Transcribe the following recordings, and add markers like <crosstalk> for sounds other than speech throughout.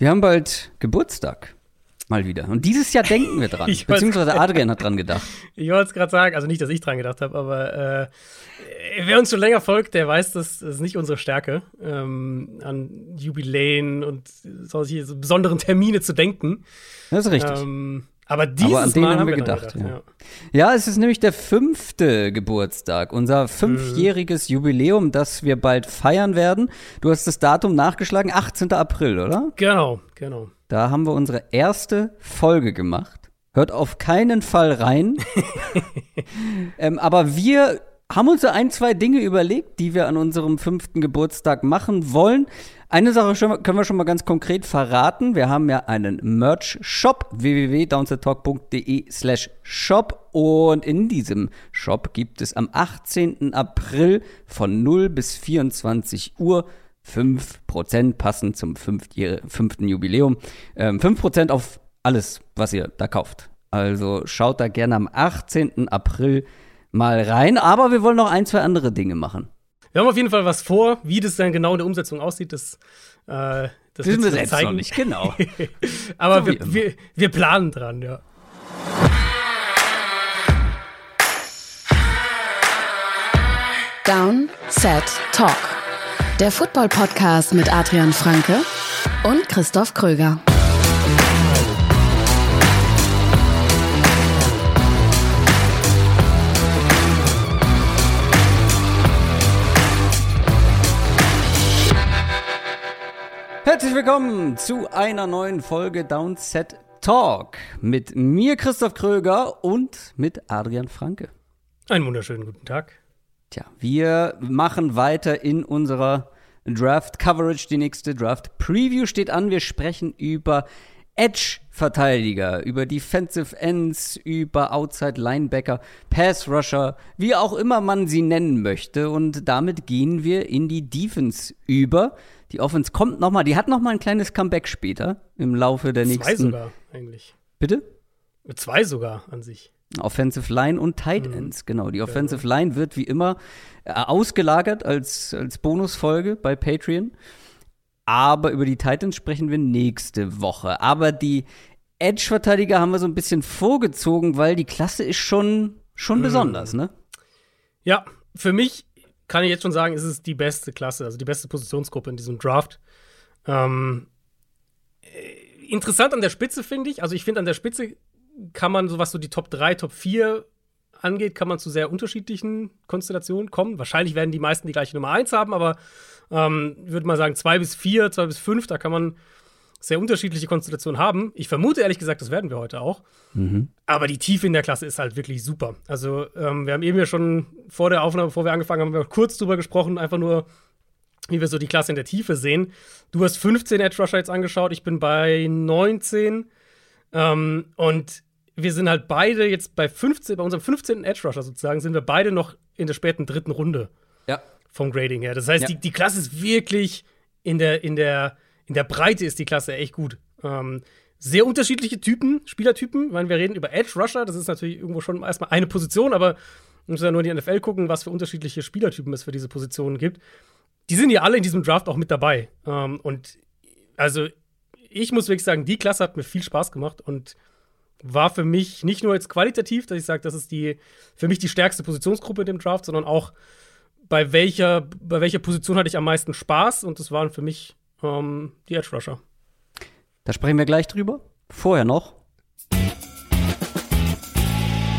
Wir haben bald Geburtstag. Mal wieder. Und dieses Jahr denken wir <laughs> dran. Beziehungsweise Adrian hat dran gedacht. Ich wollte es gerade sagen, also nicht, dass ich dran gedacht habe, aber äh, wer uns schon länger folgt, der weiß, das ist nicht unsere Stärke, ähm, an Jubiläen und solche so besonderen Termine zu denken. Das ist richtig. Ähm, aber dieses Aber an den Mal haben wir dann gedacht. ja. ja, es ist nämlich der fünfte Geburtstag, unser fünfjähriges Jubiläum, das wir bald feiern werden. Du hast das Datum nachgeschlagen, 18. April, oder? Genau, genau. Da haben wir unsere erste Folge gemacht. Hört auf keinen Fall rein. <laughs> ähm, aber wir haben uns so ein, zwei Dinge überlegt, die wir an unserem fünften Geburtstag machen wollen. Eine Sache können wir schon mal ganz konkret verraten. Wir haben ja einen Merch-Shop, www.downsettalk.de slash shop. Und in diesem Shop gibt es am 18. April von 0 bis 24 Uhr 5% passend zum fünftjähr- fünften Jubiläum. Ähm, 5% auf alles, was ihr da kauft. Also schaut da gerne am 18. April mal rein. Aber wir wollen noch ein, zwei andere Dinge machen. Wir haben auf jeden Fall was vor. Wie das dann genau in der Umsetzung aussieht, das, äh, das Wissen wir selbst zeigen. noch nicht, genau. <laughs> Aber So wir, wir, wir planen dran, ja. Down, Set, Talk. Der Football-Podcast mit Adrian Franke und Christoph Kröger. Herzlich willkommen zu einer neuen Folge Downset Talk mit mir Christoph Kröger und mit Adrian Franke. Einen wunderschönen guten Tag. Tja, wir machen weiter in unserer Draft Coverage. Die nächste Draft Preview steht an. Wir sprechen über Edge-Verteidiger, über Defensive Ends, über Outside Linebacker, Pass Rusher, wie auch immer man sie nennen möchte. Und damit gehen wir in die Defense über. Die Offense kommt nochmal, die hat nochmal ein kleines Comeback später im Laufe der Zwei nächsten. sogar, eigentlich. Bitte? Zwei sogar an sich. Offensive Line und Tight Ends, genau. Die Offensive Line wird wie immer äh, ausgelagert als, als Bonusfolge bei Patreon. Aber über die Titans sprechen wir nächste Woche. Aber die Edge-Verteidiger haben wir so ein bisschen vorgezogen, weil die Klasse ist schon, schon besonders, ne? Ja, für mich kann ich jetzt schon sagen, ist es die beste Klasse, also die beste Positionsgruppe in diesem Draft. Ähm, äh, interessant an der Spitze finde ich, also ich finde an der Spitze kann man so was so die Top 3, Top 4 angeht, kann man zu sehr unterschiedlichen Konstellationen kommen. Wahrscheinlich werden die meisten die gleiche Nummer 1 haben, aber ähm, würde mal sagen 2 bis 4, 2 bis 5, da kann man sehr unterschiedliche Konstellationen haben. Ich vermute ehrlich gesagt, das werden wir heute auch. Aber die Tiefe in der Klasse ist halt wirklich super. Also, ähm, wir haben eben ja schon vor der Aufnahme, bevor wir angefangen haben, wir kurz drüber gesprochen, einfach nur, wie wir so die Klasse in der Tiefe sehen. Du hast 15 Edge Rusher jetzt angeschaut, ich bin bei 19. Ähm, und wir sind halt beide jetzt bei 15, bei unserem 15. Edge Rusher sozusagen, sind wir beide noch in der späten dritten Runde Ja. vom Grading her. Das heißt, Ja. die, die Klasse ist wirklich in der, in der, in der Breite ist die Klasse echt gut. Ähm, sehr unterschiedliche Typen, Spielertypen. Wenn wir reden über Edge Rusher, das ist natürlich irgendwo schon erstmal eine Position, aber man muss ja nur in die NFL gucken, was für unterschiedliche Spielertypen es für diese Positionen gibt. Die sind ja alle in diesem Draft auch mit dabei. Ähm, und also, ich muss wirklich sagen, die Klasse hat mir viel Spaß gemacht und war für mich nicht nur jetzt qualitativ, dass ich sage, das ist die für mich die stärkste Positionsgruppe in dem Draft, sondern auch bei welcher, bei welcher Position hatte ich am meisten Spaß und das waren für mich ähm, die Edge Rusher. Da sprechen wir gleich drüber. Vorher noch.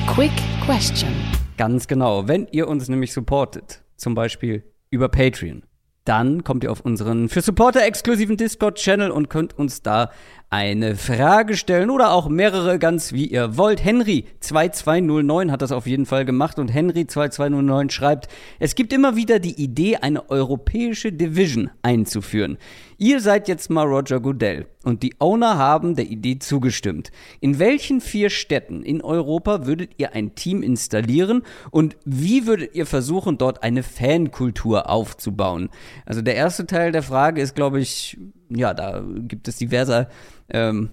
Quick Question. Ganz genau. Wenn ihr uns nämlich supportet, zum Beispiel über Patreon, dann kommt ihr auf unseren für Supporter exklusiven Discord-Channel und könnt uns da eine Frage stellen oder auch mehrere, ganz wie ihr wollt. Henry2209 hat das auf jeden Fall gemacht und Henry2209 schreibt, es gibt immer wieder die Idee, eine europäische Division einzuführen. Ihr seid jetzt mal Roger Goodell und die Owner haben der Idee zugestimmt. In welchen vier Städten in Europa würdet ihr ein Team installieren und wie würdet ihr versuchen, dort eine Fankultur aufzubauen? Also der erste Teil der Frage ist, glaube ich, ja, da gibt es diverse ähm,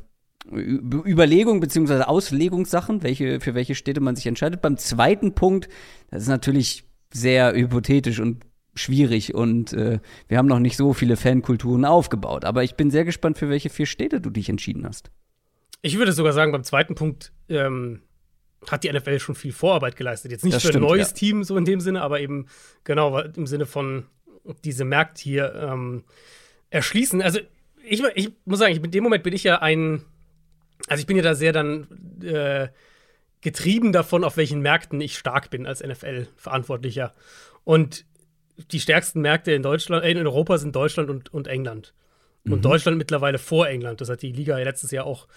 Ü- Überlegungen bzw. Auslegungssachen, welche, für welche Städte man sich entscheidet. Beim zweiten Punkt, das ist natürlich sehr hypothetisch und schwierig und äh, wir haben noch nicht so viele Fankulturen aufgebaut. Aber ich bin sehr gespannt, für welche vier Städte du dich entschieden hast. Ich würde sogar sagen, beim zweiten Punkt ähm, hat die NFL schon viel Vorarbeit geleistet. Jetzt nicht Das für stimmt, ein neues ja. Team so in dem Sinne, aber eben genau im Sinne von diese Märkte hier ähm, erschließen. Also ich, ich muss sagen, ich, in dem Moment bin ich ja ein, also ich bin ja da sehr dann äh, getrieben davon, auf welchen Märkten ich stark bin als NFL-Verantwortlicher. Und die stärksten Märkte in Deutschland, äh, in Europa sind Deutschland und, und England. Und Deutschland mittlerweile vor England. Das hat die Liga ja letztes Jahr auch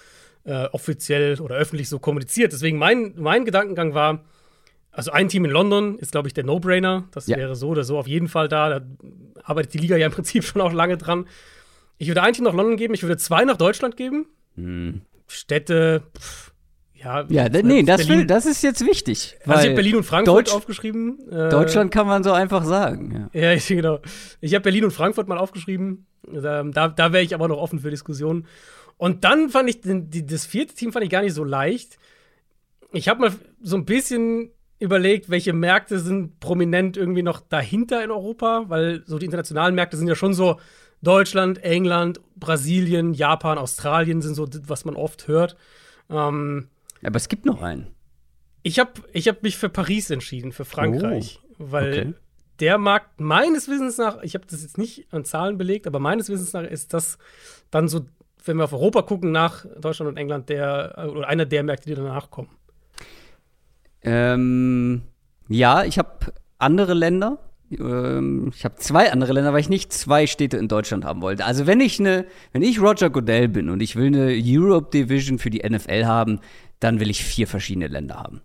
äh, offiziell oder öffentlich so kommuniziert. Deswegen mein, mein Gedankengang war, also ein Team in London ist, glaube ich, der No-Brainer. Das Ja. wäre so oder so auf jeden Fall da. Da arbeitet die Liga ja im Prinzip schon auch lange dran. Ich würde ein Team nach London geben, ich würde zwei nach Deutschland geben. Städte, pff, ja. Ja, nee, das, Berlin, will, das ist jetzt wichtig. also ich habe Berlin und Frankfurt Deutsch- aufgeschrieben. Äh, Deutschland kann man so einfach sagen. Ja. Ja, ich, <laughs> genau. Ich habe Berlin und Frankfurt mal aufgeschrieben. Da, da, wäre ich aber noch offen für Diskussionen. Und dann fand ich, die, das vierte Team fand ich gar nicht so leicht. Ich habe mal so ein bisschen überlegt, welche Märkte sind prominent irgendwie noch dahinter in Europa, weil so die internationalen Märkte sind ja schon so Deutschland, England, Brasilien, Japan, Australien sind so, was man oft hört. Ähm, Aber es gibt noch einen. ich habe ich hab mich für Paris entschieden, für Frankreich, weil okay. der Markt meines Wissens nach, ich habe das jetzt nicht an Zahlen belegt, aber meines Wissens nach ist das dann so, wenn wir auf Europa gucken, nach Deutschland und England, der oder einer der Märkte, die danach kommen. Ähm, ja, ich habe andere Länder. Ähm, ich habe zwei andere Länder, weil ich nicht zwei Städte in Deutschland haben wollte. Also wenn ich eine, wenn ich Roger Goodell bin und ich will eine Europe Division für die NFL haben, dann will ich vier verschiedene Länder haben.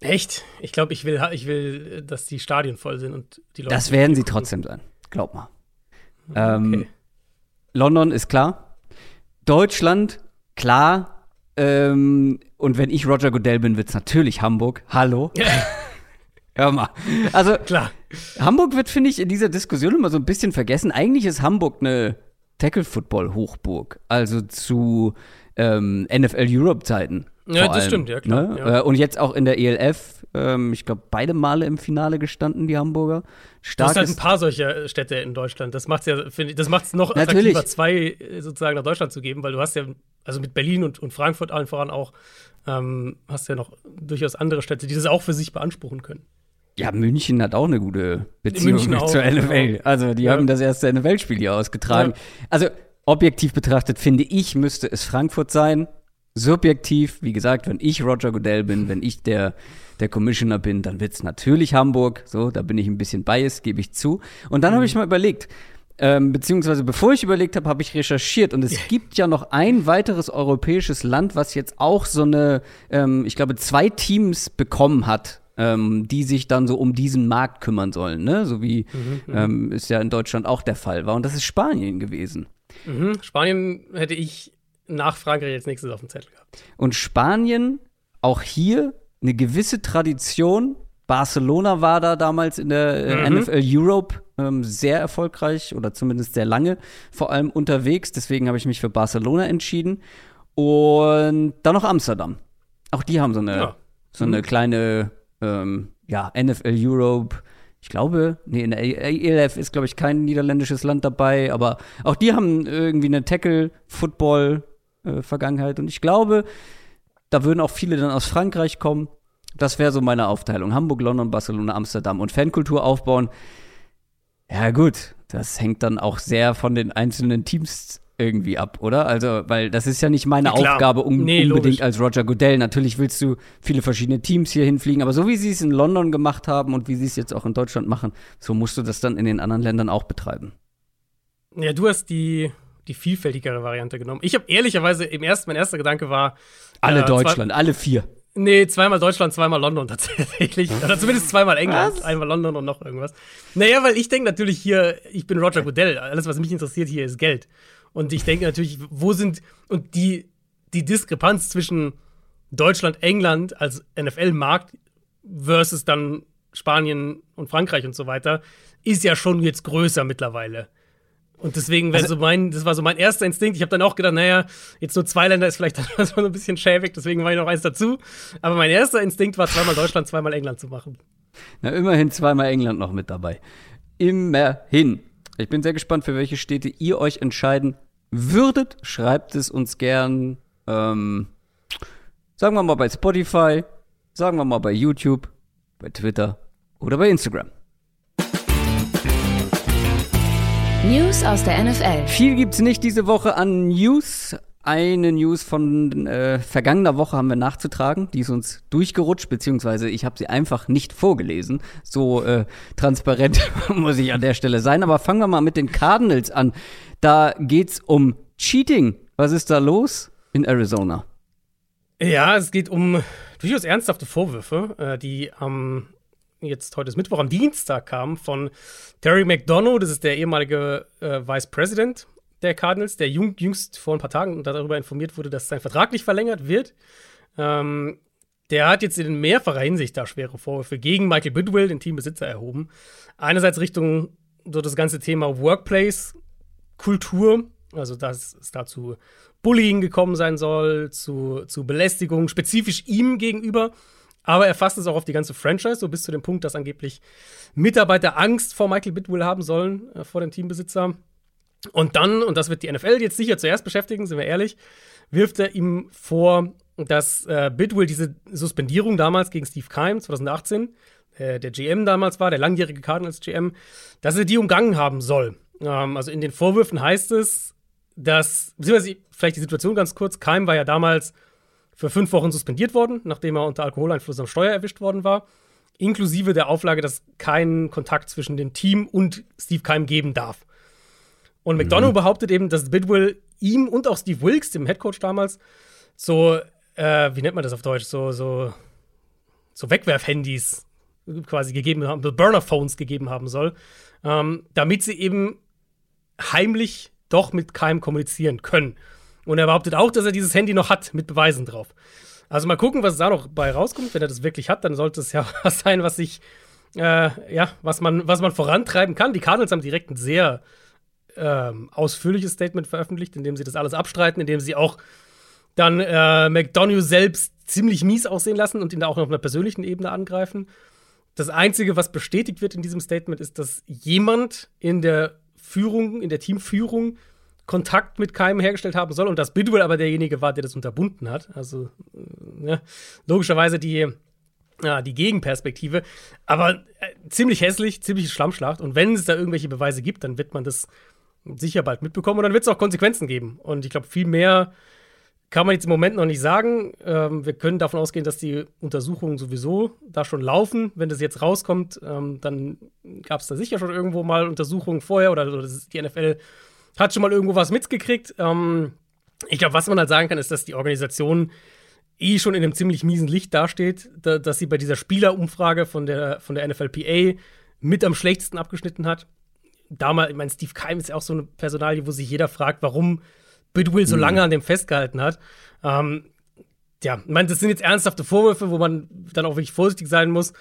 Echt? Ich glaube, ich will, ich will, dass die Stadien voll sind und die Leute. Das werden sie trotzdem sein. Glaub mal. Ähm, Okay. London ist klar. Deutschland, klar. Ähm, und wenn ich Roger Goodell bin, wird's natürlich Hamburg. Hallo. <laughs> Hör mal. Also, Klar. Hamburg wird, finde ich, in dieser Diskussion immer so ein bisschen vergessen. Eigentlich ist Hamburg eine Tackle-Football-Hochburg. Also zu ähm, NFL-Europe-Zeiten. Ja, das allem, stimmt, ja, klar, Ne? ja. Äh, Und jetzt auch in der ELF. Ähm, ich glaube, beide Male im Finale gestanden, die Hamburger. Du hast halt ein paar solcher Städte in Deutschland. Das macht's ja, finde ich, das macht's noch Natürlich. attraktiver, zwei äh, sozusagen nach Deutschland zu geben, weil du hast ja, also mit Berlin und, und Frankfurt allen voran auch, ähm, hast ja noch durchaus andere Städte, die das auch für sich beanspruchen können. Ja, München hat auch eine gute Beziehung auch, zur NFL. genau. Also die Ja. haben das erste NFL-Spiel hier ausgetragen. Also objektiv betrachtet finde ich, müsste es Frankfurt sein. Subjektiv, wie gesagt, wenn ich Roger Goodell bin, wenn ich der, der Commissioner bin, dann wird's natürlich Hamburg. So, da bin ich ein bisschen biased, gebe ich zu. Und dann habe ich mal überlegt, ähm, beziehungsweise bevor ich überlegt habe, habe ich recherchiert. Und es gibt ja noch ein weiteres europäisches Land, was jetzt auch so eine, ähm, ich glaube, zwei Teams bekommen hat, ähm, die sich dann so um diesen Markt kümmern sollen, ne? So wie ähm, ist ja in Deutschland auch der Fall war. Und das ist Spanien gewesen. Mhm. Spanien hätte ich nach Frankreich jetzt nächstes auf dem Zettel gehabt. Und Spanien, auch hier eine gewisse Tradition. Barcelona war da damals in der äh, Mhm. NFL Europe ähm, sehr erfolgreich oder zumindest sehr lange vor allem unterwegs. Deswegen habe ich mich für Barcelona entschieden. Und dann noch Amsterdam. Auch die haben so eine, Ja. so eine kleine ähm, ja, NFL Europe. Ich glaube, nee, in der ELF ist, glaube ich, kein niederländisches Land dabei, aber auch die haben irgendwie eine Tackle-Football-Vergangenheit. Und ich glaube, da würden auch viele dann aus Frankreich kommen. Das wäre so meine Aufteilung. Hamburg, London, Barcelona, Amsterdam und Fankultur aufbauen. Ja, gut, das hängt dann auch sehr von den einzelnen Teams irgendwie ab, oder? Also, weil das ist ja nicht meine Ja. Aufgabe un Nee, unbedingt logisch. als Roger Goodell. Natürlich willst du viele verschiedene Teams hier hinfliegen, aber so wie sie es in London gemacht haben und wie sie es jetzt auch in Deutschland machen, so musst du das dann in den anderen Ländern auch betreiben. Ja, du hast die, die vielfältigere Variante genommen. Ich habe ehrlicherweise im ersten, mein erster Gedanke war. Alle äh, Deutschland, alle vier. Nee, zweimal Deutschland, zweimal London tatsächlich. <laughs> Oder zumindest zweimal England, einmal London und noch irgendwas. Naja, weil ich denke natürlich hier, ich bin Roger Goodell. Alles, was mich interessiert hier, ist Geld. Und ich denke natürlich, wo sind, und die, die Diskrepanz zwischen Deutschland, England als NFL-Markt versus dann Spanien und Frankreich und so weiter, ist ja schon jetzt größer mittlerweile. Und deswegen wäre so mein, das war so mein erster Instinkt. Ich habe dann auch gedacht, naja, jetzt nur zwei Länder ist vielleicht <laughs> dann so ein bisschen schäbig, deswegen war ich noch eins dazu. Aber mein erster Instinkt war, zweimal Deutschland, zweimal England zu machen. Na, immerhin zweimal England noch mit dabei. immerhin. Ich bin sehr gespannt, für welche Städte ihr euch entscheiden würdet. Schreibt es uns gern, ähm, sagen wir mal bei Spotify, sagen wir mal bei YouTube, bei Twitter oder bei Instagram. News aus der NFL. Viel gibt's nicht diese Woche an News. Eine News von äh, vergangener Woche haben wir nachzutragen. Die ist uns durchgerutscht, beziehungsweise ich habe sie einfach nicht vorgelesen. So äh, transparent <laughs> muss ich an der Stelle sein. Aber fangen wir mal mit den Cardinals an. Da geht's um Cheating. Was ist da los in Arizona? Ja, es geht um durchaus ernsthafte Vorwürfe, äh, die am jetzt heute ist Mittwoch, am Dienstag kamen von Terry McDonough, das ist der ehemalige äh, Vice President der Cardinals, der jung, jüngst vor ein paar Tagen darüber informiert wurde, dass sein Vertrag nicht verlängert wird. Ähm, der hat jetzt in mehrfacher Hinsicht da schwere Vorwürfe gegen Michael Bidwill, den Teambesitzer, erhoben. Einerseits Richtung so das ganze Thema Workplace-Kultur, also dass es dazu Bullying gekommen sein soll, zu, zu Belästigung, spezifisch ihm gegenüber. Aber er fasst es auch auf die ganze Franchise, so bis zu dem Punkt, dass angeblich Mitarbeiter Angst vor Michael Bidwill haben sollen, äh, vor dem Teambesitzer. Und dann, und das wird die NFL jetzt sicher zuerst beschäftigen, sind wir ehrlich, wirft er ihm vor, dass äh, Bidwill diese Suspendierung damals gegen Steve Keim 2018, äh, der GM damals war, der langjährige Cardinals GM, dass er die umgangen haben soll. Ähm, also in den Vorwürfen heißt es, dass, beziehungsweise vielleicht die Situation ganz kurz, Keim war ja damals für fünf Wochen suspendiert worden, nachdem er unter Alkoholeinfluss am Steuer erwischt worden war, inklusive der Auflage, dass keinen Kontakt zwischen dem Team und Steve Keim geben darf. Und McDonough mhm. behauptet eben, dass Bidwill ihm und auch Steve Wilkes, dem Headcoach damals, so, äh, wie nennt man das auf Deutsch, so, so, so Wegwerfhandys quasi gegeben haben, Burner-Phones gegeben haben soll, ähm, damit sie eben heimlich doch mit Keim kommunizieren können. Und er behauptet auch, dass er dieses Handy noch hat, mit Beweisen drauf. Also mal gucken, was da noch bei rauskommt. Wenn er das wirklich hat, dann sollte es ja <laughs> was sein, was sich, äh, ja, was man, was man vorantreiben kann. Die Cardinals haben direkt ein sehr ähm, ausführliches Statement veröffentlicht, in dem sie das alles abstreiten, in dem sie auch dann äh, McDonough selbst ziemlich mies aussehen lassen und ihn da auch noch auf einer persönlichen Ebene angreifen. Das Einzige, was bestätigt wird in diesem Statement, ist, dass jemand in der Führung, in der Teamführung Kontakt mit Keim hergestellt haben soll und dass Bidwell aber derjenige war, der das unterbunden hat. Also äh, ja, logischerweise die, ja, die Gegenperspektive. Aber äh, ziemlich hässlich, ziemlich Schlammschlacht. Und wenn es da irgendwelche Beweise gibt, dann wird man das sicher bald mitbekommen und dann wird es auch Konsequenzen geben. Und ich glaube, viel mehr kann man jetzt im Moment noch nicht sagen. Ähm, wir können davon ausgehen, dass die Untersuchungen sowieso da schon laufen. Wenn das jetzt rauskommt, ähm, dann gab es da sicher schon irgendwo mal Untersuchungen vorher oder, oder die NFL hat schon mal irgendwo was mitgekriegt. Ähm, ich glaube, was man halt sagen kann, ist, dass die Organisation eh schon in einem ziemlich miesen Licht dasteht, da, dass sie bei dieser Spielerumfrage von der, von der NFLPA mit am schlechtesten abgeschnitten hat. Damals, ich meine, Steve Keim ist ja auch so eine Personalie, wo sich jeder fragt, warum Bidwill so mhm. lange an dem festgehalten hat. Ähm, ja, ich meine, das sind jetzt ernsthafte Vorwürfe, wo man dann auch wirklich vorsichtig sein muss,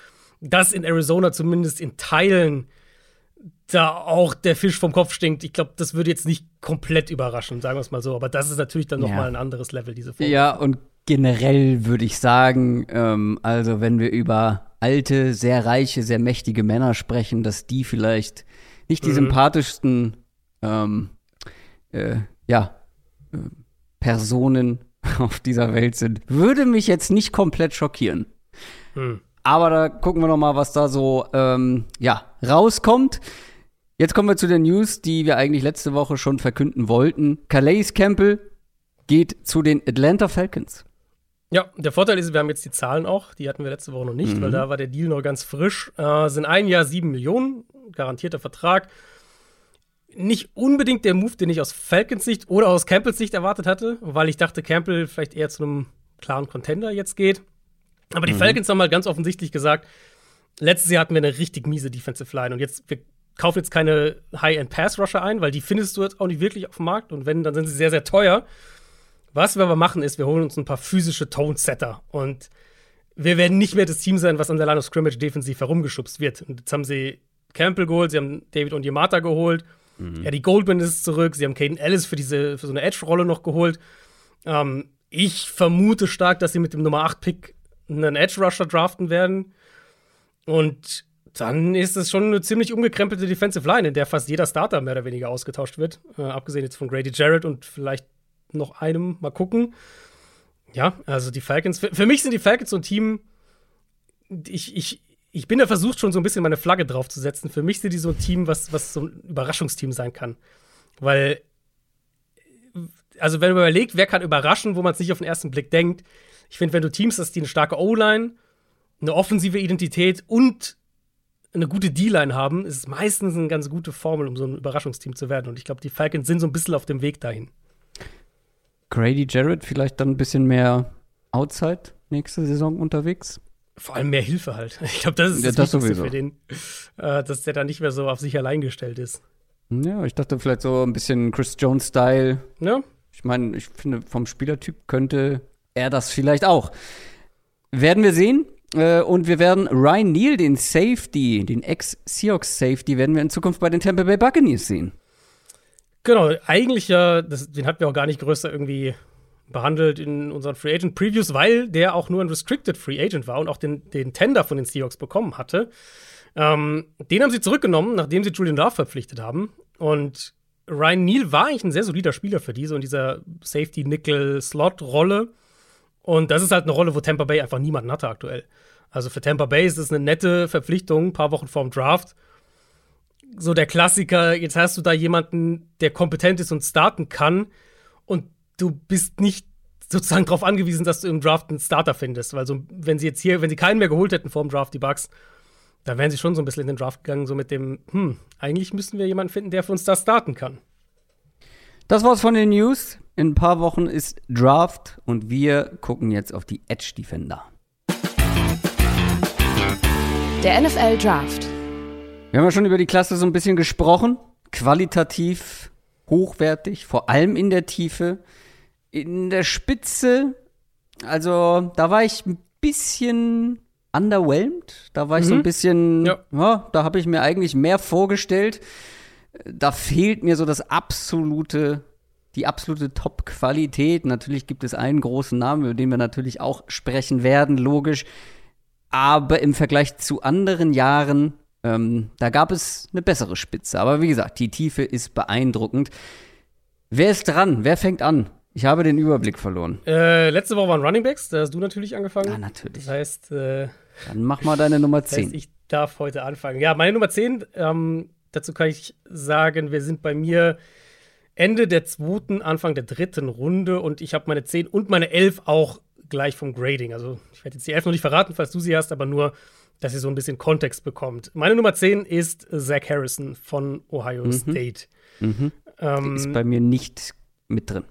dass in Arizona zumindest in Teilen da auch der Fisch vom Kopf stinkt. Ich glaube, das würde jetzt nicht komplett überraschen, sagen wir es mal so. Aber das ist natürlich dann noch ja. mal ein anderes Level, diese Form. Ja, und generell würde ich sagen, ähm, also wenn wir über alte, sehr reiche, sehr mächtige Männer sprechen, dass die vielleicht nicht die mhm. sympathischsten, ähm, äh, ja, äh, Personen <laughs> auf dieser Welt sind, würde mich jetzt nicht komplett schockieren. Mhm. Aber da gucken wir noch mal, was da so ähm, ja rauskommt. Jetzt kommen wir zu den News, die wir eigentlich letzte Woche schon verkünden wollten. Calais Campbell geht zu den Atlanta Falcons. Ja, der Vorteil ist, wir haben jetzt die Zahlen auch. Die hatten wir letzte Woche noch nicht, mhm. weil da war der Deal noch ganz frisch. Äh, sind ein Jahr sieben Millionen, garantierter Vertrag. Nicht unbedingt der Move, den ich aus Falcons Sicht oder aus Campbells Sicht erwartet hatte, weil ich dachte, Campbell vielleicht eher zu einem klaren Contender jetzt geht. Aber die mhm. Falcons haben halt ganz offensichtlich gesagt, letztes Jahr hatten wir eine richtig miese Defensive Line und jetzt, wir kaufen jetzt keine High-End-Pass-Rusher ein, weil die findest du jetzt auch nicht wirklich auf dem Markt und wenn, dann sind sie sehr, sehr teuer. Was wir aber machen, ist, wir holen uns ein paar physische Tone-Setter und wir werden nicht mehr das Team sein, was an der Line of Scrimmage defensiv herumgeschubst wird. Und jetzt haben sie Campbell geholt, sie haben David und Yamata geholt, mhm. Eddie Goldman ist zurück, sie haben Caden Ellis für, diese, für so eine Edge-Rolle noch geholt. Ähm, ich vermute stark, dass sie mit dem Nummer 8-Pick einen Edge-Rusher draften werden. Und dann ist es schon eine ziemlich umgekrempelte Defensive Line, in der fast jeder Starter mehr oder weniger ausgetauscht wird. Äh, abgesehen jetzt von Grady Jarrett und vielleicht noch einem. Mal gucken. Ja, also die Falcons. Für, für mich sind die Falcons so ein Team. Ich, ich, ich bin da versucht, schon so ein bisschen meine Flagge draufzusetzen. Für mich sind die so ein Team, was, was so ein Überraschungsteam sein kann. Weil, also wenn man überlegt, wer kann überraschen, wo man es nicht auf den ersten Blick denkt. Ich finde, wenn du Teams hast, die eine starke O-Line, eine offensive Identität und eine gute D-Line haben, ist es meistens eine ganz gute Formel, um so ein Überraschungsteam zu werden. Und ich glaube, die Falcons sind so ein bisschen auf dem Weg dahin. Grady Jarrett vielleicht dann ein bisschen mehr Outside nächste Saison unterwegs? Vor allem mehr Hilfe halt. <laughs> Ich glaube, das ist Ja, das, das Wichtigste für den, äh, dass der da nicht mehr so auf sich allein gestellt ist. Ja, ich dachte vielleicht so ein bisschen Chris Jones-Style. Ne? Ich meine, ich finde, vom Spielertyp könnte er das vielleicht auch. Werden wir sehen. Äh, Und wir werden Ryan Neal, den Safety, den Ex-Seahawks-Safety, werden wir in Zukunft bei den Tampa Bay Buccaneers sehen. Genau, eigentlich ja, das, den hatten wir auch gar nicht größer irgendwie behandelt in unseren Free Agent Previews, weil der auch nur ein Restricted Free Agent war und auch den, den Tender von den Seahawks bekommen hatte. Ähm, den haben sie zurückgenommen, nachdem sie Julian Love verpflichtet haben. Und Ryan Neal war eigentlich ein sehr solider Spieler für die, so in dieser Safety-Nickel-Slot-Rolle. Und das ist halt eine Rolle, wo Tampa Bay einfach niemanden hatte aktuell. Also für Tampa Bay ist es eine nette Verpflichtung, ein paar Wochen vorm Draft so der Klassiker, jetzt hast du da jemanden, der kompetent ist und starten kann und du bist nicht sozusagen darauf angewiesen, dass du im Draft einen Starter findest, weil so, wenn sie jetzt hier, wenn sie keinen mehr geholt hätten vor dem Draft, die Bucks, da wären sie schon so ein bisschen in den Draft gegangen, so mit dem, hm, eigentlich müssten wir jemanden finden, der für uns da starten kann. Das war's von den News. In ein paar Wochen ist Draft und wir gucken jetzt auf die Edge Defender. Der NFL Draft. Wir haben ja schon über die Klasse so ein bisschen gesprochen. Qualitativ hochwertig, vor allem in der Tiefe. In der Spitze, also da war ich ein bisschen underwhelmed. Da war ich so ein bisschen, Ja. ja, da habe ich mir eigentlich mehr vorgestellt. Da fehlt mir so das absolute, die absolute Top-Qualität. Natürlich gibt es einen großen Namen, über den wir natürlich auch sprechen werden, logisch. Aber im Vergleich zu anderen Jahren, ähm, da gab es eine bessere Spitze. Aber wie gesagt, die Tiefe ist beeindruckend. Wer ist dran? Wer fängt an? Ich habe den Überblick verloren. Äh, letzte Woche waren Running Backs, da hast du natürlich angefangen. Ah, natürlich. Das heißt, äh, Dann mach mal deine Nummer <laughs> Das heißt, 10. ich darf heute anfangen. Ja, meine Nummer 10, ähm, dazu kann ich sagen, wir sind bei mir Ende der zweiten, Anfang der dritten Runde und ich habe meine 10 und meine 11 auch gleich vom Grading. Also ich werde jetzt die 11 noch nicht verraten, falls du sie hast, aber nur, dass ihr so ein bisschen Kontext bekommt. Meine Nummer 10 ist Zach Harrison von Ohio State. Mhm. Ähm, Ist bei mir nicht mit drin.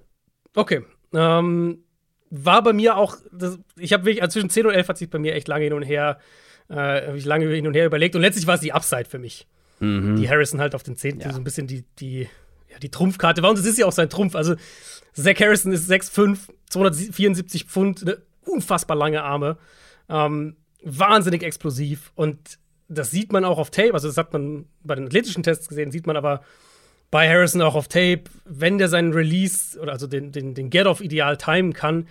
Okay. Ähm, war bei mir auch, das, ich habe wirklich, also zwischen 10 und 11 hat sich bei mir echt lange hin und her, äh, habe ich lange hin und her überlegt und letztlich war es die Upside für mich. Die Harrison halt auf den 10. Ja. so ein bisschen die, die, ja, die Trumpfkarte war und es ist ja auch sein Trumpf. Also Zach Harrison ist 6'5, 274 Pfund, eine unfassbar lange Arme, ähm, wahnsinnig explosiv und das sieht man auch auf Tape, also das hat man bei den athletischen Tests gesehen, sieht man aber bei Harrison auch auf Tape, wenn der seinen Release oder also den, den, den Get-Off ideal timen kann,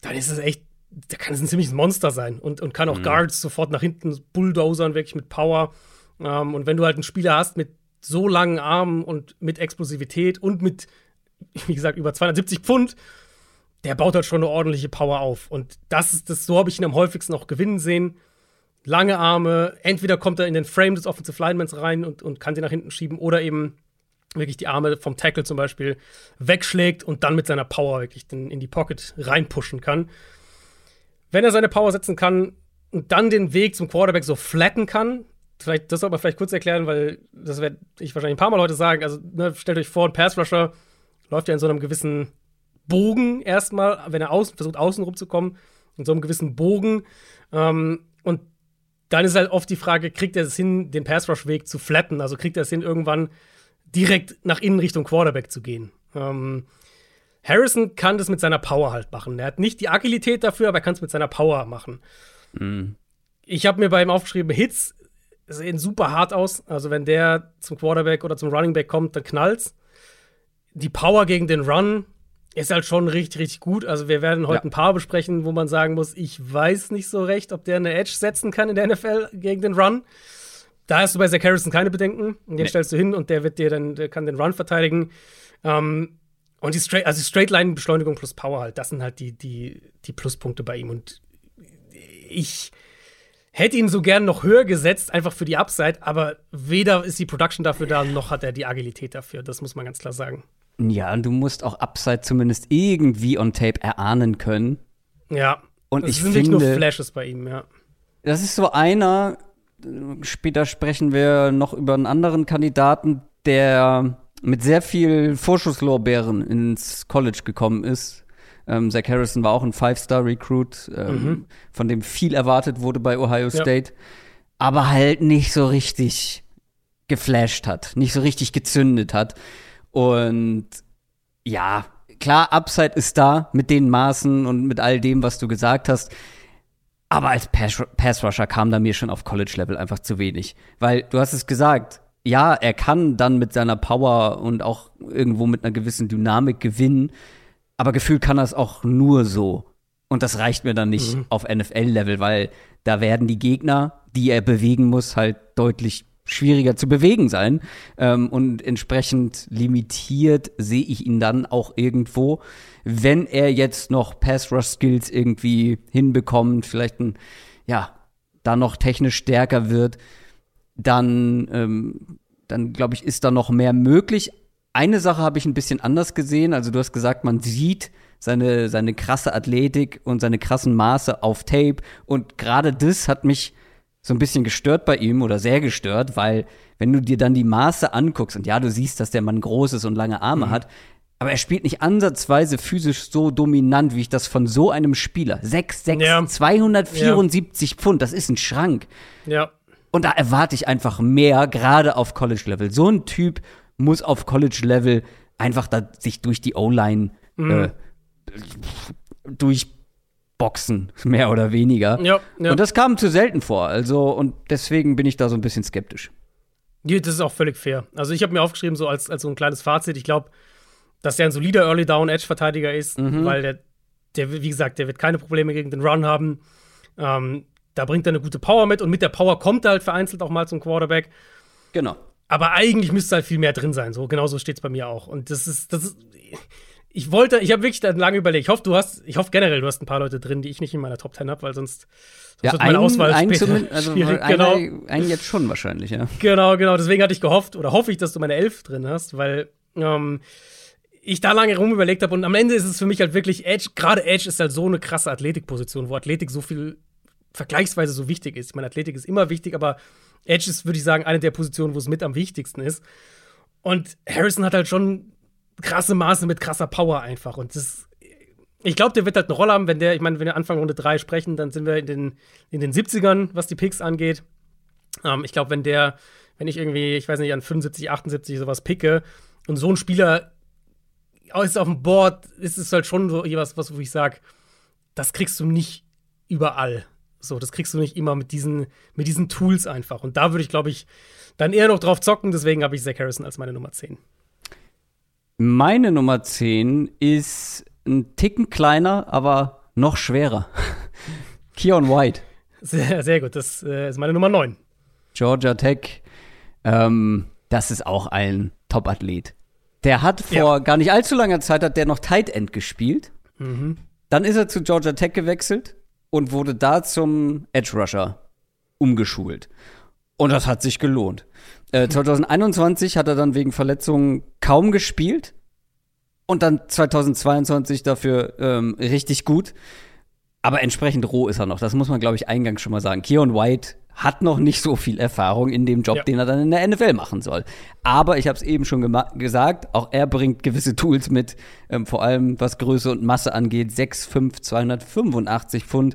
dann ist es echt, der kann es ein ziemliches Monster sein und, und kann auch Guards sofort nach hinten bulldozern, wirklich mit Power. Ähm, und wenn du halt einen Spieler hast mit so langen Armen und mit Explosivität und mit, wie gesagt, über 270 Pfund, der baut halt schon eine ordentliche Power auf. Und das ist das, so habe ich ihn am häufigsten auch gewinnen sehen. Lange Arme, entweder kommt er in den Frame des Offensive Linemans rein und, und kann den nach hinten schieben oder eben wirklich die Arme vom Tackle zum Beispiel wegschlägt und dann mit seiner Power wirklich den, in die Pocket reinpushen kann. Wenn er seine Power setzen kann und dann den Weg zum Quarterback so flatten kann, vielleicht, das soll man vielleicht kurz erklären, weil das werde ich wahrscheinlich ein paar Mal heute sagen. Also, ne, stellt euch vor, ein Pass-Rusher läuft ja in so einem gewissen Bogen erstmal, wenn er außen, versucht, außen rumzukommen, in so einem gewissen Bogen. Ähm, und dann ist halt oft die Frage, kriegt er es hin, den Pass-Rush-Weg zu flatten? Also kriegt er es hin, irgendwann direkt nach innen Richtung Quarterback zu gehen. Ähm, Harrison kann das mit seiner Power halt machen. Er hat nicht die Agilität dafür, aber er kann es mit seiner Power machen. Ich habe mir bei ihm aufgeschrieben, Hits sehen super hart aus. Also wenn der zum Quarterback oder zum Running Back kommt, dann knallt's. Die Power gegen den Run ist halt schon richtig, richtig gut. Also wir werden heute Ja. ein paar besprechen, wo man sagen muss, ich weiß nicht so recht, ob der eine Edge setzen kann in der NFL gegen den Run. da hast du bei Zach Harrison keine Bedenken. Den nee. stellst du hin und der wird dir dann, der kann den Run verteidigen. Ähm, und die Straight, also Straight-Line-Beschleunigung plus Power halt, das sind halt die, die, die Pluspunkte bei ihm. Und ich hätte ihn so gern noch höher gesetzt, einfach für die Upside, aber weder ist die Production dafür da, noch hat er die Agilität dafür. Das muss man ganz klar sagen. Ja, und du musst auch Upside zumindest irgendwie on Tape erahnen können. Ja. Und es ich sind finde, nicht nur Flashes bei ihm, ja. Das ist so einer, später sprechen wir noch über einen anderen Kandidaten, der mit sehr viel Vorschusslorbeeren ins College gekommen ist. Ähm, Zach Harrison war auch ein Five-Star-Recruit, ähm, mhm. von dem viel erwartet wurde bei Ohio State, ja. aber halt nicht so richtig geflasht hat, nicht so richtig gezündet hat. Und ja, klar, Upside ist da mit den Maßen und mit all dem, was du gesagt hast. Aber als Pass-Rusher kam da mir schon auf College-Level einfach zu wenig. Weil du hast es gesagt, ja, er kann dann mit seiner Power und auch irgendwo mit einer gewissen Dynamik gewinnen, aber gefühlt kann er es auch nur so. Und das reicht mir dann nicht mhm. auf NFL-Level, weil da werden die Gegner, die er bewegen muss, halt deutlich schwieriger zu bewegen sein. Ähm, und entsprechend limitiert sehe ich ihn dann auch irgendwo. Wenn er jetzt noch Pass-Rush-Skills irgendwie hinbekommt, vielleicht ein, ja, da noch technisch stärker wird, dann, ähm, dann glaube ich, ist da noch mehr möglich. Eine Sache habe ich ein bisschen anders gesehen. Also du hast gesagt, man sieht seine, seine krasse Athletik und seine krassen Maße auf Tape. Und gerade das hat mich so ein bisschen gestört bei ihm oder sehr gestört, weil wenn du dir dann die Maße anguckst und ja, du siehst, dass der Mann groß ist und lange Arme mhm. hat, aber er spielt nicht ansatzweise physisch so dominant, wie ich das von so einem Spieler. 6, 6, ja. 274 ja. Pfund, das ist ein Schrank. Ja. Und da erwarte ich einfach mehr, gerade auf College-Level. So ein Typ muss auf College-Level einfach da sich durch die O-Line mhm. äh, durchboxen, <laughs> mehr oder weniger. Ja, ja. Und das kam zu selten vor. Also, und deswegen bin ich da so ein bisschen skeptisch. Ja, das ist auch völlig fair. Also, ich habe mir aufgeschrieben, so als, als so ein kleines Fazit, ich glaube, dass er ein solider Early Down Edge Verteidiger ist, mhm. weil der, der, wie gesagt, der wird keine Probleme gegen den Run haben. Ähm, da bringt er eine gute Power mit und mit der Power kommt er halt vereinzelt auch mal zum Quarterback. Genau. Aber eigentlich müsste halt viel mehr drin sein. So genauso steht es bei mir auch. Und das ist, das ist. Ich wollte, ich habe wirklich lange überlegt. Ich hoffe, du hast, ich hoffe generell, du hast ein paar Leute drin, die ich nicht in meiner Top 10 habe, weil sonst, sonst ja, wird meine ein, Auswahl ein später also <laughs> schwierig. Einer, genau. Einen jetzt schon wahrscheinlich, ja. Genau, genau. Deswegen hatte ich gehofft oder hoffe ich, dass du meine Elf drin hast, weil ähm, ich da lange rum überlegt habe und am Ende ist es für mich halt wirklich Edge. Gerade Edge ist halt so eine krasse Athletikposition, wo Athletik so viel vergleichsweise so wichtig ist. Ich meine, Athletik ist immer wichtig, aber Edge ist, würde ich sagen, eine der Positionen, wo es mit am wichtigsten ist. Und Harrison hat halt schon krasse Maße mit krasser Power einfach. Und das, ich glaube, der wird halt eine Rolle haben, wenn der, ich meine, wenn wir Anfang Runde 3 sprechen, dann sind wir in den, in den 70ern, was die Picks angeht. Ähm, ich glaube, wenn der, wenn ich irgendwie, ich weiß nicht, an 75, 78 sowas picke und so ein Spieler ist auf dem Board, ist es halt schon so was, was wo ich sage, das kriegst du nicht überall. So, das kriegst du nicht immer mit diesen, mit diesen Tools einfach. Und da würde ich, glaube ich, dann eher noch drauf zocken. Deswegen habe ich Zach Harrison als meine Nummer 10. Meine Nummer 10 ist ein Ticken kleiner, aber noch schwerer. <laughs> Keon White. Sehr, sehr gut. Das äh, ist meine Nummer 9. Georgia Tech. Ähm, das ist auch ein Top-Athlet. Der hat vor ja. gar nicht allzu langer Zeit hat der noch Tight End gespielt. Mhm. Dann ist er zu Georgia Tech gewechselt und wurde da zum Edge Rusher umgeschult. Und das hat sich gelohnt. Äh, 2021 hat er dann wegen Verletzungen kaum gespielt. Und dann 2022 dafür ähm, richtig gut. Aber entsprechend roh ist er noch. Das muss man, glaube ich, eingangs schon mal sagen. Keon White hat noch nicht so viel Erfahrung in dem Job, ja. den er dann in der NFL machen soll. Aber ich habe es eben schon gesagt, auch er bringt gewisse Tools mit, ähm, vor allem was Größe und Masse angeht. 6'5, 285 Pfund.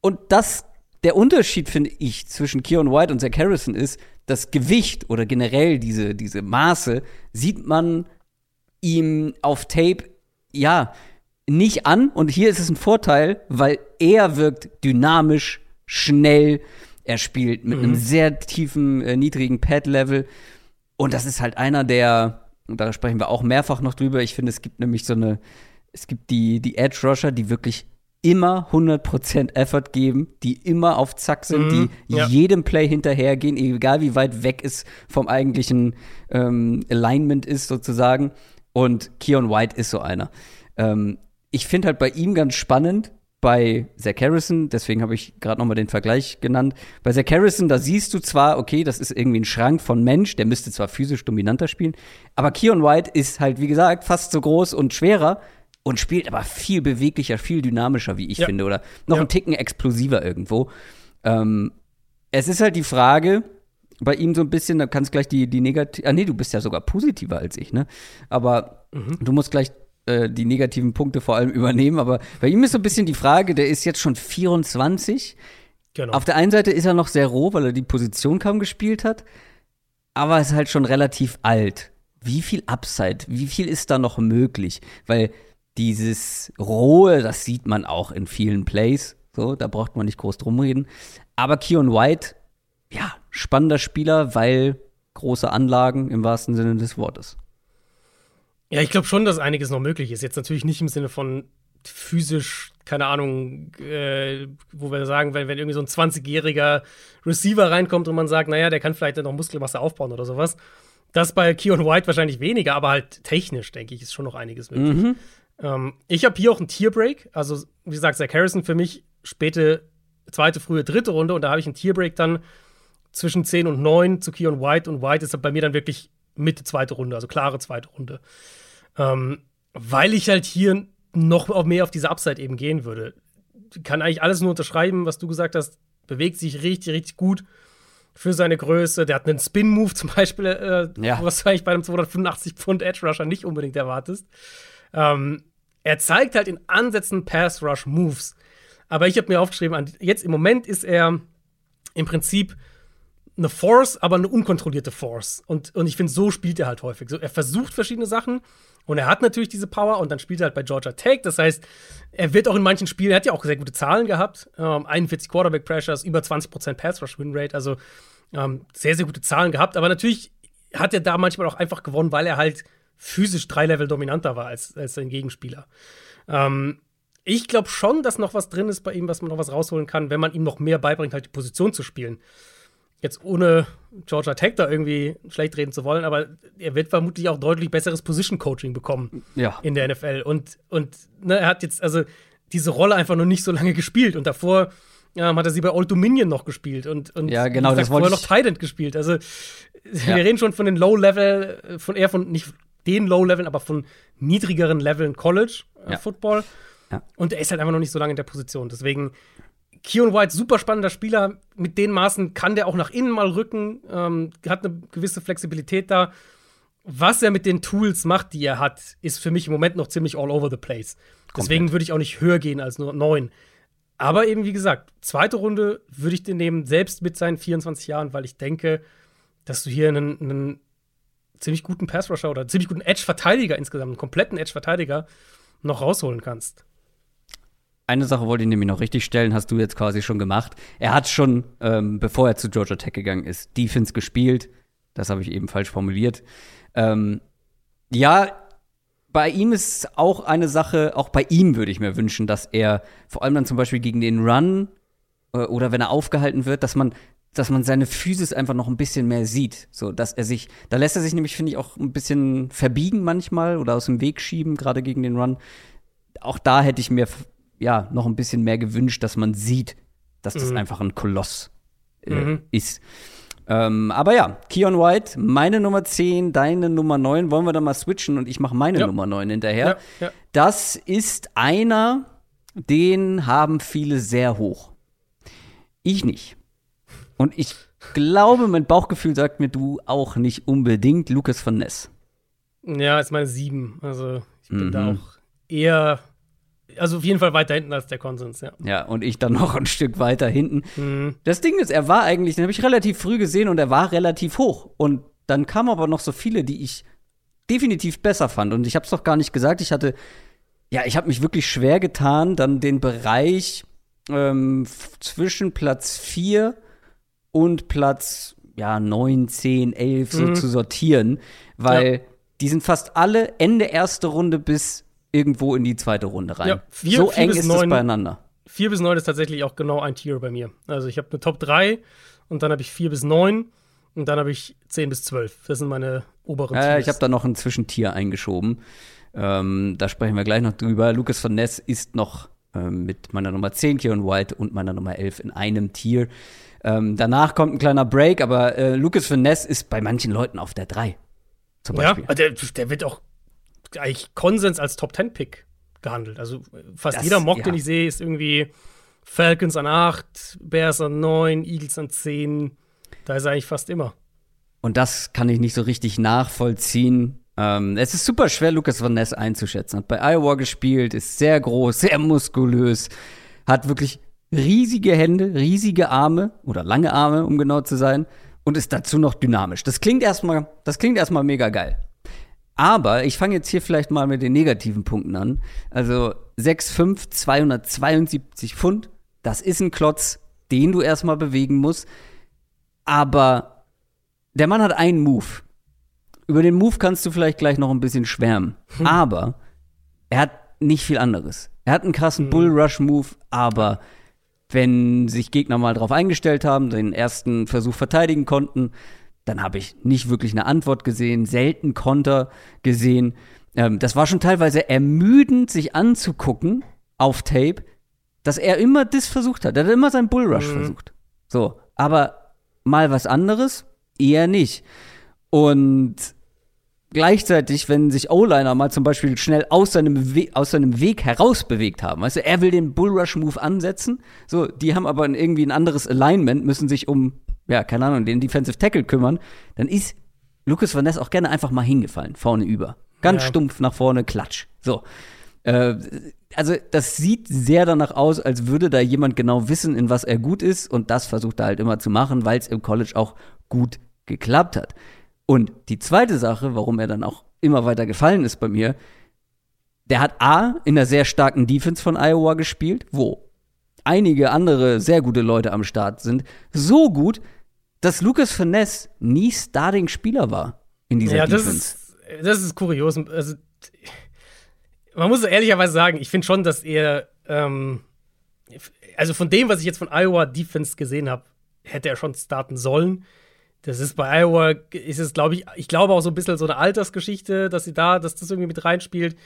Und das, der Unterschied, finde ich, zwischen Keon White und Zach Harrison ist, das Gewicht oder generell diese, diese Maße sieht man ihm auf Tape, ja, nicht an. Und hier ist es ein Vorteil, weil er wirkt dynamisch, schnell, er spielt mit mhm. einem sehr tiefen, äh, niedrigen Pad-Level. Und das ist halt einer der, und da sprechen wir auch mehrfach noch drüber, ich finde, es gibt nämlich so eine, es gibt die, die Edge-Rusher, die wirklich immer 100% Effort geben, die immer auf Zack sind, Mhm, die ja. jedem Play hinterhergehen, egal wie weit weg es vom eigentlichen ähm, Alignment ist sozusagen. Und Keon White ist so einer. Ähm, ich finde halt bei ihm ganz spannend, bei Zach Harrison, deswegen habe ich gerade noch mal den Vergleich genannt. Bei Zach Harrison, da siehst du zwar, okay, das ist irgendwie ein Schrank von Mensch, der müsste zwar physisch dominanter spielen, aber Keon White ist halt, wie gesagt, fast so groß und schwerer und spielt aber viel beweglicher, viel dynamischer, wie ich Ja. finde, oder noch Ja. einen Ticken explosiver irgendwo. Ähm, es ist halt die Frage, bei ihm so ein bisschen, da kannst gleich die, die negativ, ah nee, du bist ja sogar positiver als ich, ne? Aber du musst gleich äh, die negativen Punkte vor allem <laughs> übernehmen, aber bei ihm ist so ein bisschen die Frage, der ist jetzt schon 24. Genau. Auf der einen Seite ist er noch sehr roh, weil er die Position kaum gespielt hat, aber ist halt schon relativ alt. Wie viel Upside, wie viel ist da noch möglich? Weil dieses Rohe, das sieht man auch in vielen Plays, so, da braucht man nicht groß drum reden. Aber Keon White, ja, spannender Spieler, weil große Anlagen im wahrsten Sinne des Wortes. Ja, ich glaube schon, dass einiges noch möglich ist. Jetzt natürlich nicht im Sinne von physisch, keine Ahnung, äh, wo wir sagen, wenn, wenn irgendwie so ein 20-jähriger Receiver reinkommt und man sagt, naja, der kann vielleicht noch Muskelmasse aufbauen oder sowas. Das bei Keon White wahrscheinlich weniger, aber halt technisch, denke ich, ist schon noch einiges möglich. Ähm, ich habe hier auch einen Tierbreak. Also, wie gesagt, Zach Harrison für mich späte zweite, frühe, dritte Runde und da habe ich einen Tierbreak dann zwischen 10 und 9 zu Keon White und White ist bei mir dann wirklich Mitte zweite Runde, also klare zweite Runde. Ähm, weil ich halt hier noch auf- mehr auf diese Upside eben gehen würde. Kann eigentlich alles nur unterschreiben, was du gesagt hast. Bewegt sich richtig, richtig gut für seine Größe. Der hat einen Spin-Move zum Beispiel, äh, Ja. was du eigentlich bei einem 285 Pfund Edge Rusher nicht unbedingt erwartest. Ähm, er zeigt halt in Ansätzen Pass-Rush-Moves. Aber ich habe mir aufgeschrieben, jetzt im Moment ist er im Prinzip eine Force, aber eine unkontrollierte Force. Und, und ich finde, so spielt er halt häufig. So, er versucht verschiedene Sachen und er hat natürlich diese Power und dann spielt er halt bei Georgia Tech. Das heißt, er wird auch in manchen Spielen, er hat ja auch sehr gute Zahlen gehabt. Ähm, 41 Quarterback Pressures, über 20% Pass Rush Win Rate, also ähm, sehr, sehr gute Zahlen gehabt. Aber natürlich hat er da manchmal auch einfach gewonnen, weil er halt physisch drei Level dominanter war als, als sein Gegenspieler. Ähm, ich glaube schon, dass noch was drin ist bei ihm, was man noch was rausholen kann, wenn man ihm noch mehr beibringt, halt die Position zu spielen. Jetzt ohne Georgia Tech da irgendwie schlecht reden zu wollen, aber er wird vermutlich auch deutlich besseres Position-Coaching bekommen Ja. in der NFL. Und, und ne, er hat jetzt also diese Rolle einfach noch nicht so lange gespielt. Und davor ähm, hat er sie bei Old Dominion noch gespielt und, und Ja, genau, wie das vorher noch Tident gespielt. Also Ja. wir reden schon von den Low-Level, äh, von eher von nicht den Low-Leveln, aber von niedrigeren Leveln College äh, Ja. Football. Ja. Und er ist halt einfach noch nicht so lange in der Position. Deswegen Keon White, super spannender Spieler. Mit den Maßen kann der auch nach innen mal rücken, ähm, hat eine gewisse Flexibilität da. Was er mit den Tools macht, die er hat, ist für mich im Moment noch ziemlich all over the place. Deswegen würde ich auch nicht höher gehen als nur neun. Aber eben, wie gesagt, zweite Runde würde ich den nehmen, selbst mit seinen 24 Jahren, weil ich denke, dass du hier einen, einen ziemlich guten Pass-Rusher oder ziemlich guten Edge-Verteidiger insgesamt, einen kompletten Edge-Verteidiger noch rausholen kannst. Eine Sache wollte ich nämlich noch richtig stellen, hast du jetzt quasi schon gemacht. Er hat schon, ähm, bevor er zu Georgia Tech gegangen ist, Defense gespielt. Das habe ich eben falsch formuliert. Ähm, ja, bei ihm ist auch eine Sache, auch bei ihm würde ich mir wünschen, dass er vor allem dann zum Beispiel gegen den Run äh, oder wenn er aufgehalten wird, dass man, dass man seine Physis einfach noch ein bisschen mehr sieht. So, dass er sich, da lässt er sich nämlich, finde ich, auch ein bisschen verbiegen manchmal oder aus dem Weg schieben, gerade gegen den Run. Auch da hätte ich mir ja noch ein bisschen mehr gewünscht, dass man sieht, dass das Mhm. einfach ein Koloss äh, Mhm. ist. Ähm, aber ja, Keon White, meine Nummer 10, deine Nummer 9. Wollen wir da mal switchen und ich mache meine Ja. Nummer 9 hinterher. Ja, ja. Das ist einer, den haben viele sehr hoch. Ich nicht. Und ich glaube, mein Bauchgefühl sagt mir, du auch nicht unbedingt, Lucas von Ness. Ja, ist meine sieben. Also ich bin Mhm. da auch eher, also auf jeden Fall weiter hinten als der Konsens, ja. Ja, und ich dann <laughs> noch ein Stück weiter hinten. Mhm. Das Ding ist, er war eigentlich, den habe ich relativ früh gesehen und er war relativ hoch. Und dann kamen aber noch so viele, die ich definitiv besser fand. Und ich habe es doch gar nicht gesagt. Ich hatte, ja, ich habe mich wirklich schwer getan, dann den Bereich ähm, zwischen Platz 4 und Platz ja, 9, 10, 11 so Mhm. zu sortieren, weil die sind fast alle Ende erste Runde bis irgendwo in die zweite Runde rein. Ja, vier- so vier eng ist es neun. beieinander. 4 bis 9 ist tatsächlich auch genau ein Tier bei mir. Also ich habe eine Top 3 und dann habe ich 4 bis 9 und dann habe ich 10 bis 12. Das sind meine oberen Tiers. ich habe da noch ein Zwischentier eingeschoben. Ähm, da sprechen wir gleich noch drüber. Lucas van Ness ist noch ähm, mit meiner Nummer 10, Kieran White, und meiner Nummer 11 in einem Tier. Ähm, danach kommt ein kleiner Break, aber äh, Lucas van Ness ist bei manchen Leuten auf der 3. Zum ja, Beispiel. der, der wird auch eigentlich Konsens als Top 10 Pick gehandelt. Also fast Das- jeder Mock, ja. den ich sehe, ist irgendwie Falcons an 8, Bears an 9, Eagles an 10. Da ist er eigentlich fast immer. Und das kann ich nicht so richtig nachvollziehen. Ähm, es ist super schwer, Lucas Van Ness einzuschätzen. Hat bei Iowa gespielt, ist sehr groß, sehr muskulös, hat wirklich riesige Hände, riesige Arme oder lange Arme, um genau zu sein, und ist dazu noch dynamisch. Das klingt erstmal, das klingt erstmal mega geil. Aber ich fange jetzt hier vielleicht mal mit den negativen Punkten an. Also 6'5, 272 Pfund, das ist ein Klotz, den du erstmal bewegen musst. Aber der Mann hat einen Move. Über den Move kannst du vielleicht gleich noch ein bisschen schwärmen. Aber er hat nicht viel anderes. Er hat einen krassen Bull Rush Move, aber wenn sich Gegner mal drauf eingestellt haben, den ersten Versuch verteidigen konnten, dann habe ich nicht wirklich eine Antwort gesehen, selten Konter gesehen. Ähm, das war schon teilweise ermüdend, sich anzugucken auf Tape, dass er immer das versucht hat. Er hat immer seinen Bull Rush versucht. So, aber mal was anderes, eher nicht. Und gleichzeitig, wenn sich O-Liner mal zum Beispiel schnell aus seinem, We aus seinem Weg herausbewegt haben, weißt du, er will den Bullrush-Move ansetzen, so, die haben aber irgendwie ein anderes Alignment, müssen sich um, ja, keine Ahnung, den Defensive Tackle kümmern, dann ist Lucas Van Ness auch gerne einfach mal hingefallen, vorne über. Ganz Ja. stumpf nach vorne, klatsch. So. Äh, also, das sieht sehr danach aus, als würde da jemand genau wissen, in was er gut ist, und das versucht er halt immer zu machen, weil es im College auch gut geklappt hat. Und die zweite Sache, warum er dann auch immer weiter gefallen ist bei mir, der hat A in einer sehr starken Defense von Iowa gespielt, wo einige andere sehr gute Leute am Start sind. So gut, dass Lucas Finesse nie Starting-Spieler war in dieser ja, das Defense. ist, das ist kurios. Also, man muss ehrlicherweise sagen, ich finde schon, dass er, ähm, also von dem, was ich jetzt von Iowa Defense gesehen habe, hätte er schon starten sollen. Das ist bei Iowa, ist es, glaube ich, ich glaube auch so ein bisschen so eine Altersgeschichte, dass sie da, dass das irgendwie mit reinspielt.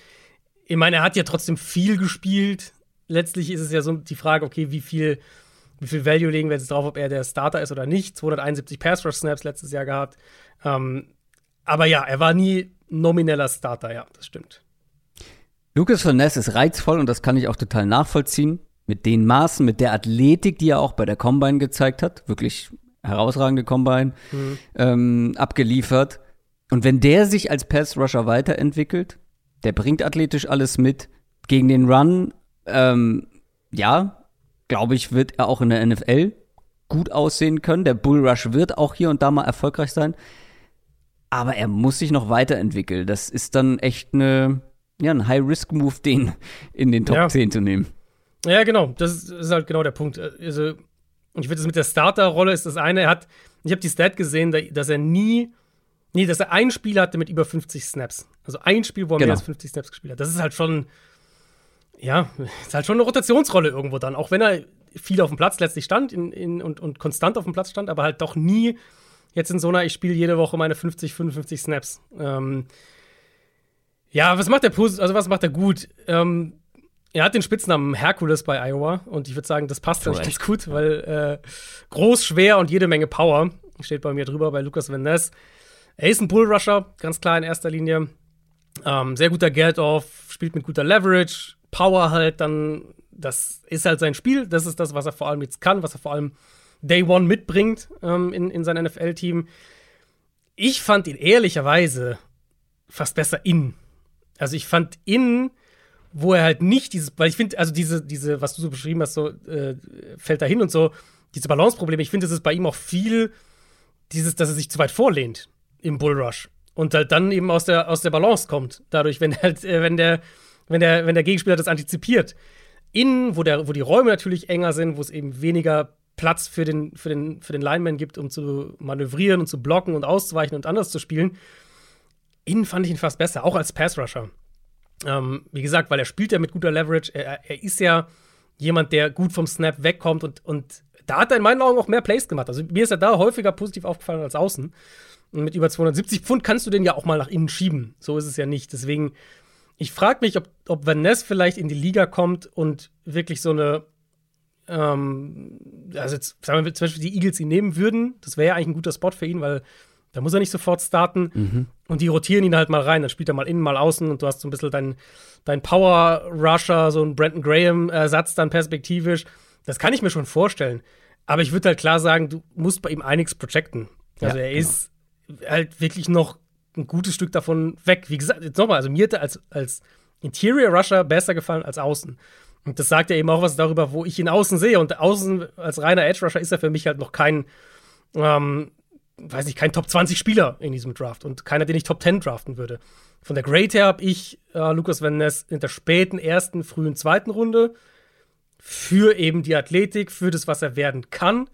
Ich meine, er hat ja trotzdem viel gespielt. Letztlich ist es ja so die Frage, okay, wie viel, wie viel Value legen wir jetzt drauf, ob er der Starter ist oder nicht. 271 Pass Rush Snaps letztes Jahr gehabt. Ähm, aber ja, er war nie nomineller Starter, ja, das stimmt. Lucas Finesse ist reizvoll und das kann ich auch total nachvollziehen. Mit den Maßen, mit der Athletik, die er auch bei der Combine gezeigt hat. Wirklich herausragende Combine ähm, abgeliefert. Und wenn der sich als Pass-Rusher weiterentwickelt, der bringt athletisch alles mit. Gegen den Run, ähm, ja, glaube ich, wird er auch in der NFL gut aussehen können. Der Bull Rush wird auch hier und da mal erfolgreich sein. Aber er muss sich noch weiterentwickeln. Das ist dann echt eine, ja, ein High-Risk-Move, den in den Top Ja. 10 zu nehmen. Ja, genau, das ist, ist halt genau der Punkt. Also, ich finde, das mit der Starterrolle ist das eine. Er hat, ich habe die Stat gesehen, da- dass er nie, nee, dass er ein Spiel hatte mit über 50 Snaps. Also ein Spiel, wo er Genau. mehr als 50 Snaps gespielt hat. Das ist halt schon, ja, ist halt schon eine Rotationsrolle irgendwo dann. Auch wenn er viel auf dem Platz letztlich stand in, in, und, und konstant auf dem Platz stand, aber halt doch nie jetzt in so einer, ich spiele jede Woche meine 50, 55 Snaps. Ähm, ja, was macht er posit- also was macht er gut? Ähm, er hat den Spitznamen Hercules bei Iowa und ich würde sagen, das passt eigentlich ganz gut, weil äh, groß, schwer und jede Menge Power steht bei mir drüber bei Lucas Van Ness. Er ist ein Bullrusher, ganz klar in erster Linie. Ähm, sehr guter Geld-Off, spielt mit guter Leverage, Power halt dann, das ist halt sein Spiel, das ist das, was er vor allem jetzt kann, was er vor allem Day One mitbringt ähm, in, in sein NFL-Team. Ich fand ihn ehrlicherweise fast besser in. Also ich fand in, wo er halt nicht dieses, weil ich finde, also diese, diese, was du so beschrieben hast, so äh, fällt da hin und so, diese Balanceprobleme, ich finde, es ist bei ihm auch viel dieses, dass er sich zu weit vorlehnt im Bullrush und halt dann eben aus der, aus der Balance kommt. Dadurch, wenn halt, äh, wenn der, wenn der, wenn der Gegenspieler das antizipiert. Innen, wo, der, wo die Räume natürlich enger sind, wo es eben weniger Platz für den, für, den, für den Lineman gibt, um zu manövrieren und zu blocken und auszuweichen und anders zu spielen. Innen fand ich ihn fast besser, auch als Pass-Rusher. Ähm, wie gesagt, weil er spielt ja mit guter Leverage. Er, er, ist ja jemand, der gut vom Snap wegkommt und, und da hat er in meinen Augen auch mehr Plays gemacht. Also mir ist er da häufiger positiv aufgefallen als außen. Und mit über 270 Pfund kannst du den ja auch mal nach innen schieben. So ist es ja nicht. Deswegen, ich frage mich, ob, ob Van Ness vielleicht in die Liga kommt und wirklich so eine ähm, also jetzt sagen wir zum Beispiel die Eagles ihn nehmen würden, das wäre ja eigentlich ein guter Spot für ihn, weil da muss er nicht sofort starten. Mhm. Und die rotieren ihn halt mal rein. Dann spielt er mal innen, mal außen und du hast so ein bisschen deinen dein Power-Rusher, so ein Brandon Graham-Ersatz dann perspektivisch. Das kann ich mir schon vorstellen. Aber ich würde halt klar sagen, du musst bei ihm einiges projecten. Also ja, er genau. ist halt wirklich noch ein gutes Stück davon weg. Wie gesagt, jetzt nochmal, also mir hat er als, als Interior Rusher besser gefallen als außen. Und das sagt ja eben auch was darüber, wo ich ihn außen sehe. Und außen als reiner Edge Rusher ist er für mich halt noch kein, ähm, weiß ich, kein Top 20 Spieler in diesem Draft und keiner, den ich Top 10 draften würde. Von der Grade her habe ich äh, Lukas Van Ness in der späten ersten, frühen zweiten Runde für eben die Athletik, für das, was er werden kann.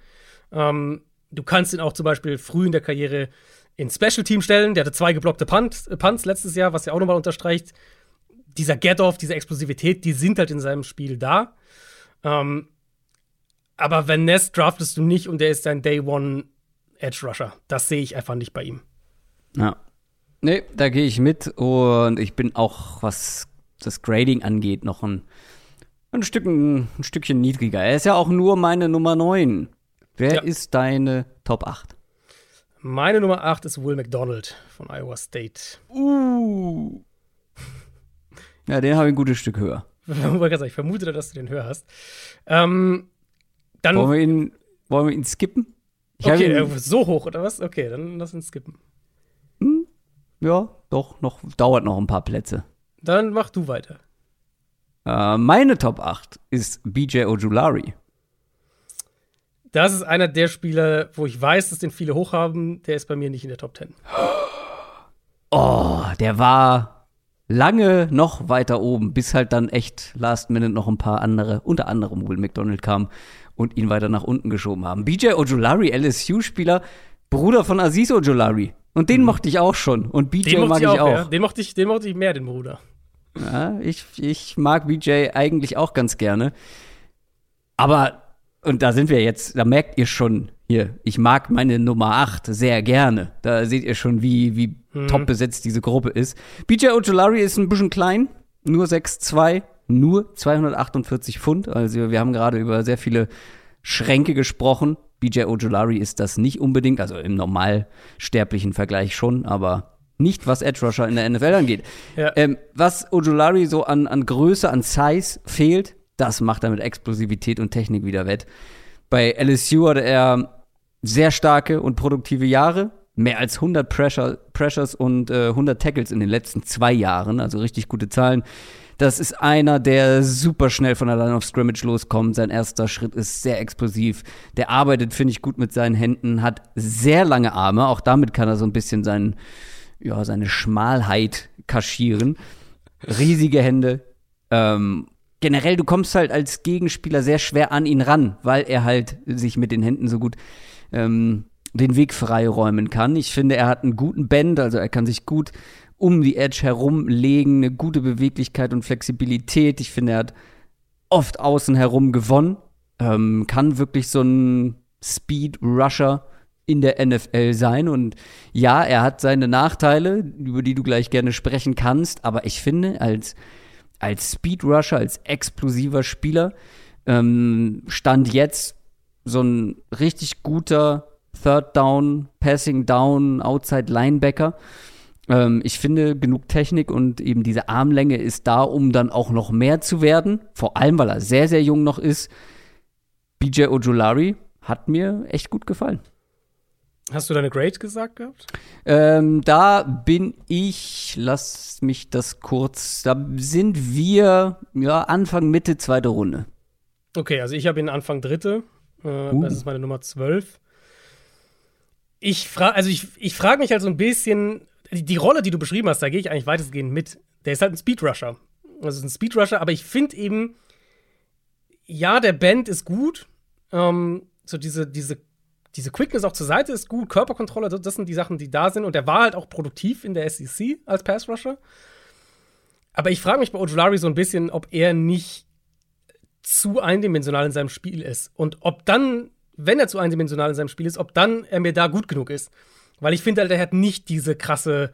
Ähm, du kannst ihn auch zum Beispiel früh in der Karriere ins Special Team stellen. Der hatte zwei geblockte Punts, Punts letztes Jahr, was ja auch nochmal unterstreicht, dieser Get-Off, diese Explosivität, die sind halt in seinem Spiel da. Ähm, aber Van Ness draftest du nicht und der ist dein Day One Edge Rusher. Das sehe ich einfach nicht bei ihm. Ja. Nee, da gehe ich mit und ich bin auch, was das Grading angeht, noch ein, ein, Stück, ein Stückchen niedriger. Er ist ja auch nur meine Nummer 9. Wer ja. ist deine Top 8? Meine Nummer 8 ist Will McDonald von Iowa State. Uh. Ja, den habe ich ein gutes Stück höher. <laughs> ich vermute, dass du den höher hast. Ähm, dann wollen, wir ihn, wollen wir ihn skippen? Ich okay, ihn, so hoch oder was? Okay, dann lass uns skippen. Hm, ja, doch, noch, dauert noch ein paar Plätze. Dann mach du weiter. Äh, meine Top 8 ist BJ Ojulari. Das ist einer der Spieler, wo ich weiß, dass den viele hochhaben. Der ist bei mir nicht in der Top 10. <gasps> Oh, der war lange noch weiter oben, bis halt dann echt last minute noch ein paar andere, unter anderem Will McDonald kam und ihn weiter nach unten geschoben haben. BJ Ojolari, LSU-Spieler, Bruder von Aziz Ojolari. Und den mhm. mochte ich auch schon. Und BJ mag ich auch. auch. Ja. Den, mochte ich, den mochte ich mehr, den Bruder. Ja, ich, ich mag BJ eigentlich auch ganz gerne. Aber, und da sind wir jetzt, da merkt ihr schon, hier, ich mag meine Nummer 8 sehr gerne. Da seht ihr schon, wie, wie mhm. top besetzt diese Gruppe ist. BJ Ojolari ist ein bisschen klein, nur 6'2, nur 248 Pfund. Also wir haben gerade über sehr viele Schränke gesprochen. BJ Ojolari ist das nicht unbedingt, also im normalsterblichen Vergleich schon, aber nicht, was Edge Rusher in der NFL angeht. Ja. Ähm, was Ojolari so an, an Größe, an Size fehlt, das macht er mit Explosivität und Technik wieder wett. Bei LSU hatte er sehr starke und produktive Jahre. Mehr als 100 Pressure, Pressures und äh, 100 Tackles in den letzten zwei Jahren, also richtig gute Zahlen. Das ist einer, der super schnell von der Line of Scrimmage loskommt. Sein erster Schritt ist sehr explosiv. Der arbeitet, finde ich, gut mit seinen Händen, hat sehr lange Arme. Auch damit kann er so ein bisschen sein, ja, seine Schmalheit kaschieren. Riesige Hände. Ähm, generell, du kommst halt als Gegenspieler sehr schwer an ihn ran, weil er halt sich mit den Händen so gut ähm, den Weg freiräumen kann. Ich finde, er hat einen guten Bend, also er kann sich gut um die Edge herumlegen, eine gute Beweglichkeit und Flexibilität. Ich finde, er hat oft außen herum gewonnen, ähm, kann wirklich so ein Speed-Rusher in der NFL sein. Und ja, er hat seine Nachteile, über die du gleich gerne sprechen kannst, aber ich finde, als, als Speed-Rusher, als explosiver Spieler, ähm, stand jetzt so ein richtig guter Third Down, Passing Down, Outside Linebacker. Ähm, ich finde, genug Technik und eben diese Armlänge ist da, um dann auch noch mehr zu werden. Vor allem, weil er sehr, sehr jung noch ist. BJ Ojulari hat mir echt gut gefallen. Hast du deine Grade gesagt gehabt? Ähm, da bin ich, lass mich das kurz, da sind wir ja Anfang, Mitte, zweite Runde. Okay, also ich habe ihn Anfang dritte. Äh, uh. Das ist meine Nummer 12. Ich frage, also ich, ich frage mich halt so ein bisschen, die, die, Rolle, die du beschrieben hast, da gehe ich eigentlich weitestgehend mit. Der ist halt ein Speedrusher. Also ein Speedrusher, aber ich finde eben, ja, der Band ist gut. Ähm, so diese, diese, diese Quickness auch zur Seite ist gut, Körperkontrolle, das, sind die Sachen, die da sind. Und der war halt auch produktiv in der SEC als Passrusher. Aber ich frage mich bei Ojulari so ein bisschen, ob er nicht zu eindimensional in seinem Spiel ist. Und ob dann, wenn er zu eindimensional in seinem Spiel ist, ob dann er mir da gut genug ist. Weil ich finde halt, er hat nicht diese krasse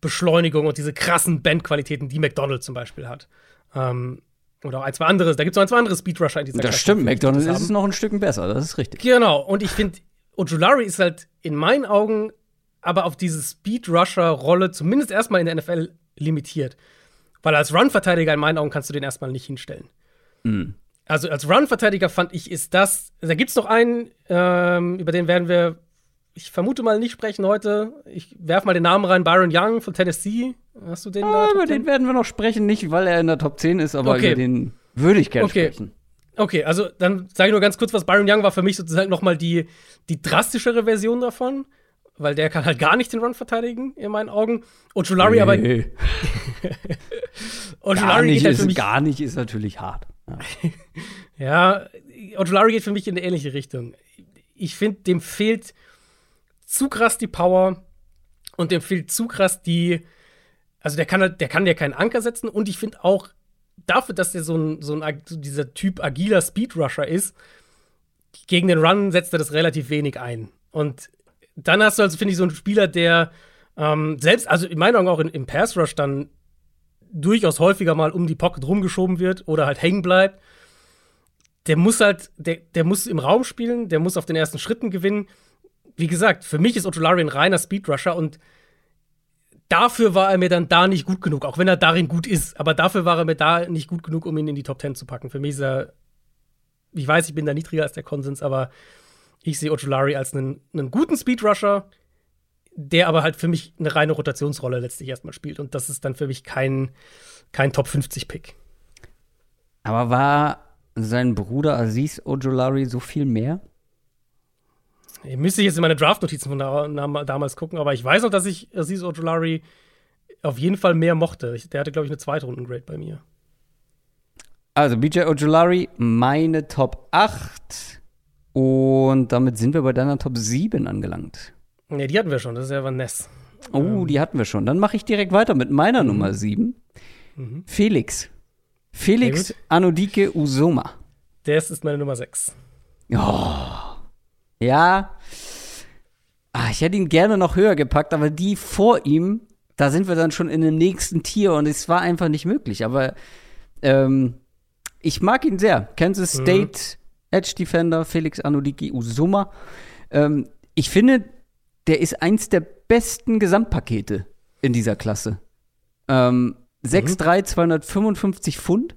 Beschleunigung und diese krassen Bandqualitäten, die McDonald zum Beispiel hat. Ähm, oder auch ein, zwei andere. Da gibt es noch ein, zwei andere Speedrusher in dieser Das Klasse, stimmt, McDonald's ist es noch ein Stück besser, das ist richtig. Genau. Und ich finde, Ojulari ist halt in meinen Augen aber auf diese Speedrusher-Rolle zumindest erstmal in der NFL limitiert. Weil als Run-Verteidiger in meinen Augen kannst du den erstmal nicht hinstellen. Mhm. Also als Run-Verteidiger fand ich, ist das. Da gibt es noch einen, ähm, über den werden wir, ich vermute mal, nicht sprechen heute. Ich werf mal den Namen rein, Byron Young von Tennessee. Hast du den da? Ah, über 10? den werden wir noch sprechen, nicht weil er in der Top 10 ist, aber Okay. über den würde ich gerne Okay. sprechen. Okay, also dann sage ich nur ganz kurz was. Byron Young war für mich sozusagen noch mal die, die drastischere Version davon, weil der kann halt gar nicht den Run verteidigen, in meinen Augen. Und Julari aber. Nee, <laughs> Und gar, nicht halt ist, gar nicht ist natürlich hart. Ja. <laughs> Ja, Ojulari geht für mich in eine ähnliche Richtung. Ich finde, dem fehlt zu krass die Power und dem fehlt zu krass die. Also der kann halt, der kann ja keinen Anker setzen und ich finde auch dafür, dass der so ein, so ein dieser Typ agiler Speedrusher ist, gegen den Run setzt er das relativ wenig ein. Und dann hast du also, finde ich, so einen Spieler, der ähm, selbst, also in meinen Augen auch in, im Pass Rush dann durchaus häufiger mal um die Pocket rumgeschoben wird oder halt hängen bleibt der muss halt, der, der muss im Raum spielen, der muss auf den ersten Schritten gewinnen. Wie gesagt, für mich ist Ojolari ein reiner Speedrusher und dafür war er mir dann da nicht gut genug, auch wenn er darin gut ist. Aber dafür war er mir da nicht gut genug, um ihn in die Top 10 zu packen. Für mich ist er, ich weiß, ich bin da niedriger als der Konsens, aber ich sehe Ojolari als einen, einen guten Speedrusher, der aber halt für mich eine reine Rotationsrolle letztlich erstmal spielt. Und das ist dann für mich kein, kein Top 50-Pick. Aber war sein Bruder Aziz Ojolari so viel mehr? Ich müsste jetzt in meine Draft-Notizen von da, damals gucken, aber ich weiß noch, dass ich Aziz Ojolari auf jeden Fall mehr mochte. Der hatte, glaube ich, eine Zweitrunden-Grade bei mir. Also BJ Ojolari, meine Top 8. Und damit sind wir bei deiner Top 7 angelangt. Ne, die hatten wir schon, das ist ja Van Ness. Oh, die hatten wir schon. Dann mache ich direkt weiter mit meiner Nummer 7. Felix. Felix Sehr Anodike Usoma. Das ist meine Nummer 6. Ja. Ah, ich hätte ihn gerne noch höher gepackt, aber die vor ihm, da sind wir dann schon in dem nächsten Tier und es war einfach nicht möglich. Aber ähm, ich mag ihn sehr. Kansas State Edge Defender Felix Anodiki Usuma. Ähm, ich finde, der ist eins der besten Gesamtpakete in dieser Klasse. Ähm, 6'3, 255 Pfund.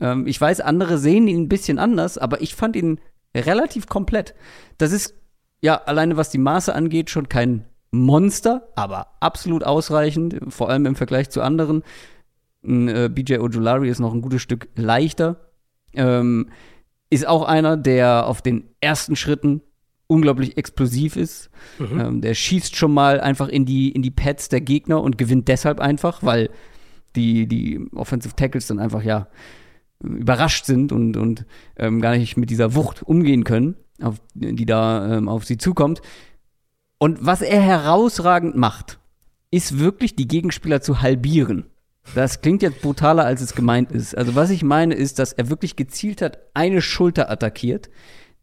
Ähm, ich weiß, andere sehen ihn ein bisschen anders, aber ich fand ihn relativ komplett. Das ist ja alleine was die Maße angeht schon kein Monster, aber absolut ausreichend, vor allem im Vergleich zu anderen. Ein, äh, BJ Ojulari ist noch ein gutes Stück leichter. Ähm, ist auch einer, der auf den ersten Schritten unglaublich explosiv ist. Ähm, der schießt schon mal einfach in die, in die Pads der Gegner und gewinnt deshalb einfach, weil die, die Offensive Tackles dann einfach ja überrascht sind und, und ähm, gar nicht mit dieser Wucht umgehen können, auf, die da ähm, auf sie zukommt. Und was er herausragend macht, ist wirklich die Gegenspieler zu halbieren. Das klingt jetzt brutaler, als es gemeint ist. Also was ich meine, ist, dass er wirklich gezielt hat, eine Schulter attackiert.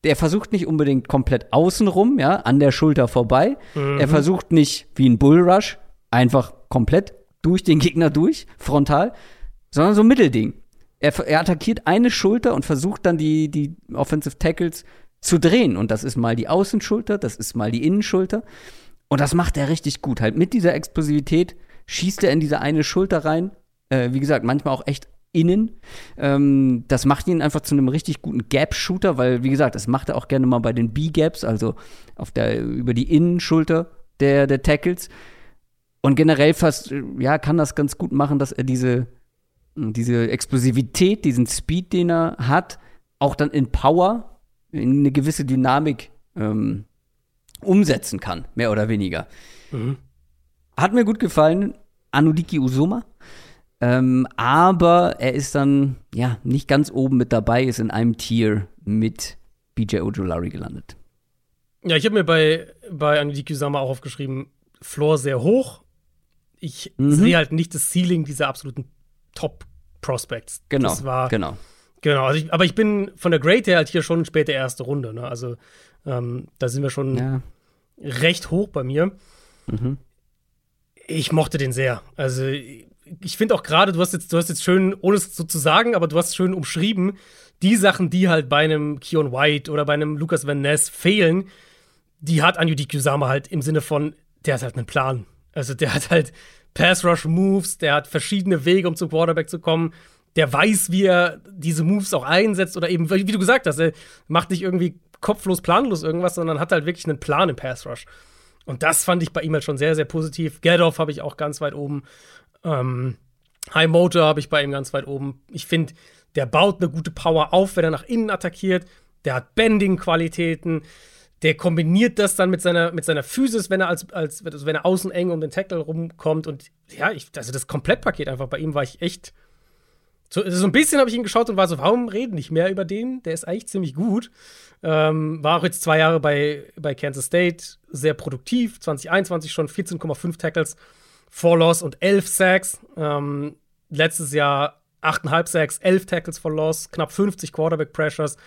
Der versucht nicht unbedingt komplett außenrum, ja, an der Schulter vorbei. Er versucht nicht wie ein Bullrush einfach komplett durch den Gegner durch, frontal, sondern so ein Mittelding. Er, er attackiert eine Schulter und versucht dann die, die Offensive Tackles zu drehen. Und das ist mal die Außenschulter, das ist mal die Innenschulter. Und das macht er richtig gut. Halt mit dieser Explosivität schießt er in diese eine Schulter rein. Äh, wie gesagt, manchmal auch echt innen. Ähm, das macht ihn einfach zu einem richtig guten Gap-Shooter, weil, wie gesagt, das macht er auch gerne mal bei den B-Gaps, also auf der, über die Innenschulter der, der Tackles. Und generell fast, äh, ja, kann das ganz gut machen, dass er diese, diese Explosivität, diesen Speed, den er hat, auch dann in Power, in eine gewisse Dynamik ähm, umsetzen kann, mehr oder weniger. Hat mir gut gefallen, Anudiki Usoma. Ähm, aber er ist dann, ja, nicht ganz oben mit dabei, ist in einem Tier mit BJ Ojolari gelandet. Ja, ich habe mir bei, bei Anidiki Usama auch aufgeschrieben, Floor sehr hoch. Ich Mhm. sehe halt nicht das Ceiling dieser absoluten Top-Prospects. Genau. Das war, genau. Genau, also ich, aber ich bin von der Grade her halt hier schon später erste Runde. Ne? Also ähm, da sind wir schon Ja. recht hoch bei mir. Mhm. Ich mochte den sehr. Also ich finde auch gerade, du hast jetzt, du hast jetzt schön, ohne es so zu sagen, aber du hast schön umschrieben, die Sachen, die halt bei einem Keon White oder bei einem Lucas Van Ness fehlen, die hat Anju Kusama halt im Sinne von, der hat halt einen Plan. Also der hat halt Pass-Rush-Moves, der hat verschiedene Wege, um zum Quarterback zu kommen. Der weiß, wie er diese Moves auch einsetzt oder eben, wie du gesagt hast, er macht nicht irgendwie kopflos, planlos irgendwas, sondern hat halt wirklich einen Plan im Pass-Rush. Und das fand ich bei ihm halt schon sehr, sehr positiv. Geldof habe ich auch ganz weit oben. Ähm, High Motor habe ich bei ihm ganz weit oben. Ich finde, der baut eine gute Power auf, wenn er nach innen attackiert. Der hat Bending-Qualitäten. Der kombiniert das dann mit seiner, mit seiner Physis, wenn er als, als also wenn er außen eng um den Tackle rumkommt. Und ja, ich, also das Komplettpaket einfach bei ihm war ich echt. So, so ein bisschen habe ich ihn geschaut und war so, warum reden nicht mehr über den? Der ist eigentlich ziemlich gut. Ähm, war auch jetzt zwei Jahre bei, bei Kansas State, sehr produktiv. 2021 schon 14,5 Tackles, 4 Loss und 11 Sacks. Ähm, letztes Jahr 8,5 Sacks, 11 Tackles for Loss, knapp 50 Quarterback Pressures.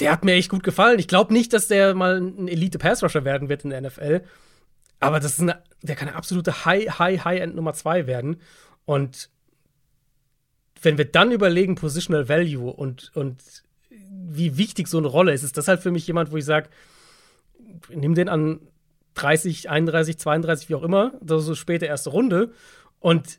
Der hat mir echt gut gefallen. Ich glaube nicht, dass der mal ein Elite Pass Rusher werden wird in der NFL. Aber das ist eine, der kann eine absolute High, High, High-End Nummer 2 werden. Und wenn wir dann überlegen, Positional Value und, und wie wichtig so eine Rolle ist, ist das halt für mich jemand, wo ich sage, nimm den an 30, 31, 32, wie auch immer, ist so späte erste Runde. Und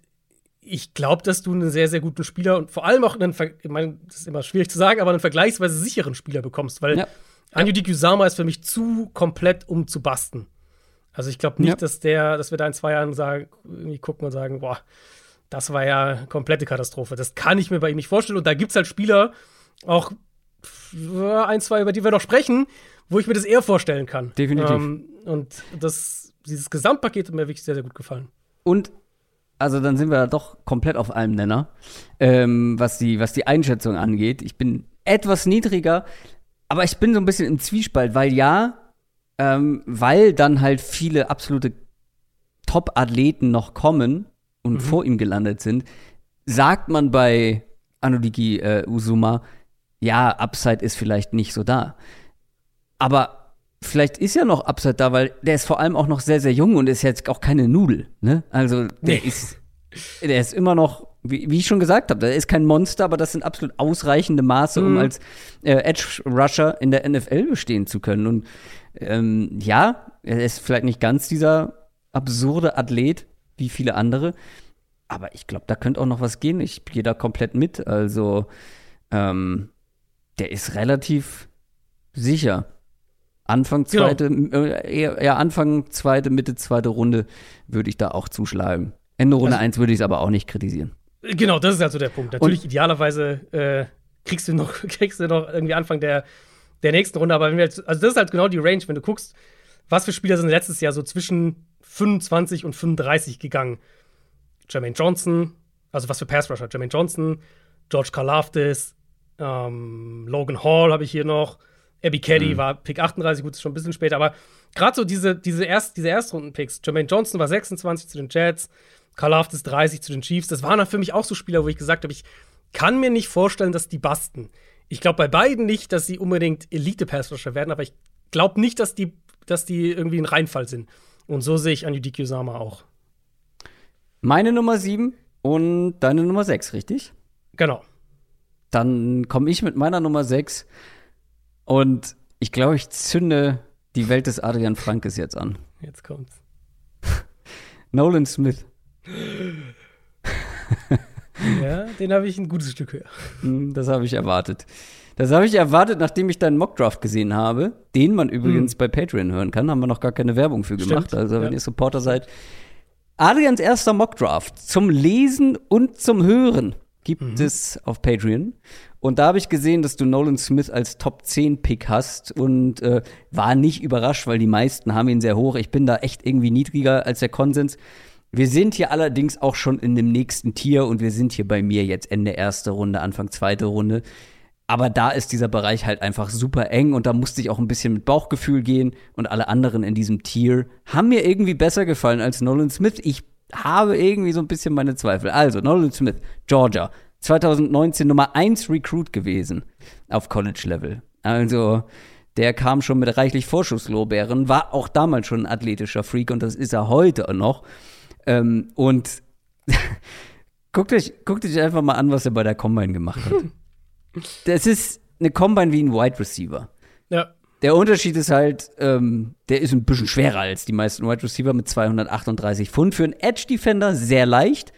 ich glaube, dass du einen sehr, sehr guten Spieler und vor allem auch einen, ich meine, das ist immer schwierig zu sagen, aber einen vergleichsweise sicheren Spieler bekommst, weil Ja. Anju Kusama ist für mich zu komplett, um zu basten. Also ich glaube nicht, Ja. dass der, dass wir da in zwei Jahren sagen, irgendwie gucken und sagen, boah, das war ja komplette Katastrophe. Das kann ich mir bei ihm nicht vorstellen. Und da gibt es halt Spieler, auch pff, ein, zwei, über die wir noch sprechen, wo ich mir das eher vorstellen kann. Definitiv. Ähm, und das, dieses Gesamtpaket hat mir wirklich sehr, sehr gut gefallen. Und also dann sind wir da doch komplett auf einem Nenner, ähm, was, die, was die Einschätzung angeht. Ich bin etwas niedriger, aber ich bin so ein bisschen im Zwiespalt, weil ja, ähm, weil dann halt viele absolute Top-Athleten noch kommen und vor ihm gelandet sind, sagt man bei Anodiki äh, Uzuma, ja, Upside ist vielleicht nicht so da. Aber vielleicht ist ja noch Upside da, weil der ist vor allem auch noch sehr, sehr jung und ist jetzt auch keine Nudel. Ne? Also der ist, der ist immer noch, wie, wie ich schon gesagt habe, der ist kein Monster, aber das sind absolut ausreichende Maße, um als äh, Edge Rusher in der NFL bestehen zu können. Und ähm, ja, er ist vielleicht nicht ganz dieser absurde Athlet wie viele andere, aber ich glaube, da könnte auch noch was gehen. Ich gehe da komplett mit. Also ähm, der ist relativ sicher. Anfang Genau. zweite, äh, eher, eher Anfang zweite, Mitte zweite Runde würde ich da auch zuschlagen. Ende Runde Also- eins würde ich es aber auch nicht kritisieren. Genau, das ist also der Punkt. Natürlich, idealerweise äh, kriegst, du noch, <laughs> kriegst du noch irgendwie Anfang der, der nächsten Runde, aber wenn wir jetzt, also das ist halt genau die Range, wenn du guckst, was für Spieler sind letztes Jahr so zwischen 25 und 35 gegangen. Jermaine Johnson, also was für Pass Rusher, Jermaine Johnson, George Karlaftis, ähm, Logan Hall habe ich hier noch, Abby Caddy war Pick 38, gut, ist schon ein bisschen später, aber gerade so diese, diese, Erst, diese Erstrunden-Picks, Jermaine Johnson war 26 zu den Jets, Karlaftis 30 zu den Chiefs, das waren dann für mich auch so Spieler, wo ich gesagt habe, ich kann mir nicht vorstellen, dass die basten. Ich glaube bei beiden nicht, dass sie unbedingt Elite-Pass-Rusher werden, aber ich glaube nicht, dass die, dass die irgendwie ein Reinfall sind. Und so sehe ich Anju Kusama auch. Meine Nummer sieben und deine Nummer sechs, richtig? Genau. Dann komme ich mit meiner Nummer sechs und ich glaube, ich zünde die Welt des Adrian Frankes jetzt an. Jetzt kommt's. <laughs> Nolan Smith. Ja, den habe ich ein gutes Stück höher. Hm, Das habe ich erwartet. Das habe ich erwartet, nachdem ich deinen Mockdraft gesehen habe, den man übrigens bei Patreon hören kann. Haben wir noch gar keine Werbung für gemacht. Stimmt, also, wenn ja. ihr Supporter seid. Adrians erster Mockdraft zum Lesen und zum Hören gibt es auf Patreon. Und da habe ich gesehen, dass du Nolan Smith als Top 10 Pick hast und äh, war nicht überrascht, weil die meisten haben ihn sehr hoch. Ich bin da echt irgendwie niedriger als der Konsens. Wir sind hier allerdings auch schon in dem nächsten Tier und wir sind hier bei mir jetzt Ende erste Runde, Anfang zweite Runde. Aber da ist dieser Bereich halt einfach super eng und da musste ich auch ein bisschen mit Bauchgefühl gehen und alle anderen in diesem Tier haben mir irgendwie besser gefallen als Nolan Smith. Ich habe irgendwie so ein bisschen meine Zweifel. Also, Nolan Smith, Georgia, 2019 Nummer 1 Recruit gewesen auf College-Level. Also, der kam schon mit reichlich Vorschusslorbeeren, war auch damals schon ein athletischer Freak und das ist er heute noch. Ähm, und <laughs> guckt, euch, guckt euch einfach mal an, was er bei der Combine gemacht hat. <laughs> Das ist eine Combine wie ein Wide Receiver. Ja. Der Unterschied ist halt, ähm, der ist ein bisschen schwerer als die meisten Wide Receiver mit 238 Pfund. Für einen Edge Defender sehr leicht.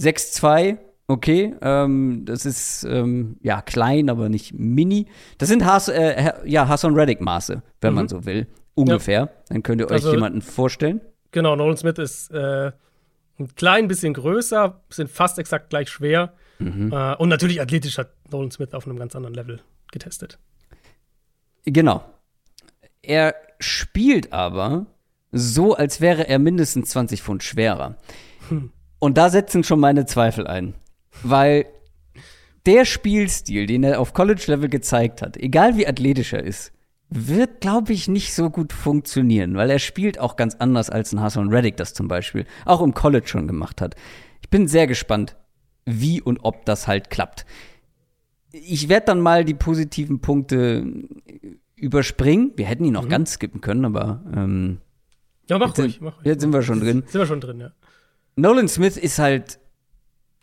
6'2, okay. Ähm, das ist ähm, ja klein, aber nicht mini. Das sind Has äh, ja, Hassan Reddick Maße, wenn mhm. man so will. Ungefähr. Ja. Dann könnt ihr euch also, jemanden vorstellen. Genau, Nolan Smith ist äh, ein klein bisschen größer, sind fast exakt gleich schwer. Mhm. Äh, und natürlich athletisch hat Nolan Smith auf einem ganz anderen Level getestet. Genau. Er spielt aber so, als wäre er mindestens 20 Pfund schwerer. Hm. Und da setzen schon meine Zweifel ein. Weil der Spielstil, den er auf College-Level gezeigt hat, egal wie athletisch er ist, wird, glaube ich, nicht so gut funktionieren, weil er spielt auch ganz anders als ein Hassan Reddick das zum Beispiel auch im College schon gemacht hat. Ich bin sehr gespannt, wie und ob das halt klappt ich werde dann mal die positiven Punkte überspringen. Wir hätten ihn noch mhm. ganz skippen können, aber ähm, ja, mach ruhig, mach ruhig. Jetzt sind wir schon drin. Sind wir schon drin, ja. Nolan Smith ist halt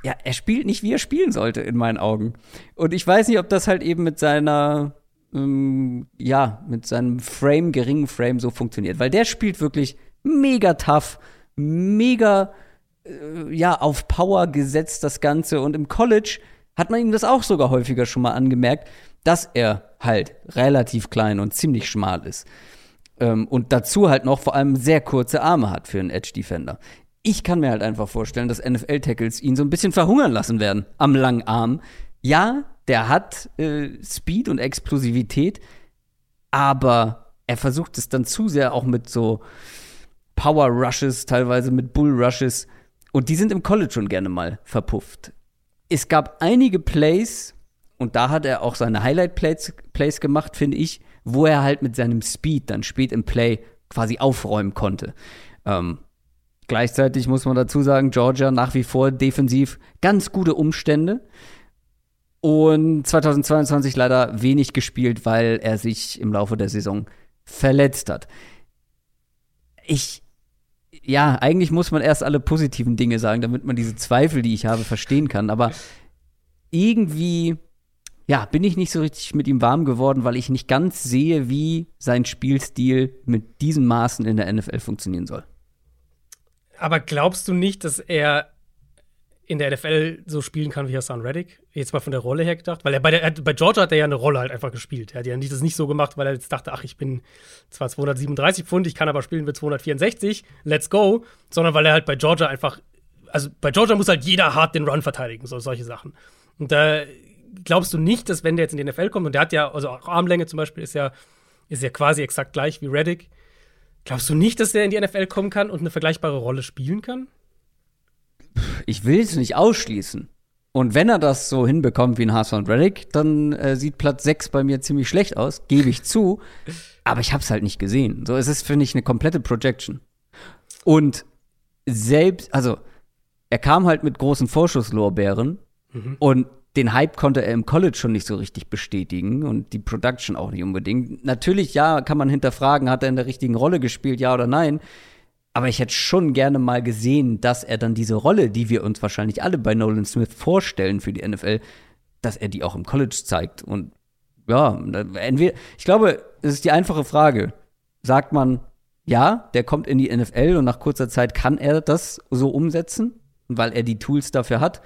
ja, er spielt nicht, wie er spielen sollte, in meinen Augen. Und ich weiß nicht, ob das halt eben mit seiner, ähm, ja, mit seinem Frame, geringen Frame so funktioniert. Weil der spielt wirklich mega tough, mega, äh, ja, auf Power gesetzt, das Ganze. Und im College hat man ihm das auch sogar häufiger schon mal angemerkt, dass er halt relativ klein und ziemlich schmal ist. Ähm, und dazu halt noch vor allem sehr kurze Arme hat für einen Edge Defender. Ich kann mir halt einfach vorstellen, dass NFL-Tackles ihn so ein bisschen verhungern lassen werden am langen Arm. Ja, der hat äh, Speed und Explosivität, aber er versucht es dann zu sehr auch mit so Power Rushes, teilweise mit Bull Rushes. Und die sind im College schon gerne mal verpufft es gab einige Plays, und da hat er auch seine Highlight-Plays Plays gemacht, finde ich, wo er halt mit seinem Speed dann spät im Play quasi aufräumen konnte. Ähm, gleichzeitig muss man dazu sagen, Georgia nach wie vor defensiv ganz gute Umstände. Und 2022 leider wenig gespielt, weil er sich im Laufe der Saison verletzt hat. Ich ja, eigentlich muss man erst alle positiven Dinge sagen, damit man diese Zweifel, die ich habe, verstehen kann. Aber irgendwie, ja, bin ich nicht so richtig mit ihm warm geworden, weil ich nicht ganz sehe, wie sein Spielstil mit diesen Maßen in der NFL funktionieren soll. Aber glaubst du nicht, dass er in der NFL so spielen kann wie Hassan Reddick. Jetzt mal von der Rolle her gedacht, weil er bei, der, bei Georgia hat er ja eine Rolle halt einfach gespielt. Er hat ja das nicht so gemacht, weil er jetzt dachte, ach, ich bin zwar 237 Pfund, ich kann aber spielen mit 264, let's go, sondern weil er halt bei Georgia einfach, also bei Georgia muss halt jeder hart den Run verteidigen, so solche Sachen. Und da glaubst du nicht, dass wenn der jetzt in die NFL kommt, und der hat ja, also auch Armlänge zum Beispiel ist ja, ist ja quasi exakt gleich wie Reddick, glaubst du nicht, dass der in die NFL kommen kann und eine vergleichbare Rolle spielen kann? Ich will es nicht ausschließen. Und wenn er das so hinbekommt wie ein Haas und Reddick, dann äh, sieht Platz 6 bei mir ziemlich schlecht aus, gebe ich zu. Aber ich habe es halt nicht gesehen. So es ist finde ich, eine komplette Projection. Und selbst, also, er kam halt mit großen Vorschusslorbeeren mhm. und den Hype konnte er im College schon nicht so richtig bestätigen und die Production auch nicht unbedingt. Natürlich, ja, kann man hinterfragen, hat er in der richtigen Rolle gespielt, ja oder nein. Aber ich hätte schon gerne mal gesehen, dass er dann diese Rolle, die wir uns wahrscheinlich alle bei Nolan Smith vorstellen für die NFL, dass er die auch im College zeigt. Und ja, entweder, ich glaube, es ist die einfache Frage. Sagt man, ja, der kommt in die NFL und nach kurzer Zeit kann er das so umsetzen, weil er die Tools dafür hat.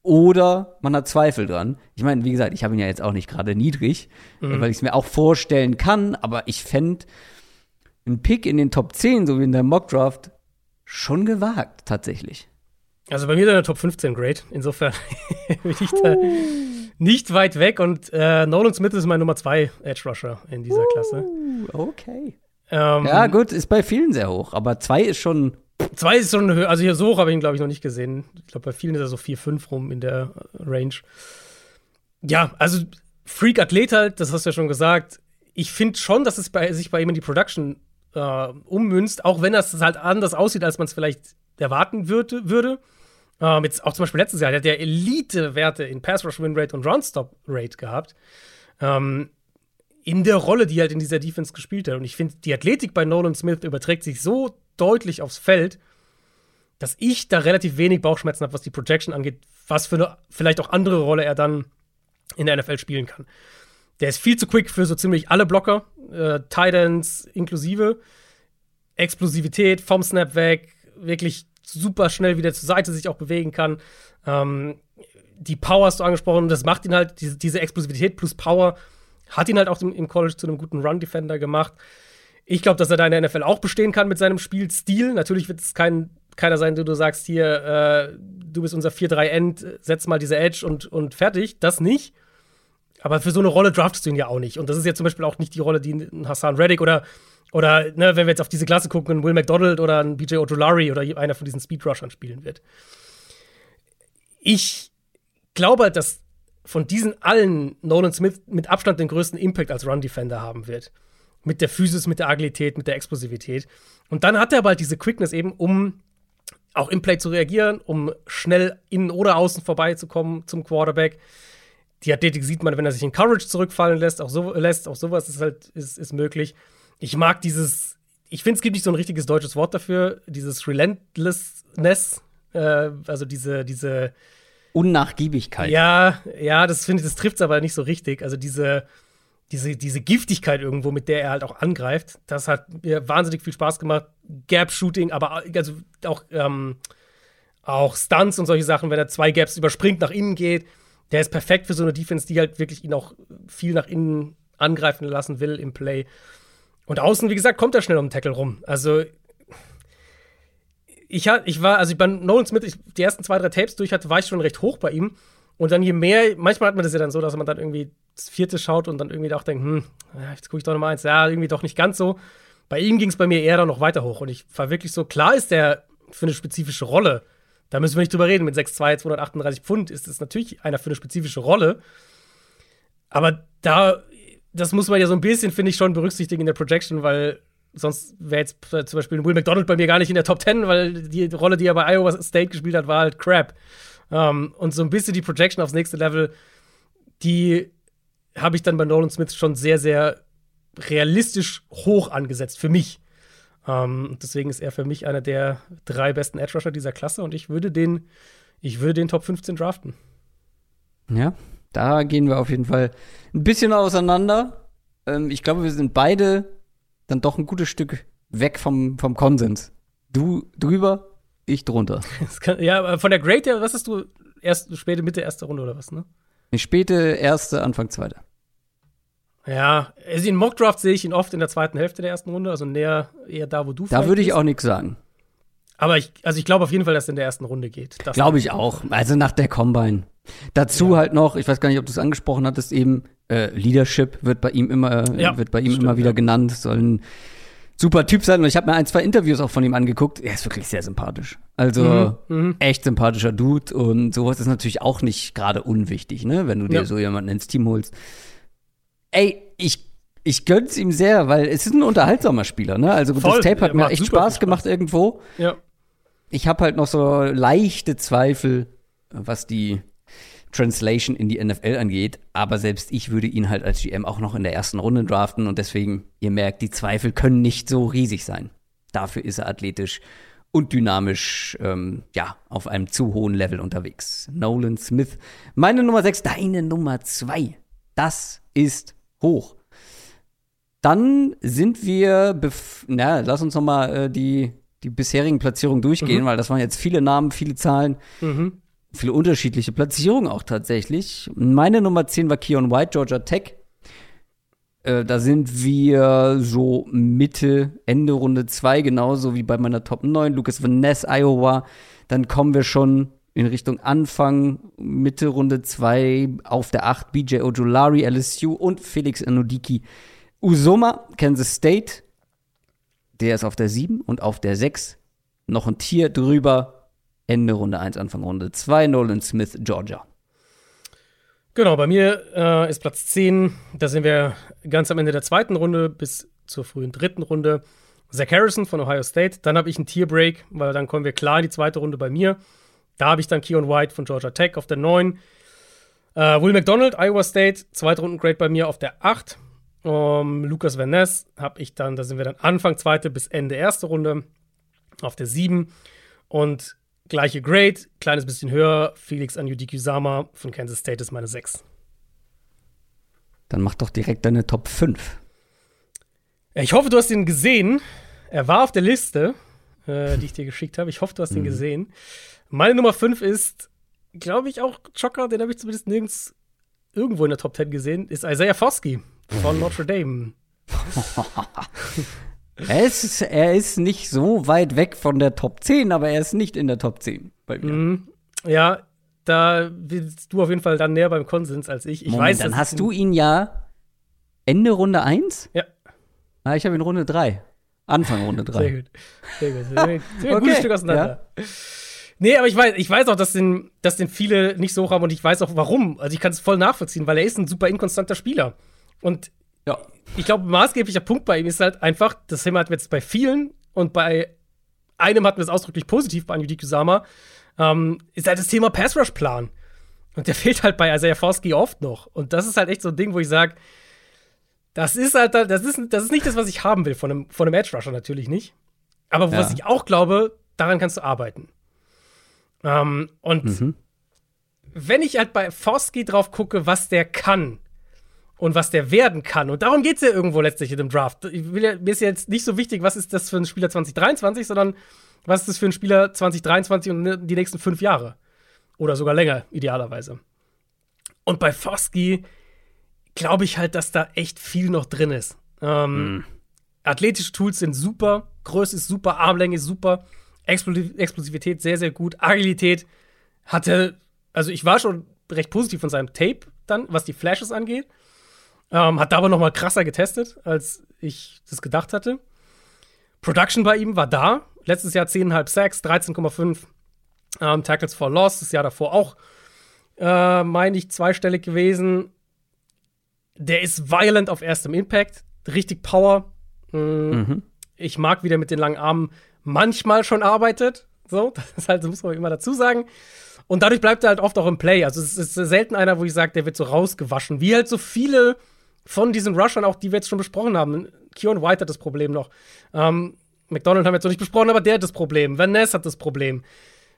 Oder man hat Zweifel dran. Ich meine, wie gesagt, ich habe ihn ja jetzt auch nicht gerade niedrig, mhm. weil ich es mir auch vorstellen kann, aber ich fände ein Pick in den Top 10, so wie in der Mockdraft, schon gewagt, tatsächlich. Also bei mir ist er in der Top 15 Grade. Insofern <laughs> bin ich da nicht weit weg. Und äh, Nolan Smith ist mein Nummer 2 Edge Rusher in dieser Klasse. Okay. Ähm, ja, gut, ist bei vielen sehr hoch. Aber 2 ist schon. 2 ist schon höher. Also hier so hoch habe ich ihn, glaube ich, noch nicht gesehen. Ich glaube, bei vielen ist er so 4, 5 rum in der Range. Ja, also Freak Athlet halt, das hast du ja schon gesagt. Ich finde schon, dass es bei, sich bei ihm in die Production äh, ummünzt, auch wenn das halt anders aussieht, als man es vielleicht erwarten würde. würde. Ähm, jetzt auch zum Beispiel letztes Jahr, der hat ja Elite-Werte in Pass-Rush-Win-Rate und Run-Stop-Rate gehabt. Ähm, in der Rolle, die er halt in dieser Defense gespielt hat. Und ich finde, die Athletik bei Nolan Smith überträgt sich so deutlich aufs Feld, dass ich da relativ wenig Bauchschmerzen habe, was die Projection angeht, was für eine vielleicht auch andere Rolle er dann in der NFL spielen kann. Der ist viel zu quick für so ziemlich alle Blocker, äh, Titans inklusive. Explosivität vom Snap weg, wirklich super schnell wieder zur Seite sich auch bewegen kann. Ähm, die Power hast du angesprochen, das macht ihn halt, diese, diese Explosivität plus Power hat ihn halt auch im, College zu einem guten Run-Defender gemacht. Ich glaube, dass er da in der NFL auch bestehen kann mit seinem Spielstil. Natürlich wird es kein, keiner sein, der du sagst, hier, äh, du bist unser 4-3-End, setz mal diese Edge und, und fertig. Das nicht. Aber für so eine Rolle draftest du ihn ja auch nicht. Und das ist ja zum Beispiel auch nicht die Rolle, die ein Hassan Reddick oder, oder ne, wenn wir jetzt auf diese Klasse gucken, ein Will McDonald oder ein BJ Ojolari oder einer von diesen Speedrushern spielen wird. Ich glaube halt, dass von diesen allen Nolan Smith mit Abstand den größten Impact als Run-Defender haben wird. Mit der Physis, mit der Agilität, mit der Explosivität. Und dann hat er aber halt diese Quickness eben, um auch im Play zu reagieren, um schnell innen oder außen vorbeizukommen zum Quarterback die Athletik sieht man, wenn er sich in Courage zurückfallen lässt, auch so lässt, auch sowas ist halt ist, ist möglich. Ich mag dieses, ich finde, es gibt nicht so ein richtiges deutsches Wort dafür, dieses Relentlessness, äh, also diese, diese Unnachgiebigkeit. Ja, ja, das finde ich, das trifft es aber nicht so richtig. Also diese, diese, diese Giftigkeit irgendwo, mit der er halt auch angreift, das hat mir wahnsinnig viel Spaß gemacht. Gap-Shooting, aber also auch, ähm, auch Stunts und solche Sachen, wenn er zwei Gaps überspringt, nach innen geht der ist perfekt für so eine Defense, die halt wirklich ihn auch viel nach innen angreifen lassen will im Play. Und außen, wie gesagt, kommt er schnell um den Tackle rum. Also, ich, ich war, also bei Nolan Smith, ich, die ersten zwei, drei Tapes durch hatte, war ich schon recht hoch bei ihm. Und dann je mehr, manchmal hat man das ja dann so, dass man dann irgendwie das vierte schaut und dann irgendwie auch denkt, hm, jetzt gucke ich doch noch mal eins. Ja, irgendwie doch nicht ganz so. Bei ihm ging es bei mir eher dann noch weiter hoch. Und ich war wirklich so, klar ist der für eine spezifische Rolle da müssen wir nicht drüber reden. Mit 6'2, 238 Pfund ist es natürlich einer für eine spezifische Rolle. Aber da, das muss man ja so ein bisschen, finde ich, schon berücksichtigen in der Projection, weil sonst wäre jetzt zum Beispiel Will McDonald bei mir gar nicht in der Top 10, weil die Rolle, die er bei Iowa State gespielt hat, war halt crap. Um, ähm, und so ein bisschen die Projection aufs nächste Level, die habe ich dann bei Nolan Smith schon sehr, sehr realistisch hoch angesetzt für mich. Ähm, deswegen ist er für mich einer der drei besten Edge Rusher dieser Klasse und ich würde den, ich würde den Top 15 draften. Ja, da gehen wir auf jeden Fall ein bisschen auseinander. Ähm, ich glaube, wir sind beide dann doch ein gutes Stück weg vom, vom Konsens. Du drüber, ich drunter. <laughs> Kann, ja, von der Grade her, was hast du? Erst, späte, Mitte, erste Runde oder was, ne? Eine späte, erste, Anfang, zweite. Ja, also in Mockdraft sehe ich ihn oft in der zweiten Hälfte der ersten Runde, also näher eher da, wo du Da würde ich auch nichts sagen. Aber ich, also ich glaube auf jeden Fall, dass er in der ersten Runde geht. Glaube ich auch. Also nach der Combine. Dazu ja. halt noch, ich weiß gar nicht, ob du es angesprochen hattest, eben äh, Leadership wird bei ihm immer, äh, ja, wird bei ihm stimmt, immer wieder ja. genannt. Soll ein super Typ sein. Und ich habe mir ein, zwei Interviews auch von ihm angeguckt. Er ist wirklich sehr sympathisch. Also mhm, mhm. echt sympathischer Dude. Und sowas ist natürlich auch nicht gerade unwichtig, ne? Wenn du dir so jemanden ins Team holst. Ey, ich, ich gönn's ihm sehr, weil es ist ein unterhaltsamer Spieler, ne? Also Voll. das Tape hat mir echt Spaß, Spaß gemacht irgendwo. Ja. Ich habe halt noch so leichte Zweifel, was die Translation in die NFL angeht, aber selbst ich würde ihn halt als GM auch noch in der ersten Runde draften und deswegen, ihr merkt, die Zweifel können nicht so riesig sein. Dafür ist er athletisch und dynamisch, ähm, ja, auf einem zu hohen Level unterwegs. Nolan Smith, meine Nummer 6, deine Nummer 2. Das ist hoch. Dann sind wir, na, lass uns noch mal äh, die, die bisherigen Platzierungen durchgehen, mhm. weil das waren jetzt viele Namen, viele Zahlen, mhm. viele unterschiedliche Platzierungen auch tatsächlich. Meine Nummer 10 war Keon White, Georgia Tech. Äh, da sind wir so Mitte, Ende Runde 2, genauso wie bei meiner Top 9. Lucas Van Ness, Iowa. Dann kommen wir schon in Richtung Anfang, Mitte Runde 2 auf der 8 BJ Ojulari, LSU und Felix Anodiki Usoma, Kansas State. Der ist auf der 7 und auf der 6 noch ein Tier drüber. Ende Runde 1, Anfang Runde 2, Nolan Smith, Georgia. Genau, bei mir äh, ist Platz 10. Da sind wir ganz am Ende der zweiten Runde bis zur frühen dritten Runde. Zach Harrison von Ohio State. Dann habe ich einen Tierbreak, weil dann kommen wir klar in die zweite Runde bei mir. Da habe ich dann Keon White von Georgia Tech auf der 9. Äh, Will McDonald, Iowa State, zweite Rundengrade bei mir auf der 8. Um, Lucas Van Ness habe ich dann, da sind wir dann Anfang zweite bis Ende erste Runde auf der 7. Und gleiche Grade, kleines bisschen höher, Felix Anjudikusama von Kansas State ist meine 6. Dann mach doch direkt deine Top 5. Ich hoffe, du hast ihn gesehen. Er war auf der Liste, äh, die ich dir geschickt habe. Ich hoffe, du hast ihn mhm. gesehen. Meine Nummer 5 ist, glaube ich, auch Chocker, den habe ich zumindest nirgends irgendwo in der Top 10 gesehen, ist Isaiah Foskey von <laughs> Notre Dame. <laughs> er, ist, er ist nicht so weit weg von der Top 10, aber er ist nicht in der Top 10 bei mir. Mhm. Ja, da bist du auf jeden Fall dann näher beim Konsens als ich. Ich Moment, weiß, dann hast du ihn ja Ende Runde 1? Ja. Ah, ich habe ihn Runde 3. Anfang Runde 3. Sehr gut. Sehr gut. Sehr gut. Sehr okay. gutes Stück auseinander. Ja. Nee, aber ich weiß, ich weiß auch, dass den, dass den viele nicht so hoch haben und ich weiß auch warum. Also ich kann es voll nachvollziehen, weil er ist ein super inkonstanter Spieler. Und ja. ich glaube, maßgeblicher Punkt bei ihm ist halt einfach, das Thema hatten wir jetzt bei vielen und bei einem hatten wir es ausdrücklich positiv bei Anjudi Kusama, ähm, ist halt das Thema Pass-Rush-Plan. Und der <laughs> fehlt halt bei Isaiah Foskey oft noch. Und das ist halt echt so ein Ding, wo ich sage, das ist halt, das ist, das ist nicht das, was ich haben will von einem, von einem Edge-Rusher, natürlich nicht. Aber ja. was ich auch glaube, daran kannst du arbeiten. Ähm, und mhm. wenn ich halt bei Foskey drauf gucke, was der kann und was der werden kann, und darum geht es ja irgendwo letztlich in dem Draft. Ja, mir ist jetzt nicht so wichtig, was ist das für ein Spieler 2023, sondern was ist das für ein Spieler 2023 und die nächsten fünf Jahre. Oder sogar länger, idealerweise. Und bei Foskey glaube ich halt, dass da echt viel noch drin ist. Ähm, mm. Athletische Tools sind super, Größe ist super, Armlänge ist super. Explosivität sehr, sehr gut. Agilität hatte, also ich war schon recht positiv von seinem Tape dann, was die Flashes angeht. Ähm, hat da aber noch mal krasser getestet, als ich das gedacht hatte. Production bei ihm war da. Letztes Jahr 10,5 Sacks, 13,5 ähm, Tackles for Loss. Das Jahr davor auch, äh, meine ich, zweistellig gewesen. Der ist violent auf erstem Impact. Richtig Power. Mhm. Mhm. Ich mag wieder mit den langen Armen manchmal schon arbeitet. So, <laughs> das ist halt, das muss man immer dazu sagen. Und dadurch bleibt er halt oft auch im Play. Also es ist selten einer, wo ich sage, der wird so rausgewaschen. Wie halt so viele von diesen Rushern, auch die wir jetzt schon besprochen haben. Keon White hat das Problem noch. Ähm, McDonald haben wir jetzt noch nicht besprochen, aber der hat das Problem. Van Ness hat das Problem.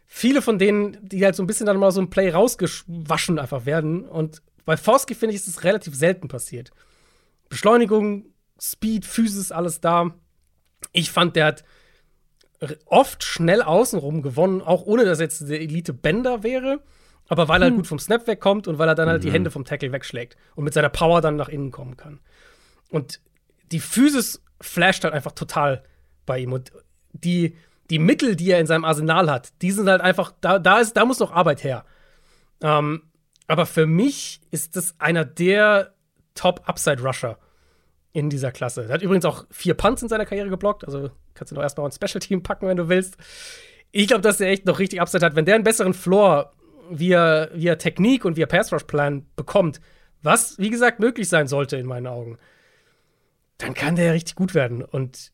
Viele von denen, die halt so ein bisschen dann mal so ein Play rausgewaschen einfach werden. Und bei Forsky, finde ich, ist es relativ selten passiert. Beschleunigung, Speed, Physis, alles da. Ich fand, der hat oft schnell außenrum gewonnen, auch ohne dass jetzt der Elite-Bender wäre. Aber weil er halt hm. gut vom Snap wegkommt und weil er dann halt mhm. die Hände vom Tackle wegschlägt und mit seiner Power dann nach innen kommen kann. Und die Physis flasht halt einfach total bei ihm. Und die, die Mittel, die er in seinem Arsenal hat, die sind halt einfach, da, da, ist, da muss noch Arbeit her. Ähm, aber für mich ist das einer der Top-Upside-Rusher in dieser Klasse. Er hat übrigens auch vier Punts in seiner Karriere geblockt, also kannst du noch erstmal ein Special-Team packen, wenn du willst. Ich glaube, dass er echt noch richtig Upside hat. Wenn der einen besseren Floor via, via Technik und via Pass-Rush-Plan bekommt, was, wie gesagt, möglich sein sollte in meinen Augen, dann kann der richtig gut werden. Und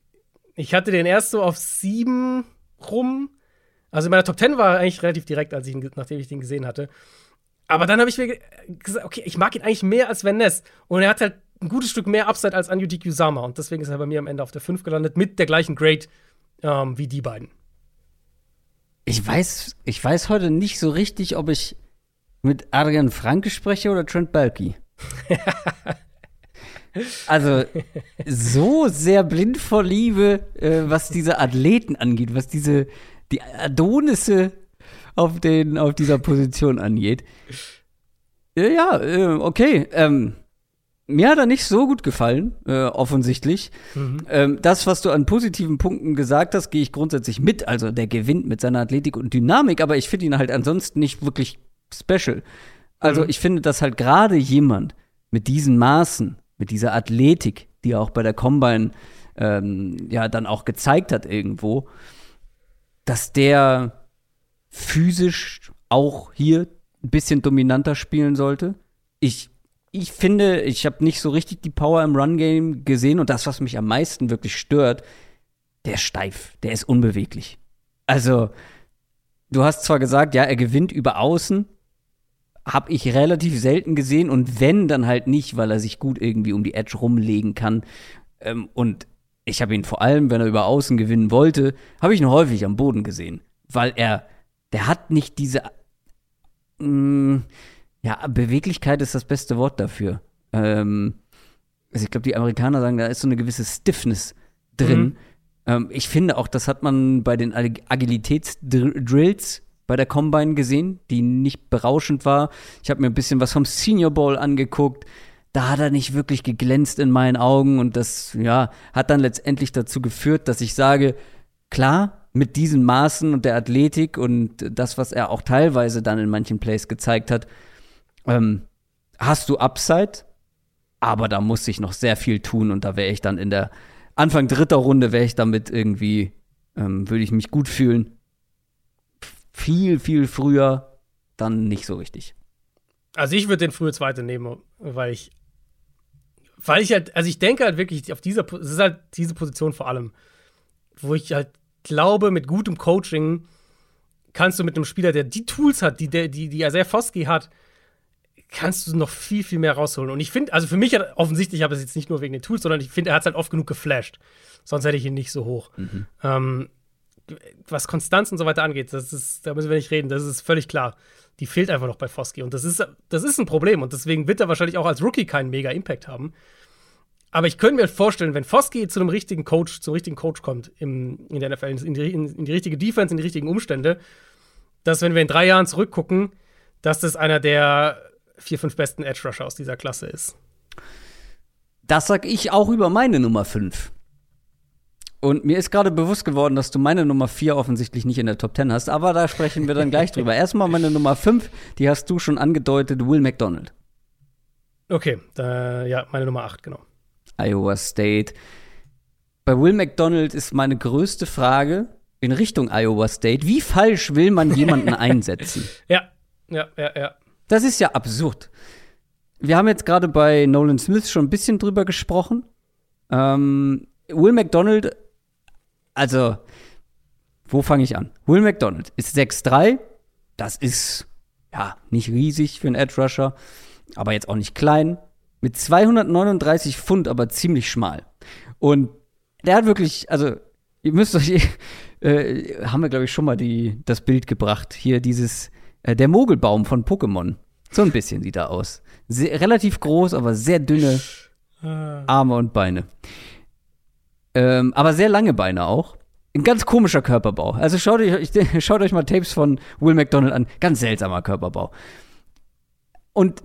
ich hatte den erst so auf sieben rum. Also in meiner Top 10 war er eigentlich relativ direkt, als ich ihn, nachdem ich den gesehen hatte. Aber dann habe ich mir gesagt, okay, ich mag ihn eigentlich mehr als Van Ness. Und er hat halt ein gutes Stück mehr Upside als Anju Kusama. Und deswegen ist er bei mir am Ende auf der 5 gelandet, mit der gleichen Grade ähm, wie die beiden. Ich weiß, ich weiß heute nicht so richtig, ob ich mit Adrian Franke spreche oder Trent Balky. <laughs> also so sehr blind vor Liebe, äh, was diese Athleten angeht, was diese die Adonisse auf den auf dieser Position angeht. Äh, ja, äh, okay. Ähm, mir hat er nicht so gut gefallen, äh, offensichtlich. Mhm. Ähm, das, was du an positiven Punkten gesagt hast, gehe ich grundsätzlich mit. Also der gewinnt mit seiner Athletik und Dynamik, aber ich finde ihn halt ansonsten nicht wirklich special. Also mhm. ich finde, dass halt gerade jemand mit diesen Maßen, mit dieser Athletik, die er auch bei der Combine ähm, ja dann auch gezeigt hat irgendwo, dass der physisch auch hier ein bisschen dominanter spielen sollte. Ich ich finde, ich habe nicht so richtig die Power im Run-Game gesehen und das, was mich am meisten wirklich stört, der ist steif, der ist unbeweglich. Also, du hast zwar gesagt, ja, er gewinnt über Außen, habe ich relativ selten gesehen und wenn, dann halt nicht, weil er sich gut irgendwie um die Edge rumlegen kann. Ähm, und ich habe ihn vor allem, wenn er über Außen gewinnen wollte, habe ich ihn häufig am Boden gesehen, weil er, der hat nicht diese, mh, mm, ja, Beweglichkeit ist das beste Wort dafür. Ähm, also ich glaube, die Amerikaner sagen, da ist so eine gewisse Stiffness drin. Mhm. Ähm, ich finde auch, das hat man bei den Agilitätsdrills bei der Combine gesehen, die nicht berauschend war. Ich habe mir ein bisschen was vom Senior Bowl angeguckt. Da hat er nicht wirklich geglänzt in meinen Augen und das, ja, hat dann letztendlich dazu geführt, dass ich sage, klar, mit diesen Maßen und der Athletik und das, was er auch teilweise dann in manchen Plays gezeigt hat, ähm, hast du Upside, aber da muss ich noch sehr viel tun und da wäre ich dann in der Anfang dritter Runde wäre ich damit irgendwie, ähm, würde ich mich gut fühlen. Viel, viel früher dann nicht so richtig. Also ich würde den frühe zweite nehmen, weil ich, weil ich halt, also ich denke halt wirklich auf dieser, es ist halt diese Position vor allem, wo ich halt glaube, mit gutem Coaching kannst du mit einem Spieler, der die Tools hat, die, die, die Isaiah Foskey hat, kannst du noch viel, viel mehr rausholen. Und ich finde, also für mich hat offensichtlich, ich habe es jetzt nicht nur wegen den Tools, sondern ich finde, er hat es halt oft genug geflasht. Sonst hätte ich ihn nicht so hoch. Mhm. Ähm, was Konstanz und so weiter angeht, das ist, da müssen wir nicht reden, das ist völlig klar. Die fehlt einfach noch bei Foskey. Und das ist, das ist ein Problem. Und deswegen wird er wahrscheinlich auch als Rookie keinen mega Impact haben. Aber ich könnte mir vorstellen, wenn Foskey zu einem richtigen Coach, zum richtigen Coach kommt im, in der NFL, in die, in, in die richtige Defense, in die richtigen Umstände, dass, wenn wir in drei Jahren zurückgucken, dass das einer der vier, fünf besten Edge Rusher aus dieser Klasse ist. Das sag ich auch über meine Nummer 5. Und mir ist gerade bewusst geworden, dass du meine Nummer 4 offensichtlich nicht in der Top 10 hast, aber da sprechen wir dann gleich drüber. <laughs> Erstmal meine Nummer 5, die hast du schon angedeutet, Will McDonald. Okay, da, ja, meine Nummer 8, genau. Iowa State. Bei Will McDonald ist meine größte Frage in Richtung Iowa State, wie falsch will man jemanden <laughs> einsetzen? Ja, ja, ja, ja. Das ist ja absurd. Wir haben jetzt gerade bei Nolan Smith schon ein bisschen drüber gesprochen. Ähm, Will McDonald, also, wo fange ich an? Will McDonald ist 6'3. Das ist, ja, nicht riesig für einen Edge Rusher, aber jetzt auch nicht klein. Mit 239 Pfund, aber ziemlich schmal. Und der hat wirklich, also, ihr müsst euch, <laughs> äh, haben wir, glaube ich, schon mal die, das Bild gebracht. Hier dieses äh, der Mogelbaum von Pokémon. So ein bisschen sieht er aus. Sehr, relativ groß, aber sehr dünne ah. Arme und Beine. Ähm, aber sehr lange Beine auch. Ein ganz komischer Körperbau. Also schaut euch, <laughs> schaut euch mal Tapes von Will McDonald an. Ganz seltsamer Körperbau. Und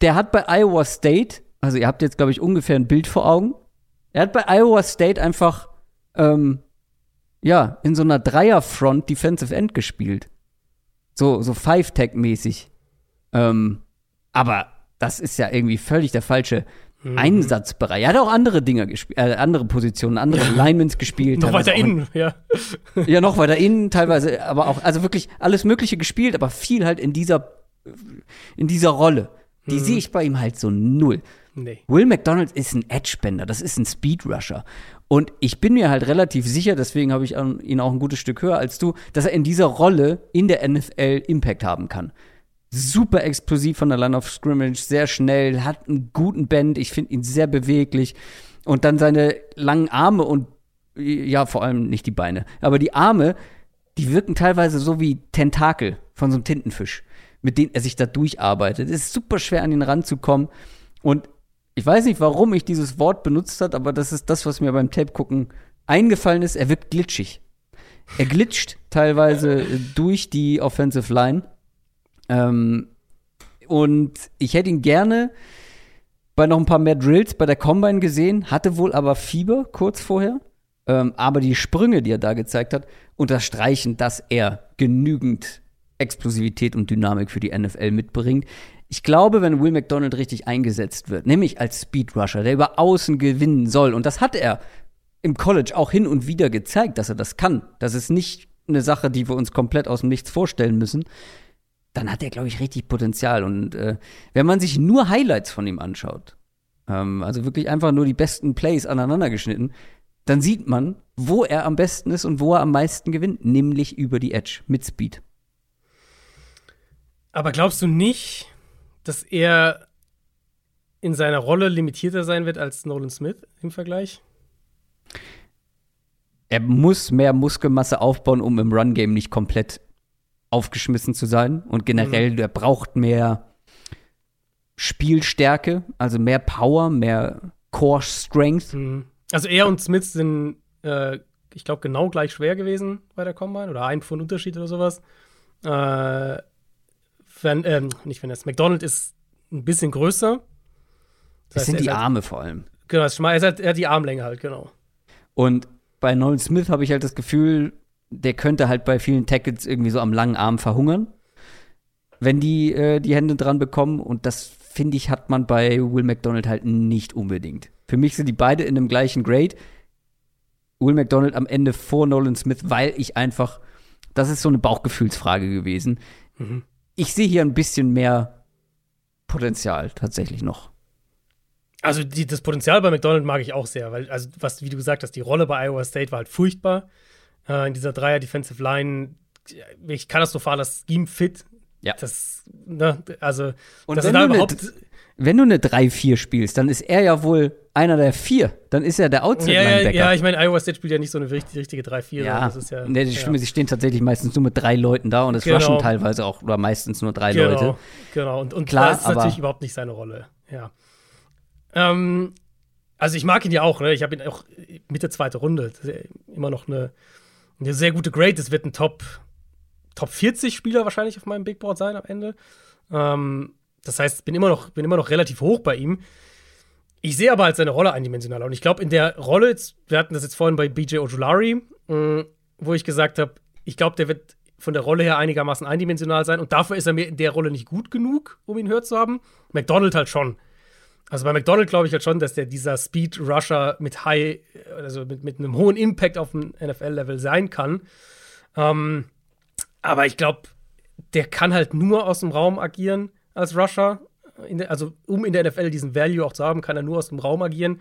der hat bei Iowa State, also ihr habt jetzt, glaube ich, ungefähr ein Bild vor Augen. Er hat bei Iowa State einfach, ähm, ja, in so einer Dreierfront Defensive End gespielt. So, so Five-Tag-mäßig. Ähm, aber das ist ja irgendwie völlig der falsche mhm. Einsatzbereich. Er hat auch andere Dinge gespielt, äh, andere Positionen, andere ja. Linemans gespielt. <laughs> noch weiter innen, ja. ja, noch weiter innen, teilweise, aber auch, also wirklich alles Mögliche gespielt, aber viel halt in dieser, in dieser Rolle. Die mhm. sehe ich bei ihm halt so null. Nee. Will McDonald ist ein Edge-Bender, das ist ein Speed-Rusher. Und ich bin mir halt relativ sicher, deswegen habe ich ihn auch ein gutes Stück höher als du, dass er in dieser Rolle in der NFL Impact haben kann. Super explosiv von der Line of Scrimmage, sehr schnell, hat einen guten Bend, ich finde ihn sehr beweglich. Und dann seine langen Arme und ja, vor allem nicht die Beine, aber die Arme, die wirken teilweise so wie Tentakel von so einem Tintenfisch, mit denen er sich da durcharbeitet. Es ist super schwer an ihn ranzukommen. Und ich weiß nicht, warum ich dieses Wort benutzt hat, aber das ist das, was mir beim Tape gucken eingefallen ist. Er wirkt glitschig. Er glitscht <laughs> teilweise durch die Offensive Line. Ähm, und ich hätte ihn gerne bei noch ein paar mehr Drills bei der Combine gesehen, hatte wohl aber Fieber kurz vorher. Ähm, aber die Sprünge, die er da gezeigt hat, unterstreichen, dass er genügend Explosivität und Dynamik für die NFL mitbringt. Ich glaube, wenn Will McDonald richtig eingesetzt wird, nämlich als Speedrusher, der über Außen gewinnen soll, und das hat er im College auch hin und wieder gezeigt, dass er das kann. Das ist nicht eine Sache, die wir uns komplett aus dem Nichts vorstellen müssen. Dann hat er, glaube ich, richtig Potenzial. Und äh, wenn man sich nur Highlights von ihm anschaut, ähm, also wirklich einfach nur die besten Plays aneinander geschnitten, dann sieht man, wo er am besten ist und wo er am meisten gewinnt, nämlich über die Edge mit Speed. Aber glaubst du nicht, dass er in seiner Rolle limitierter sein wird als Nolan Smith im Vergleich? Er muss mehr Muskelmasse aufbauen, um im Run-Game nicht komplett aufgeschmissen zu sein. Und generell, mhm. er braucht mehr Spielstärke, also mehr Power, mehr Core Strength. Mhm. Also er und Smith sind, äh, ich glaube, genau gleich schwer gewesen bei der Combine oder ein Pfund Unterschied oder sowas. Äh, wenn, ähm, nicht wenn es McDonald ist ein bisschen größer. Das, das heißt, sind die halt, Arme vor allem. Genau, er, halt, er hat die Armlänge halt, genau. Und bei Nolan Smith habe ich halt das Gefühl, der könnte halt bei vielen Tackles irgendwie so am langen Arm verhungern, wenn die äh, die Hände dran bekommen. Und das, finde ich, hat man bei Will McDonald halt nicht unbedingt. Für mich sind die beide in dem gleichen Grade. Will McDonald am Ende vor Nolan Smith, weil ich einfach, das ist so eine Bauchgefühlsfrage gewesen. Mhm. Ich sehe hier ein bisschen mehr Potenzial tatsächlich noch. Also die, das Potenzial bei McDonald mag ich auch sehr, weil, also was, wie du gesagt hast, die Rolle bei Iowa State war halt furchtbar. Äh, in dieser Dreier Defensive Line, ich katastrophal das Scheme fit. Ja. Das, ne, also, Und das wenn, du überhaupt eine, wenn du eine 3-4 spielst, dann ist er ja wohl einer der vier. Dann ist er der outside linebacker Ja, ja, ich meine, Iowa State spielt ja nicht so eine richtige, richtige 3-4. Ja, das ist ja, nee, die ja. Sie stehen tatsächlich meistens nur mit drei Leuten da und es genau. rushen teilweise auch, oder meistens nur drei genau, Leute. Genau, und, und Klar, das ist natürlich überhaupt nicht seine Rolle. Ja. Ähm, also ich mag ihn ja auch, ne? Ich habe ihn auch Mitte zweite Runde. immer noch eine, eine sehr gute Grade. Das wird ein Top, Top 40 Spieler wahrscheinlich auf meinem Big Board sein am Ende. Ähm, das heißt, bin immer noch, bin immer noch relativ hoch bei ihm. Ich sehe aber halt seine Rolle eindimensionaler. Und ich glaube, in der Rolle, wir hatten das jetzt vorhin bei BJ Ojulari, äh, wo ich gesagt habe, ich glaube, der wird von der Rolle her einigermaßen eindimensional sein. Und dafür ist er mir in der Rolle nicht gut genug, um ihn höher zu haben. McDonald halt schon. Also bei McDonald glaube ich halt schon, dass der dieser Speed Rusher mit High, also mit, mit einem hohen Impact auf dem NFL-Level sein kann. Ähm, aber ich glaube, der kann halt nur aus dem Raum agieren als Rusher. Der, also um in der NFL diesen Value auch zu haben, kann er nur aus dem Raum agieren.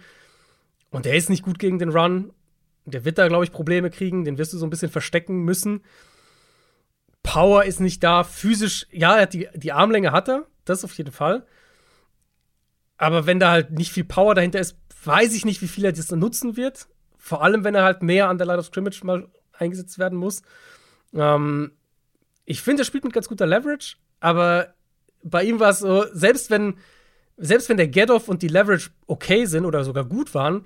Und der ist nicht gut gegen den Run. Der wird da, glaube ich, Probleme kriegen. Den wirst du so ein bisschen verstecken müssen. Power ist nicht da. Physisch, ja, die, die Armlänge hat er. Das auf jeden Fall. Aber wenn da halt nicht viel Power dahinter ist, weiß ich nicht, wie viel er das nutzen wird. Vor allem, wenn er halt mehr an der Line of Scrimmage mal eingesetzt werden muss. Ähm, ich finde, er spielt mit ganz guter Leverage, aber bei ihm war es so, selbst wenn, selbst wenn der Get-Off und die Leverage okay sind oder sogar gut waren,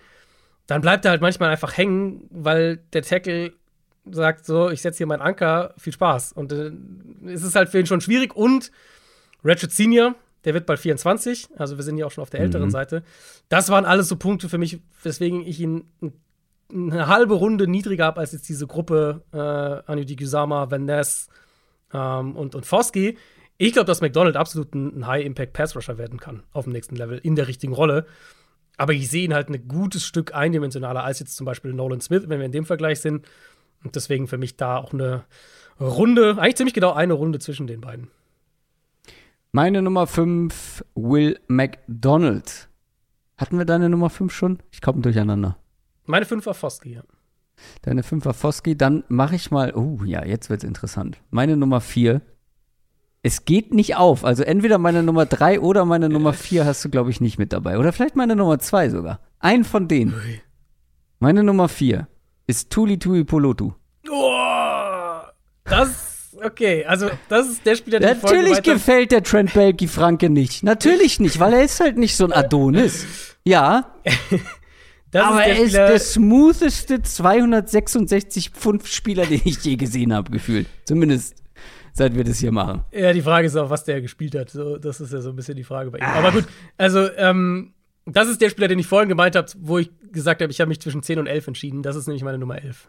dann bleibt er halt manchmal einfach hängen, weil der Tackle sagt so, ich setze hier meinen Anker, viel Spaß. Und äh, es ist halt für ihn schon schwierig. Und Ratchet Senior, der wird bald 24, also wir sind ja auch schon auf der älteren mhm. Seite. Das waren alles so Punkte für mich, weswegen ich ihn eine halbe Runde niedriger habe als jetzt diese Gruppe äh, Anu Gusama, Van Ness ähm, und, und Foskey. Ich glaube, dass McDonald absolut ein, High-Impact-Pass-Rusher werden kann auf dem nächsten Level in der richtigen Rolle. Aber ich sehe ihn halt ein gutes Stück eindimensionaler als jetzt zum Beispiel Nolan Smith, wenn wir in dem Vergleich sind. Und deswegen für mich da auch eine Runde, eigentlich ziemlich genau eine Runde zwischen den beiden. Meine Nummer 5, Will McDonald. Hatten wir deine Nummer 5 schon? Ich komme durcheinander. Meine 5 war Foski, ja. Deine 5 war Foski, dann mache ich mal, oh ja, jetzt wird's interessant. Meine Nummer 4. Es geht nicht auf. Also entweder meine Nummer 3 oder meine Nummer 4 hast du, glaube ich, nicht mit dabei. Oder vielleicht meine Nummer 2 sogar. Ein von denen. Meine Nummer 4 ist Tuli Tui Polotu. Oh, das okay, also das ist der Spieler, der Natürlich gefällt der Trent Belky Franke nicht. Natürlich nicht, weil er ist halt nicht so ein Adonis. Ja. <laughs> aber er ist der smootheste 266 Pfund Spieler, den ich je gesehen habe, gefühlt. Zumindest seit wir das hier machen. Ja, die Frage ist auch, was der gespielt hat. So, das ist ja so ein bisschen die Frage bei ihm. Aber gut, also ähm, das ist der Spieler, den ich vorhin gemeint habe, wo ich gesagt habe, ich habe mich zwischen 10 und 11 entschieden. Das ist nämlich meine Nummer 11.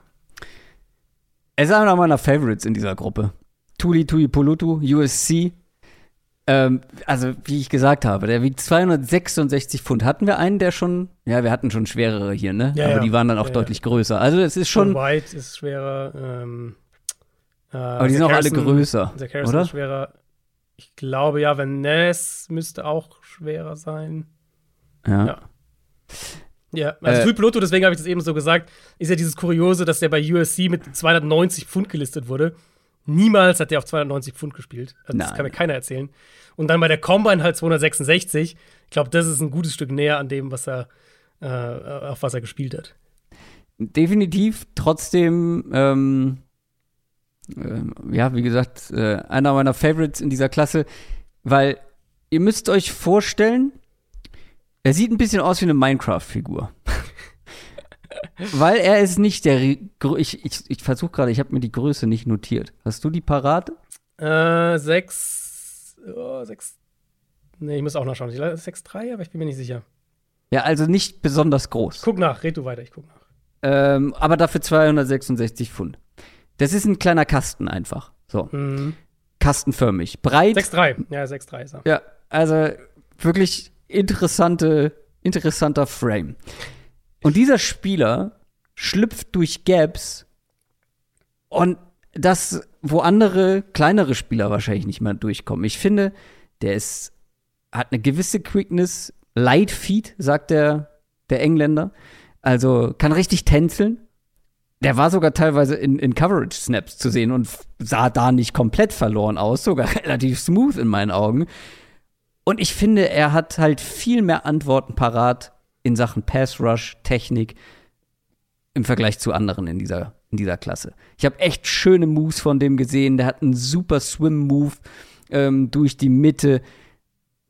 Er ist einer meiner Favorites in dieser Gruppe. Tuli Tui Polutu, USC. Ähm, also, wie ich gesagt habe, der wiegt 266 Pfund. Hatten wir einen, der schon, ja, wir hatten schon schwerere hier, ne? Ja, Aber ja. die waren dann auch ja, deutlich größer. Also, es ist schon. White ist schwerer. Ähm, äh, Aber die sind auch alle größer. Der oder? ist schwerer. Ich glaube, ja, wenn Ness müsste auch schwerer sein. Ja. Ja, also Äh, Tui Piloto, deswegen habe ich das eben so gesagt, ist ja dieses Kuriose, dass der bei USC mit 290 Pfund gelistet wurde. Niemals hat der auf 290 Pfund gespielt. Also das kann mir keiner erzählen. Und dann bei der Combine halt 266. Ich glaube, das ist ein gutes Stück näher an dem, was er, äh, auf was er gespielt hat. definitiv trotzdem, ähm, ähm, ja, wie gesagt, äh, einer meiner Favorites in dieser Klasse, weil ihr müsst euch vorstellen, er sieht ein bisschen aus wie eine Minecraft-Figur. <laughs> weil er ist nicht der, ich, ich, ich versuche gerade, ich habe mir die Größe nicht notiert. Hast du die parat? Äh, 6, oh, 6, nee, ich muss auch nachschauen. Ich glaube, 6,3, aber ich bin mir nicht sicher. Ja, also nicht besonders groß. Guck nach, red du weiter, ich guck nach. Ähm, aber dafür 266 Pfund. Das ist ein kleiner Kasten einfach. So, Mhm. kastenförmig. Breit. 6,3, ja, 6,3 ist er. Ja, also wirklich interessante, interessanter Frame. Und dieser Spieler schlüpft durch Gaps und das, wo andere kleinere Spieler wahrscheinlich nicht mehr durchkommen. Ich finde, der ist, hat eine gewisse Quickness, Light Feet, sagt der, der Engländer. Also kann richtig tänzeln. Der war sogar teilweise in, in Coverage-Snaps zu sehen und sah da nicht komplett verloren aus, sogar <laughs> relativ smooth in meinen Augen. Und ich finde, er hat halt viel mehr Antworten parat in Sachen Pass Rush, Technik im Vergleich zu anderen in dieser, in dieser Klasse. Ich habe echt schöne Moves von dem gesehen. Der hat einen super Swim-Move ähm, durch die Mitte.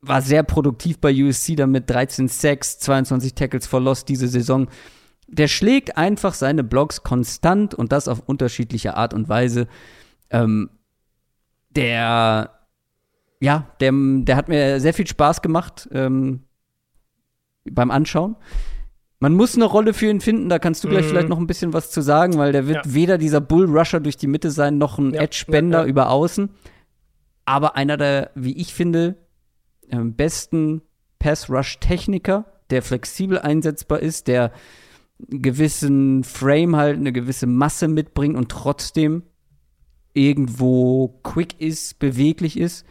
War sehr produktiv bei USC damit 13 Sacks, 22 Tackles for Loss diese Saison. Der schlägt einfach seine Blocks konstant und das auf unterschiedliche Art und Weise. Ähm, der ja, der, der hat mir sehr viel Spaß gemacht ähm, beim Anschauen. Man muss eine Rolle für ihn finden, da kannst du gleich Mhm. vielleicht noch ein bisschen was zu sagen, weil der wird Ja. weder dieser Bull-Rusher durch die Mitte sein, noch ein Ja, Edge-Bender ja, über außen. Aber einer der, wie ich finde, ähm, besten Pass-Rush-Techniker, der flexibel einsetzbar ist, der gewissen Frame halt, eine gewisse Masse mitbringt und trotzdem irgendwo quick ist, beweglich ist.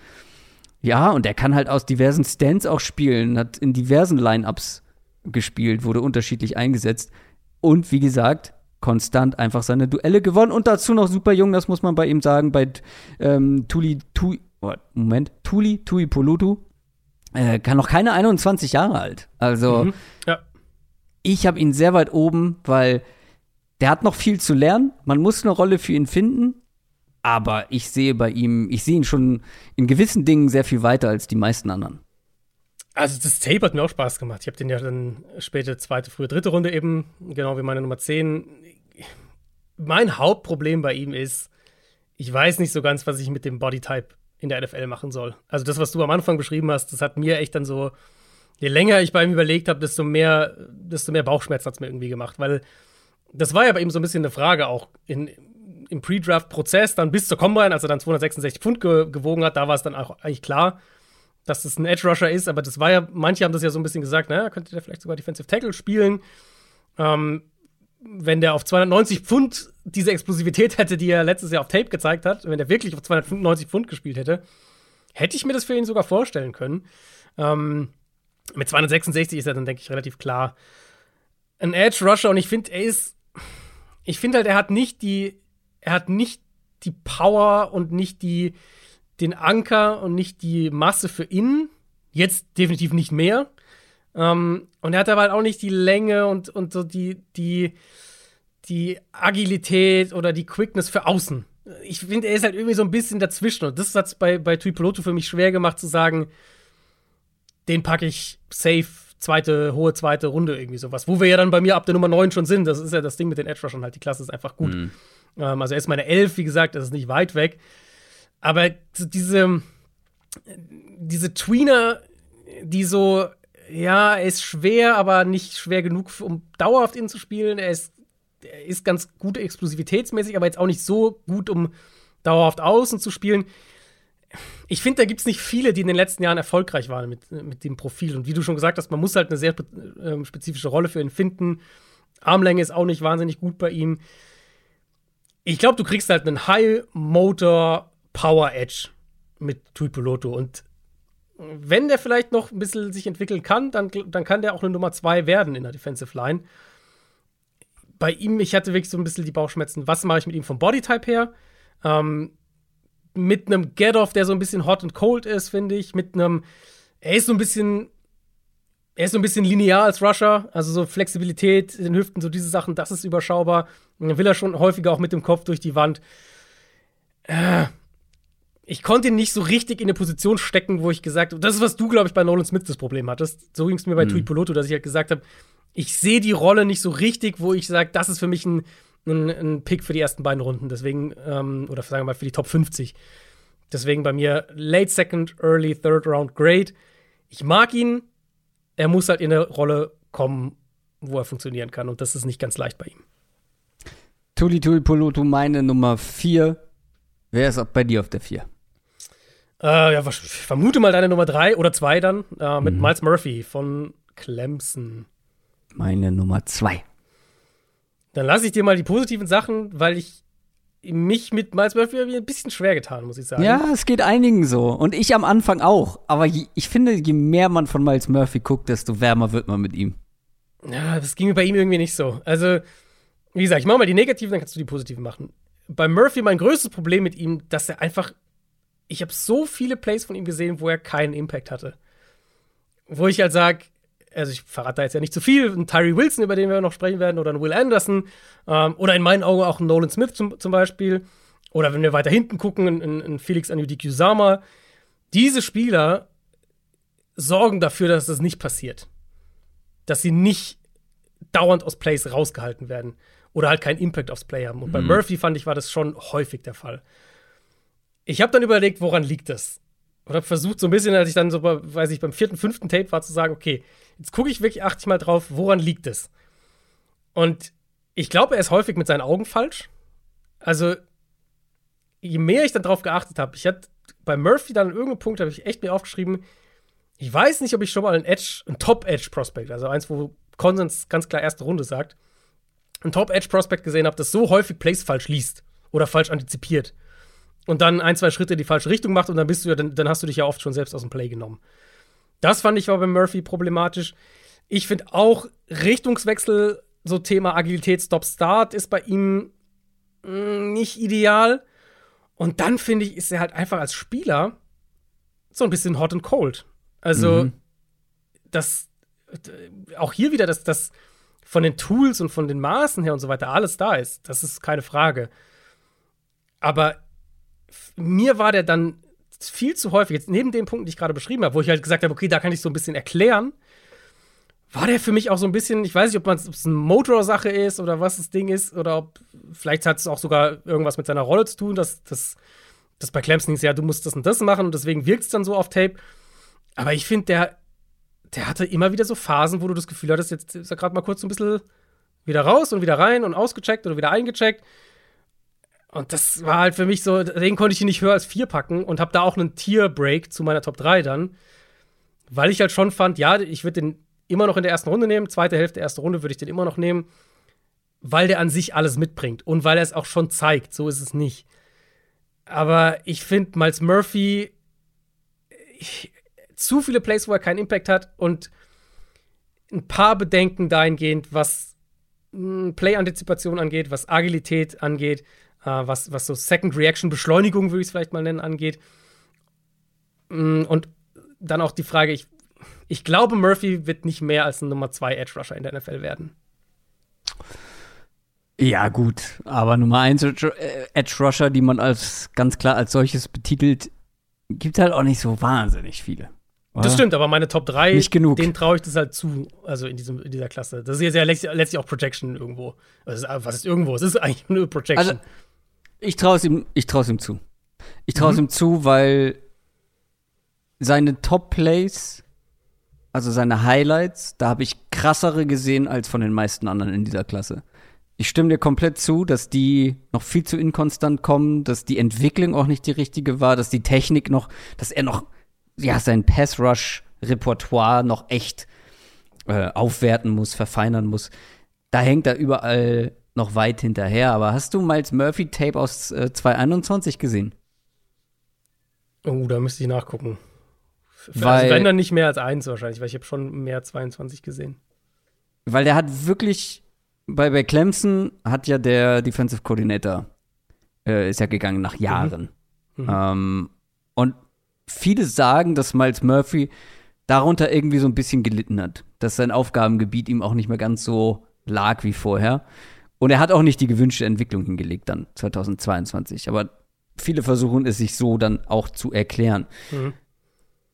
Ja, und er kann halt aus diversen Stands auch spielen, hat in diversen Lineups gespielt, wurde unterschiedlich eingesetzt. Und wie gesagt, konstant einfach seine Duelle gewonnen und dazu noch super jung, das muss man bei ihm sagen, bei ähm, Tuli, Tui, oh, Moment, Tuli, Tui Polutu, äh, kann noch keine 21 Jahre alt. Also, Mhm. Ich habe ihn sehr weit oben, weil der hat noch viel zu lernen. Man muss eine Rolle für ihn finden. Aber ich sehe bei ihm, ich sehe ihn schon in gewissen Dingen sehr viel weiter als die meisten anderen. Also das Tape hat mir auch Spaß gemacht. Ich habe den ja dann späte, zweite, frühe, dritte Runde eben, genau wie meine Nummer 10. Mein Hauptproblem bei ihm ist, ich weiß nicht so ganz, was ich mit dem Bodytype in der NFL machen soll. Also das, was du am Anfang beschrieben hast, das hat mir echt dann so, je länger ich bei ihm überlegt habe, desto mehr, desto mehr Bauchschmerz hat es mir irgendwie gemacht. Weil das war ja bei ihm so ein bisschen eine Frage auch in, im Pre-Draft-Prozess, dann bis zur Combine, als er dann 266 Pfund ge gewogen hat, da war es dann auch eigentlich klar, dass es ein Edge Rusher ist, aber das war ja, manche haben das ja so ein bisschen gesagt, naja, könnte der vielleicht sogar Defensive Tackle spielen. Ähm, wenn der auf 290 Pfund diese Explosivität hätte, die er letztes Jahr auf Tape gezeigt hat, wenn der wirklich auf 290 Pfund gespielt hätte, hätte ich mir das für ihn sogar vorstellen können. Ähm, mit 266 ist er dann, denke ich, relativ klar ein Edge Rusher und ich finde, er ist, ich finde halt, er hat nicht die, er hat nicht die Power und nicht die, den Anker und nicht die Masse für innen. Jetzt definitiv nicht mehr. Ähm, und er hat aber halt auch nicht die Länge und, und so die, die, die Agilität oder die Quickness für außen. Ich finde, er ist halt irgendwie so ein bisschen dazwischen. Und das hat es bei, bei Tuipulotu für mich schwer gemacht zu sagen, den packe ich safe zweite, hohe zweite Runde irgendwie sowas. Wo wir ja dann bei mir ab der Nummer 9 schon sind. Das ist ja das Ding mit den Edge Rushern halt. Die Klasse ist einfach gut. Mhm. Ähm, also er ist meine 11, wie gesagt, das ist nicht weit weg. Aber diese, diese Tweener, die so, ja, er ist schwer, aber nicht schwer genug, um dauerhaft ihn zu spielen. Er ist, er ist ganz gut explosivitätsmäßig, aber jetzt auch nicht so gut, um dauerhaft außen zu spielen. Ich finde, da gibt es nicht viele, die in den letzten Jahren erfolgreich waren mit, mit dem Profil. Und wie du schon gesagt hast, man muss halt eine sehr äh, spezifische Rolle für ihn finden. Armlänge ist auch nicht wahnsinnig gut bei ihm. Ich glaube, du kriegst halt einen High Motor Power Edge mit Tuipuloto. Und wenn der vielleicht noch ein bisschen sich entwickeln kann, dann, dann kann der auch eine Nummer 2 werden in der Defensive Line. Bei ihm, ich hatte wirklich so ein bisschen die Bauchschmerzen. Was mache ich mit ihm vom Bodytype her? Ähm, mit einem Get-Off, der so ein bisschen hot und cold ist, finde ich. Mit einem, er ist so ein bisschen, er ist so ein bisschen linear als Rusher, also so Flexibilität in den Hüften, so diese Sachen, das ist überschaubar. Und dann will er schon häufiger auch mit dem Kopf durch die Wand. Äh, ich konnte ihn nicht so richtig in eine Position stecken, wo ich gesagt habe, das ist, was du, glaube ich, bei Nolan Smith das Problem hattest. So ging es mir bei mhm. Tui Poloto, dass ich halt gesagt habe, ich sehe die Rolle nicht so richtig, wo ich sage, das ist für mich ein, ein, ein, Pick für die ersten beiden Runden. Deswegen, ähm, oder sagen wir mal für die Top 50. Deswegen bei mir Late Second, Early Third Round Grade. Ich mag ihn. Er muss halt in eine Rolle kommen, wo er funktionieren kann. Und das ist nicht ganz leicht bei ihm. Tuli Tuli Poloto, meine Nummer 4. Wer ist auch bei dir auf der 4? Äh, ja, ich vermute mal deine Nummer drei oder zwei dann äh, mit mhm. Miles Murphy von Clemson. Meine Nummer zwei. Dann lasse ich dir mal die positiven Sachen, weil ich mich mit Miles Murphy ein bisschen schwer getan, muss ich sagen. Ja, es geht einigen so. Und ich am Anfang auch. Aber je, ich finde, je mehr man von Miles Murphy guckt, desto wärmer wird man mit ihm. Ja, das ging mir bei ihm irgendwie nicht so. Also, wie gesagt, ich mache mal die negativen, dann kannst du die positiven machen. Bei Murphy mein größtes Problem mit ihm, dass er einfach ich habe so viele Plays von ihm gesehen, wo er keinen Impact hatte. Wo ich halt sage, also ich verrate da jetzt ja nicht zu viel, ein Tyree Wilson, über den wir noch sprechen werden, oder ein Will Anderson, ähm, oder in meinen Augen auch ein Nolan Smith zum, zum Beispiel, oder wenn wir weiter hinten gucken, ein, ein Felix Anudikuzama. Diese Spieler sorgen dafür, dass das nicht passiert. Dass sie nicht dauernd aus Plays rausgehalten werden oder halt keinen Impact aufs Play haben. Und mhm. bei Murphy fand ich, war das schon häufig der Fall. Ich habe dann überlegt, woran liegt das? Und habe versucht, so ein bisschen, als ich dann so, weiß ich, beim vierten, fünften Tape war, zu sagen, okay, jetzt gucke ich wirklich 80 Mal drauf, woran liegt es? Und ich glaube, er ist häufig mit seinen Augen falsch. Also, je mehr ich dann drauf geachtet habe, ich hatte bei Murphy dann an irgendeinem Punkt, habe ich echt mir aufgeschrieben, ich weiß nicht, ob ich schon mal ein Edge, ein Top-Edge-Prospect, also eins, wo Konsens ganz klar erste Runde sagt, ein Top-Edge-Prospect gesehen habe, das so häufig Plays falsch liest oder falsch antizipiert und dann ein, zwei Schritte in die falsche Richtung macht und dann bist du ja, dann, dann hast du dich ja oft schon selbst aus dem Play genommen. Das fand ich war bei Murphy problematisch. Ich finde auch Richtungswechsel, so Thema Agilität, Stop-Start, ist bei ihm mh, mm, nicht ideal. Und dann finde ich, ist er halt einfach als Spieler so ein bisschen hot and cold. Also, mhm. das, auch hier wieder, dass das von den Tools und von den Maßen her und so weiter alles da ist. Das ist keine Frage. Aber mir war der dann viel zu häufig, jetzt neben den Punkten, die ich gerade beschrieben habe, wo ich halt gesagt habe, okay, da kann ich so ein bisschen erklären, war der für mich auch so ein bisschen, ich weiß nicht, ob es eine Motor-Sache ist oder was das Ding ist, oder ob vielleicht hat es auch sogar irgendwas mit seiner Rolle zu tun, dass das dass bei Clemson ist ja, du musst das und das machen und deswegen wirkt es dann so auf Tape. Aber ich finde, der, der hatte immer wieder so Phasen, wo du das Gefühl hattest, jetzt ist er gerade mal kurz so ein bisschen wieder raus und wieder rein und ausgecheckt oder wieder eingecheckt. Und das war halt für mich so, den konnte ich nicht höher als vier packen und habe da auch einen Tier-Break zu meiner Top 3 dann. Weil ich halt schon fand, ja, ich würde den immer noch in der ersten Runde nehmen, zweite Hälfte, erste Runde würde ich den immer noch nehmen, weil der an sich alles mitbringt und weil er es auch schon zeigt. So ist es nicht. Aber ich finde, Miles Murphy, ich, zu viele Plays, wo er keinen Impact hat und ein paar Bedenken dahingehend, was hm, Play-Antizipation angeht, was Agilität angeht, was, was so Second Reaction Beschleunigung, würde ich es vielleicht mal nennen, angeht. Mm, und dann auch die Frage, ich, ich glaube, Murphy wird nicht mehr als ein Nummer 2 Edge Rusher in der NFL werden. Ja, gut, aber Nummer 1 Edge Rusher, die man als ganz klar als solches betitelt, gibt halt auch nicht so wahnsinnig viele. Oder? Das stimmt, aber meine Top 3, nicht genug. denen traue ich das halt zu, also in, diesem, in dieser Klasse. Das ist jetzt ja letztlich auch Projection irgendwo. Also, was ist irgendwo? Es ist eigentlich nur Projection. Also, ich traue es ihm, ich traue ihm zu. Ich traue es mhm. ihm zu, weil seine Top-Plays, also seine Highlights, da habe ich krassere gesehen als von den meisten anderen in dieser Klasse. Ich stimme dir komplett zu, dass die noch viel zu inkonstant kommen, dass die Entwicklung auch nicht die richtige war, dass die Technik noch, dass er noch, ja, sein Pass-Rush-Repertoire noch echt äh, aufwerten muss, verfeinern muss. Da hängt er überall noch weit hinterher. Aber hast du Miles Murphy Tape aus äh, 2021 gesehen? Oh, da müsste ich nachgucken. Also weil, wenn dann nicht mehr als eins wahrscheinlich, weil ich habe schon mehr 22 gesehen. Weil der hat wirklich, bei, bei Clemson hat ja der Defensive Coordinator, äh, ist ja gegangen nach Jahren. Mhm. Mhm. Ähm, und viele sagen, dass Miles Murphy darunter irgendwie so ein bisschen gelitten hat, dass sein Aufgabengebiet ihm auch nicht mehr ganz so lag wie vorher. Und er hat auch nicht die gewünschte Entwicklung hingelegt dann 2022. Aber viele versuchen es sich so dann auch zu erklären. Mhm.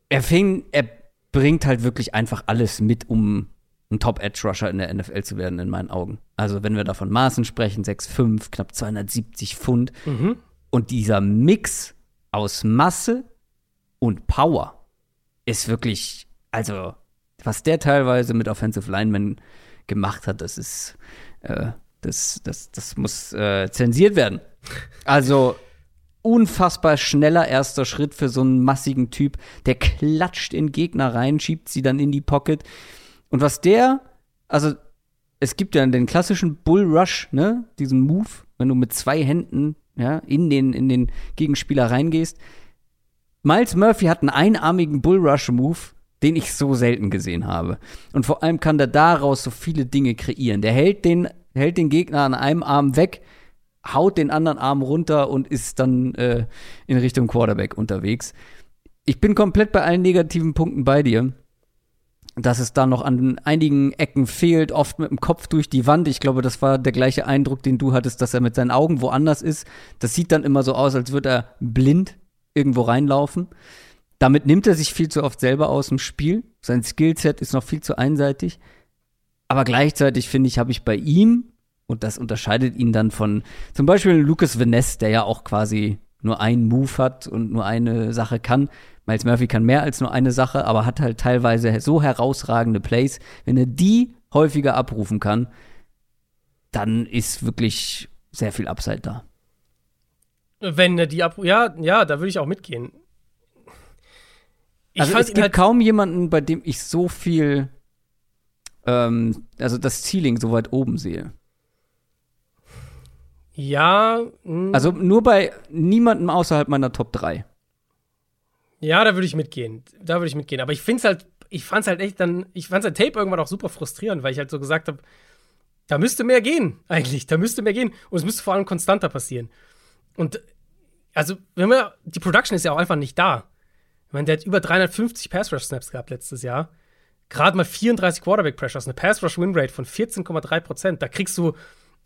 Er fing, er bringt halt wirklich einfach alles mit, um ein Top-Edge-Rusher in der NFL zu werden, in meinen Augen. Also, wenn wir davon Maßen sprechen, 6'5, knapp 270 Pfund. Mhm. Und dieser Mix aus Masse und Power ist wirklich, also, was der teilweise mit Offensive Linemen gemacht hat, das ist, äh, das, das, das muss äh, zensiert werden. Also, unfassbar schneller erster Schritt für so einen massigen Typ. Der klatscht in Gegner rein, schiebt sie dann in die Pocket. Und was der, also es gibt ja den klassischen Bull Rush, ne, diesen Move, wenn du mit zwei Händen ja, in den in den Gegenspieler reingehst. Miles Murphy hat einen einarmigen Bull Rush Move, den ich so selten gesehen habe. Und vor allem kann der daraus so viele Dinge kreieren. Der hält den hält den Gegner an einem Arm weg, haut den anderen Arm runter und ist dann äh, in Richtung Quarterback unterwegs. Ich bin komplett bei allen negativen Punkten bei dir. Dass es da noch an einigen Ecken fehlt, oft mit dem Kopf durch die Wand. Ich glaube, das war der gleiche Eindruck, den du hattest, dass er mit seinen Augen woanders ist. Das sieht dann immer so aus, als würde er blind irgendwo reinlaufen. Damit nimmt er sich viel zu oft selber aus dem Spiel. Sein Skillset ist noch viel zu einseitig. Aber gleichzeitig finde ich, habe ich bei ihm und das unterscheidet ihn dann von zum Beispiel Lucas Vaness, der ja auch quasi nur einen Move hat und nur eine Sache kann. Miles Murphy kann mehr als nur eine Sache, aber hat halt teilweise so herausragende Plays. Wenn er die häufiger abrufen kann, dann ist wirklich sehr viel Upside da. Wenn er die ab ja, ja, da würde ich auch mitgehen. Ich also es gibt halt kaum jemanden, bei dem ich so viel, ähm, also das Ceiling so weit oben sehe. Ja. Hm. Also nur bei niemandem außerhalb meiner Top 3. Ja, da würde ich mitgehen. Da würde ich mitgehen. Aber ich finde es halt, ich fand es halt echt dann, ich fand halt Tape irgendwann auch super frustrierend, weil ich halt so gesagt habe, da müsste mehr gehen, <laughs> eigentlich. Da müsste mehr gehen. Und es müsste vor allem konstanter passieren. Und also, wenn wir, die Production ist ja auch einfach nicht da. Ich meine, der hat über 350 Pass-Rush-Snaps gehabt letztes Jahr. Gerade mal 34 Quarterback-Pressures, eine Pass-Rush-Win-Rate von 14,3 Prozent. Da kriegst du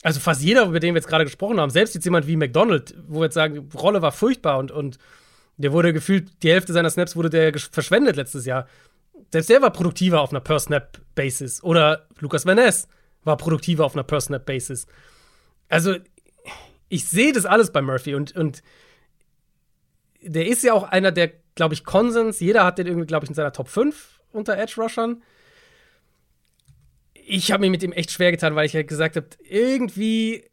also fast jeder, über den wir jetzt gerade gesprochen haben, selbst jetzt jemand wie McDonald, wo wir jetzt sagen, Rolle war furchtbar und, und der wurde gefühlt, die Hälfte seiner Snaps wurde der verschwendet letztes Jahr. Selbst der war produktiver auf einer Per-Snap-Basis. Oder Lukas Van war produktiver auf einer Per-Snap-Basis. Also, ich sehe das alles bei Murphy und, und der ist ja auch einer der, glaube ich, Konsens. Jeder hat den irgendwie, glaube ich, in seiner Top 5 unter Edge-Rushern ich habe mir mit ihm echt schwer getan, weil ich halt gesagt habe, irgendwie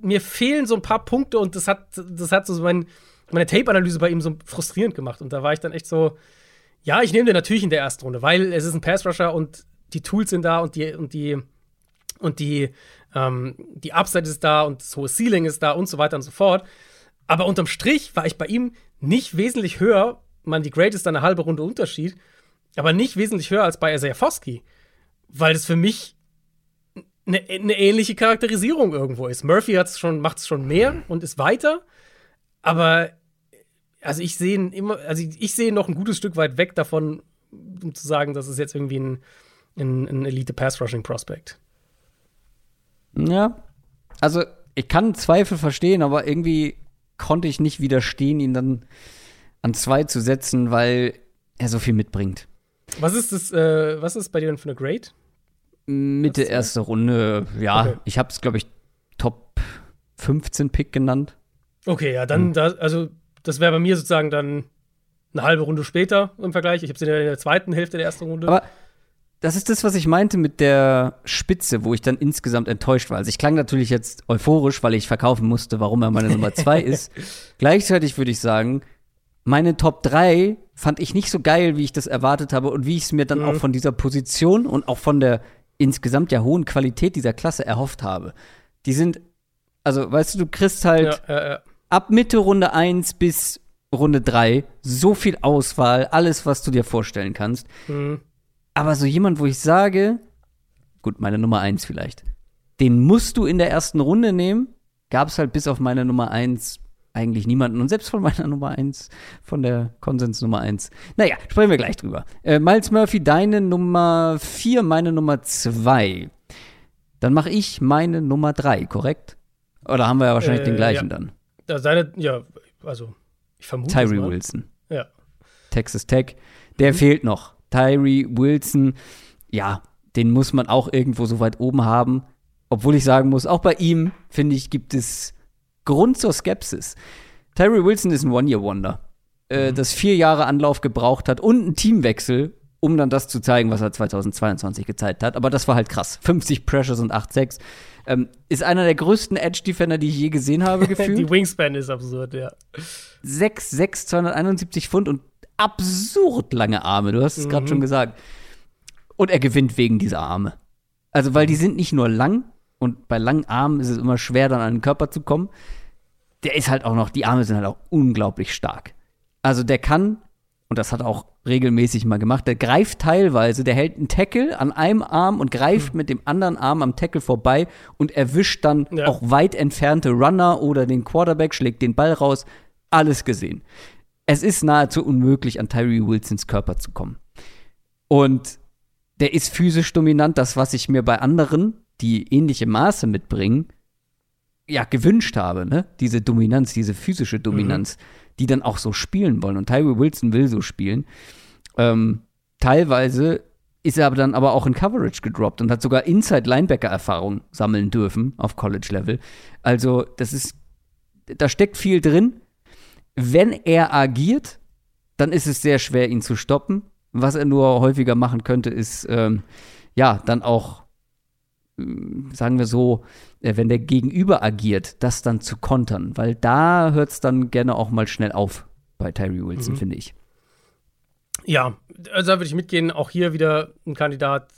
mir fehlen so ein paar Punkte und das hat, das hat so mein, meine Tape-Analyse bei ihm so frustrierend gemacht. Und da war ich dann echt so, ja, ich nehme den natürlich in der ersten Runde, weil es ist ein Pass-Rusher und die Tools sind da und die, und die, und die, ähm, die Upside ist da und das hohe Ceiling ist da und so weiter und so fort. Aber unterm Strich war ich bei ihm nicht wesentlich höher. Man, die Grade ist dann eine halbe Runde Unterschied, aber nicht wesentlich höher als bei Isaiah Foskey weil das für mich eine, eine ähnliche Charakterisierung irgendwo ist. Murphy schon, macht es schon mehr und ist weiter, aber also ich sehe immer, also ich sehe noch ein gutes Stück weit weg davon, um zu sagen, das ist jetzt irgendwie ein, ein, ein Elite Pass Rushing Prospect. Ja, also ich kann Zweifel verstehen, aber irgendwie konnte ich nicht widerstehen, ihn dann an zwei zu setzen, weil er so viel mitbringt. Was ist das, äh, was ist bei dir denn für eine Grade? Mitte erste Runde, ja. Okay. Ich habe es, glaube ich, Top 15 Pick genannt. Okay, ja, dann, mhm. da, also das wäre bei mir sozusagen dann eine halbe Runde später im Vergleich. Ich habe sie in der zweiten Hälfte der ersten Runde. Aber das ist das, was ich meinte mit der Spitze, wo ich dann insgesamt enttäuscht war. Also ich klang natürlich jetzt euphorisch, weil ich verkaufen musste, warum er meine Nummer zwei <laughs> ist. Gleichzeitig würde ich sagen, meine Top 3 fand ich nicht so geil, wie ich das erwartet habe und wie ich es mir dann mhm. auch von dieser Position und auch von der insgesamt ja hohen Qualität dieser Klasse erhofft habe. Die sind, also weißt du, du kriegst halt ja, ja, ja. ab Mitte Runde 1 bis Runde 3 so viel Auswahl, alles, was du dir vorstellen kannst. Mhm. Aber so jemand, wo ich sage, gut, meine Nummer 1 vielleicht, den musst du in der ersten Runde nehmen, gab es halt bis auf meine Nummer 1 eigentlich niemanden. Und selbst von meiner <laughs> Nummer 1, von der Konsens Nummer 1. Naja, sprechen wir gleich drüber. Äh, Miles Murphy, deine Nummer 4, meine Nummer 2. Dann mache ich meine Nummer 3, korrekt? Oder haben wir ja wahrscheinlich Äh, den gleichen ja. dann? Da seine, ja, also, ich vermute. es Tyree mal. Wilson. Ja. Texas Tech. Der fehlt noch. Tyree Wilson, ja, den muss man auch irgendwo so weit oben haben. Obwohl ich sagen muss, auch bei ihm, finde ich, gibt es Grund zur Skepsis. Tyree Wilson ist ein One-Year-Wonder, äh, das vier Jahre Anlauf gebraucht hat und einen Teamwechsel, um dann das zu zeigen, was er 2022 gezeigt hat. Aber das war halt krass. 50 Pressures und 8-6. Ähm, ist einer der größten Edge-Defender, die ich je gesehen habe, <laughs> gefühlt. Die Wingspan ist absurd, ja. 6, 6, 271 Pfund und absurd lange Arme. Du hast es gerade schon gesagt. Und er gewinnt wegen dieser Arme. Also, weil die sind nicht nur lang und bei langen Armen ist es immer schwer, dann an den Körper zu kommen. Der ist halt auch noch, die Arme sind halt auch unglaublich stark. Also, der kann, und das hat er auch regelmäßig mal gemacht, der greift teilweise, der hält einen Tackle an einem Arm und greift mit dem anderen Arm am Tackle vorbei und erwischt dann Ja. auch weit entfernte Runner oder den Quarterback, schlägt den Ball raus. Alles gesehen. Es ist nahezu unmöglich, an Tyree Wilsons Körper zu kommen. Und der ist physisch dominant, das, was ich mir bei anderen, die ähnliche Maße mitbringen, ja, gewünscht habe, ne? Diese Dominanz, diese physische Dominanz, die dann auch so spielen wollen. Und Tyree Wilson will so spielen. Ähm, teilweise ist er aber dann aber auch in Coverage gedroppt und hat sogar Inside-Linebacker-Erfahrung sammeln dürfen auf College-Level. Also, das ist, da steckt viel drin. Wenn er agiert, dann ist es sehr schwer, ihn zu stoppen. Was er nur häufiger machen könnte, ist, ähm, ja, dann auch, ähm, sagen wir so, wenn der Gegenüber agiert, das dann zu kontern. Weil da hört es dann gerne auch mal schnell auf bei Tyree Wilson, finde ich. Ja, also da würde ich mitgehen. Auch hier wieder ein Kandidat.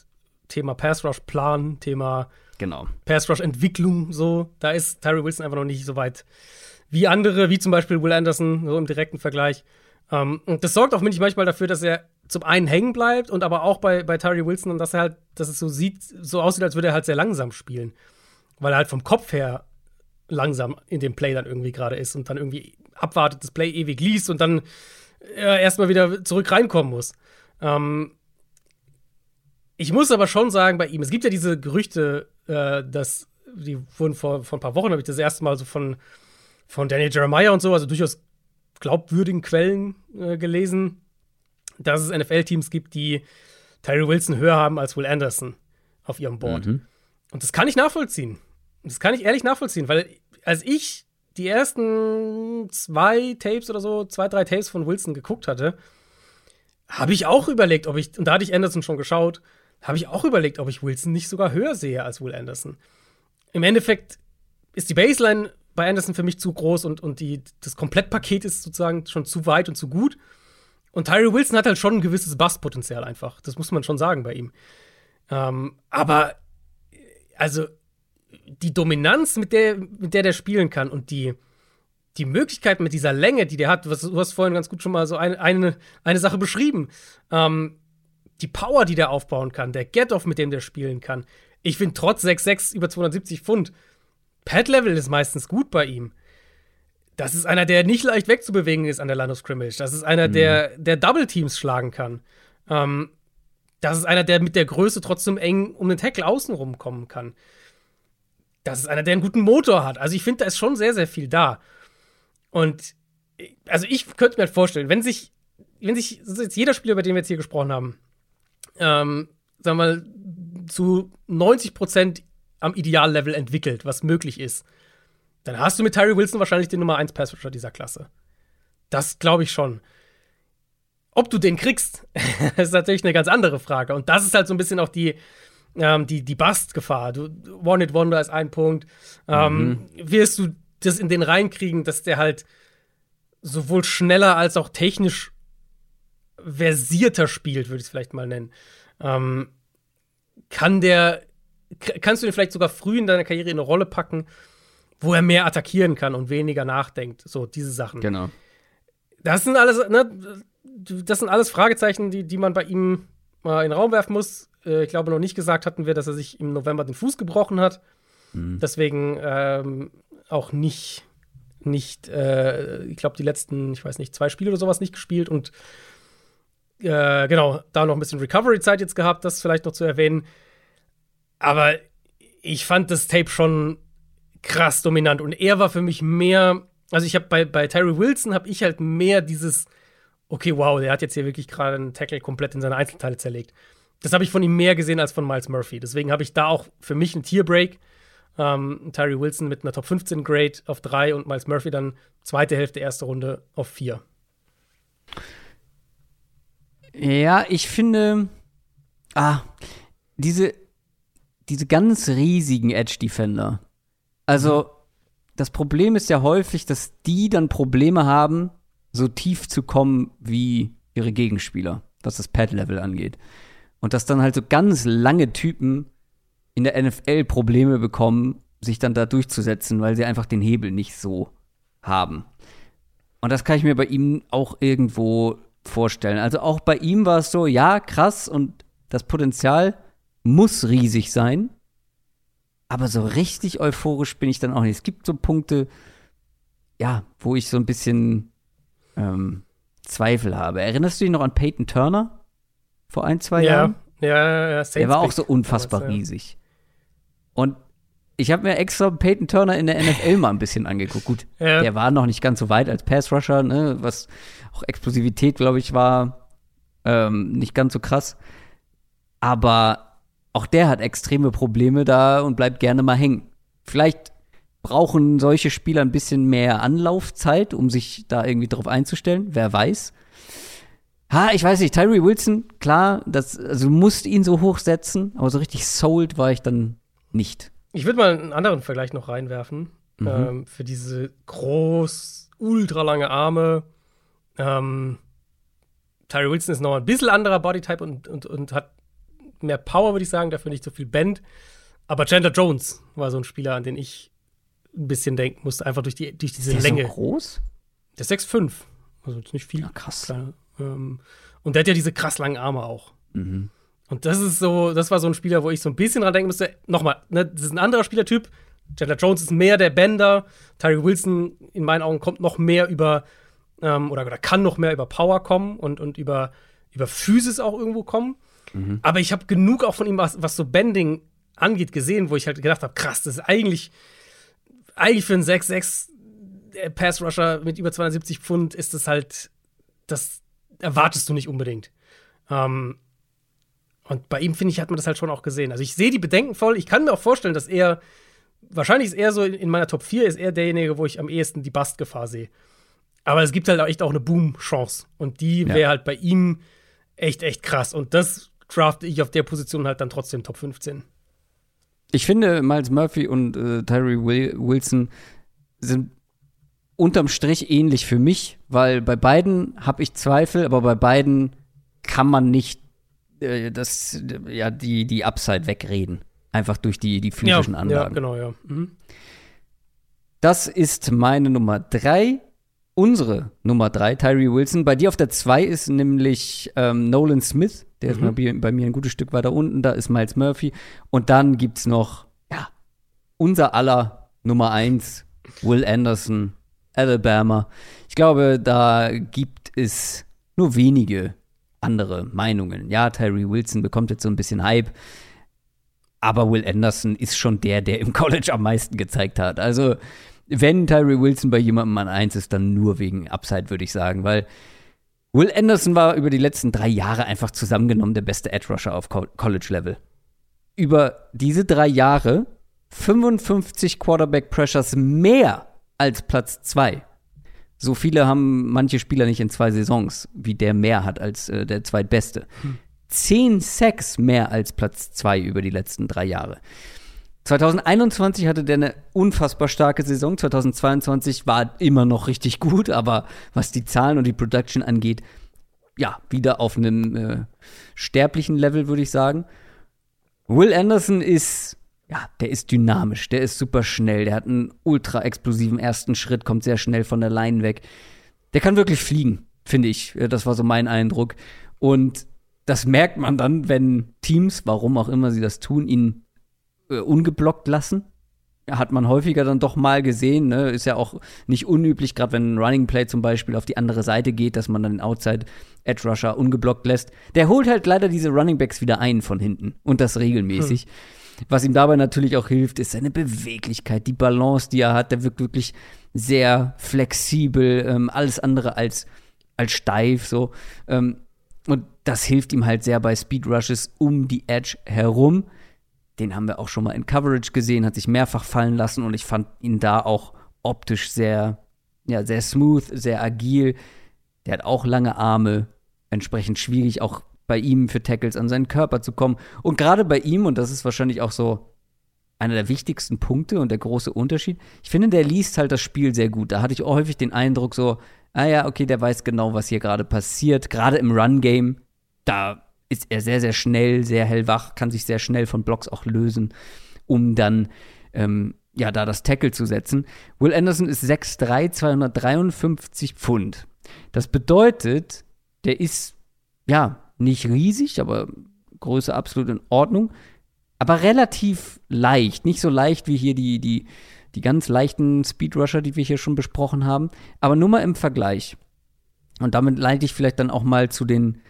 Thema Pass Rush Plan, Thema Genau. Pass Rush Entwicklung. So, da ist Tyree Wilson einfach noch nicht so weit wie andere, wie zum Beispiel Will Anderson, so im direkten Vergleich. Ähm, und das sorgt auch nicht manchmal dafür, dass er zum einen hängen bleibt und aber auch bei, bei Tyree Wilson und dass er halt, dass es so sieht, so aussieht, als würde er halt sehr langsam spielen. Weil er halt vom Kopf her langsam in dem Play dann irgendwie gerade ist und dann irgendwie abwartet, das Play ewig liest und dann äh, erstmal wieder zurück reinkommen muss. Ähm, ich muss aber schon sagen, bei ihm, es gibt ja diese Gerüchte, äh, dass die wurden vor, vor ein paar Wochen, habe ich das erste Mal so von, von Daniel Jeremiah und so, also durchaus glaubwürdigen Quellen äh, gelesen, dass es NFL-Teams gibt, die Tyree Wilson höher haben als Will Anderson auf ihrem Board. Mhm. Und das kann ich nachvollziehen. Das kann ich ehrlich nachvollziehen, weil als ich die ersten zwei Tapes oder so, zwei, drei Tapes von Wilson geguckt hatte, habe ich auch überlegt, ob ich, und da hatte ich Anderson schon geschaut, habe ich auch überlegt, ob ich Wilson nicht sogar höher sehe als Will Anderson. Im Endeffekt ist die Baseline bei Anderson für mich zu groß und, und die, das Komplettpaket ist sozusagen schon zu weit und zu gut. Und Tyree Wilson hat halt schon ein gewisses Bustpotenzial einfach. Das muss man schon sagen bei ihm. Ähm, aber, also, die Dominanz, mit der, mit der der spielen kann und die, die Möglichkeit mit dieser Länge, die der hat, was, du hast vorhin ganz gut schon mal so eine, eine, eine Sache beschrieben. Ähm, die Power, die der aufbauen kann, der Get-Off, mit dem der spielen kann. Ich finde, trotz 6'6 über 270 Pfund, Pad-Level ist meistens gut bei ihm. Das ist einer, der nicht leicht wegzubewegen ist an der Line of Scrimmage. Das ist einer, der, der Double-Teams schlagen kann. Ähm, das ist einer, der mit der Größe trotzdem eng um den Tackle außenrum kommen kann. Das ist einer, der einen guten Motor hat. Also ich finde, da ist schon sehr, sehr viel da. Und also ich könnte mir halt vorstellen, wenn sich, wenn sich jetzt jeder Spieler, über den wir jetzt hier gesprochen haben, ähm, sagen wir mal, zu 90 Prozent am Ideallevel entwickelt, was möglich ist, dann hast du mit Tyree Wilson wahrscheinlich den Nummer 1 Pass dieser Klasse. Das glaube ich schon. Ob du den kriegst, <laughs> ist natürlich eine ganz andere Frage. Und das ist halt so ein bisschen auch die, ähm, die, die Bust-Gefahr. Du, One-Hit-Wonder ist ein Punkt. Ähm, Wirst du das in den reinkriegen, dass der halt sowohl schneller als auch technisch versierter spielt, würde ich es vielleicht mal nennen. Ähm, kann der, kannst du den vielleicht sogar früh in deiner Karriere in eine Rolle packen, wo er mehr attackieren kann und weniger nachdenkt. So, diese Sachen. Genau. Das sind alles, ne, das sind alles Fragezeichen, die, die man bei ihm mal in den Raum werfen muss. Äh, ich glaube, noch nicht gesagt hatten wir, dass er sich im November den Fuß gebrochen hat. Mhm. Deswegen ähm, auch nicht, nicht äh, ich glaube, die letzten, ich weiß nicht, zwei Spiele oder sowas nicht gespielt und äh, genau, da noch ein bisschen Recovery-Zeit jetzt gehabt, das vielleicht noch zu erwähnen. Aber ich fand das Tape schon krass dominant und er war für mich mehr, also ich habe bei, bei Tyree Wilson habe ich halt mehr dieses, okay, wow, der hat jetzt hier wirklich gerade einen Tackle komplett in seine Einzelteile zerlegt. Das habe ich von ihm mehr gesehen als von Miles Murphy. Deswegen habe ich da auch für mich einen Tierbreak. Ähm, Tyree Wilson mit einer Top 15 Grade auf 3 und Miles Murphy dann zweite Hälfte, erste Runde auf 4. Ja, ich finde, ah, diese, diese ganz riesigen Edge-Defender. Also, mhm. das Problem ist ja häufig, dass die dann Probleme haben, so tief zu kommen wie ihre Gegenspieler, was das Pad-Level angeht. Und dass dann halt so ganz lange Typen in der NFL Probleme bekommen, sich dann da durchzusetzen, weil sie einfach den Hebel nicht so haben. Und das kann ich mir bei ihm auch irgendwo vorstellen. Also auch bei ihm war es so, ja, krass und das Potenzial muss riesig sein. Aber so richtig euphorisch bin ich dann auch nicht. Es gibt so Punkte, ja, wo ich so ein bisschen ähm, Zweifel habe. Erinnerst du dich noch an Peyton Turner vor ein, zwei ja. Jahren? Ja, ja, Der war auch so unfassbar damals, ja. riesig. Und ich habe mir extra Peyton Turner in der NFL mal ein bisschen angeguckt. Gut, <laughs> ja. der war noch nicht ganz so weit als Pass-Rusher, ne? was auch Explosivität, glaube ich, war ähm, nicht ganz so krass. Aber auch der hat extreme Probleme da und bleibt gerne mal hängen. Vielleicht brauchen solche Spieler ein bisschen mehr Anlaufzeit, um sich da irgendwie drauf einzustellen. Wer weiß. Ha, ich weiß nicht, Tyree Wilson, klar, das, also du musst ihn so hoch setzen, aber so richtig sold war ich dann nicht. Ich würde mal einen anderen Vergleich noch reinwerfen. Mhm. Ähm, für diese groß, ultra lange Arme. Ähm, Tyree Wilson ist noch ein bisschen anderer Bodytype und, und, und hat mehr Power, würde ich sagen, dafür nicht so viel Bend. Aber Chandler Jones war so ein Spieler, an den ich ein bisschen denken musste, einfach durch, die, durch diese ist der Länge. So groß? Der ist 6'5. Also ist nicht viel. Ja, krass. Kleiner. Ähm, und der hat ja diese krass langen Arme auch. Mhm. Und das ist so, das war so ein Spieler, wo ich so ein bisschen dran denken musste. Nochmal, ne, das ist ein anderer Spielertyp. Chandler Jones ist mehr der Bender. Tyree Wilson, in meinen Augen, kommt noch mehr über, ähm, oder, oder kann noch mehr über Power kommen und, und über, über Physis auch irgendwo kommen. Mhm. Aber ich habe genug auch von ihm, was, was so Bending angeht, gesehen, wo ich halt gedacht habe, krass, das ist eigentlich, eigentlich für einen 6-6 Pass Rusher mit über 270 Pfund ist das halt, das erwartest du nicht unbedingt. Ähm, und bei ihm, finde ich, hat man das halt schon auch gesehen. Also ich sehe die Bedenken voll. Ich kann mir auch vorstellen, dass er, wahrscheinlich ist er so in meiner Top 4, ist er derjenige, wo ich am ehesten die Bastgefahr sehe. Aber es gibt halt auch echt auch eine Boom-Chance. Und die wäre ja. halt bei ihm echt, echt krass. Und das drafte ich auf der Position halt dann trotzdem Top 15. Ich finde, Miles Murphy und äh, Tyree Wilson sind unterm Strich ähnlich für mich, weil bei beiden habe ich Zweifel, aber bei beiden kann man nicht äh, das, ja, die, die Upside wegreden. Einfach durch die, die physischen ja, Anlagen. Ja, genau, ja. Mhm. Das ist meine Nummer drei. Unsere Nummer drei, Tyree Wilson. Bei dir auf der zwei ist nämlich ähm, Nolan Smith. Der mhm. ist bei, bei, mir ein gutes Stück weiter unten. Da ist Miles Murphy. Und dann gibt's noch, ja, unser aller Nummer eins, Will Anderson, Alabama. Ich glaube, da gibt es nur wenige andere Meinungen. Ja, Tyree Wilson bekommt jetzt so ein bisschen Hype, aber Will Anderson ist schon der, der im College am meisten gezeigt hat. Also, wenn Tyree Wilson bei jemandem an eins ist, dann nur wegen Upside, würde ich sagen, weil Will Anderson war über die letzten drei Jahre einfach zusammengenommen der beste Edge Rusher auf College-Level. Über diese drei Jahre 55 Quarterback Pressures mehr als Platz zwei. So viele haben manche Spieler nicht in zwei Saisons, wie der mehr hat als äh, der zweitbeste. Hm. Zehn Sacks mehr als Platz zwei über die letzten drei Jahre. 2021 hatte der eine unfassbar starke Saison. 2022 war immer noch richtig gut, aber was die Zahlen und die Production angeht, ja, wieder auf einem äh, sterblichen Level, würde ich sagen. Will Anderson ist ja, der ist dynamisch, der ist super schnell, der hat einen ultra explosiven ersten Schritt, kommt sehr schnell von der Line weg. der kann wirklich fliegen, finde ich. Das war so mein Eindruck. Und das merkt man dann, wenn Teams, warum auch immer sie das tun, ihn äh, ungeblockt lassen. Hat man häufiger dann doch mal gesehen, ne? Ist ja auch nicht unüblich, gerade wenn ein Running Play zum Beispiel auf die andere Seite geht, dass man dann den Outside Edge Rusher ungeblockt lässt. Der holt halt leider diese Running Backs wieder ein von hinten und das regelmäßig. Hm. Was ihm dabei natürlich auch hilft, ist seine Beweglichkeit, die Balance, die er hat. Der wirkt wirklich sehr flexibel, ähm, alles andere als, als steif so. Ähm, und das hilft ihm halt sehr bei Speed Rushes um die Edge herum. Den haben wir auch schon mal in Coverage gesehen, hat sich mehrfach fallen lassen und ich fand ihn da auch optisch sehr, ja, sehr smooth, sehr agil. Der hat auch lange Arme, entsprechend schwierig auch bei ihm für Tackles an seinen Körper zu kommen. Und gerade bei ihm, und das ist wahrscheinlich auch so einer der wichtigsten Punkte und der große Unterschied, ich finde, der liest halt das Spiel sehr gut. Da hatte ich auch häufig den Eindruck so, ah ja, okay, der weiß genau, was hier gerade passiert. Gerade im Run-Game, da ist er sehr, sehr schnell, sehr hellwach, kann sich sehr schnell von Blocks auch lösen, um dann ähm, ja, da das Tackle zu setzen. Will Anderson ist 6'3, 253 Pfund. Das bedeutet, der ist, ja, nicht riesig, aber Größe absolut in Ordnung, aber relativ leicht. Nicht so leicht wie hier die, die die ganz leichten Speedrusher, die wir hier schon besprochen haben. Aber nur mal im Vergleich. Und damit leite ich vielleicht dann auch mal zu den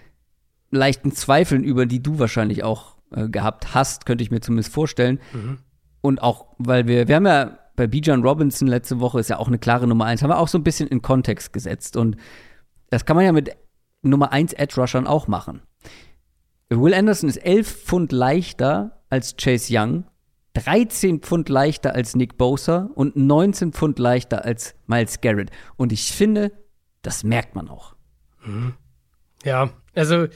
leichten Zweifeln über, die du wahrscheinlich auch äh, gehabt hast, könnte ich mir zumindest vorstellen. Mhm. Und auch, weil wir, wir haben ja bei Bijan Robinson letzte Woche ist ja auch eine klare Nummer eins, haben wir auch so ein bisschen in Kontext gesetzt. Und das kann man ja mit Nummer eins Edge Rushern auch machen. Will Anderson ist elf Pfund leichter als Chase Young 13 Pfund leichter als Nick Bosa und 19 Pfund leichter als Miles Garrett. Und ich finde, das merkt man auch. Mhm. Ja, also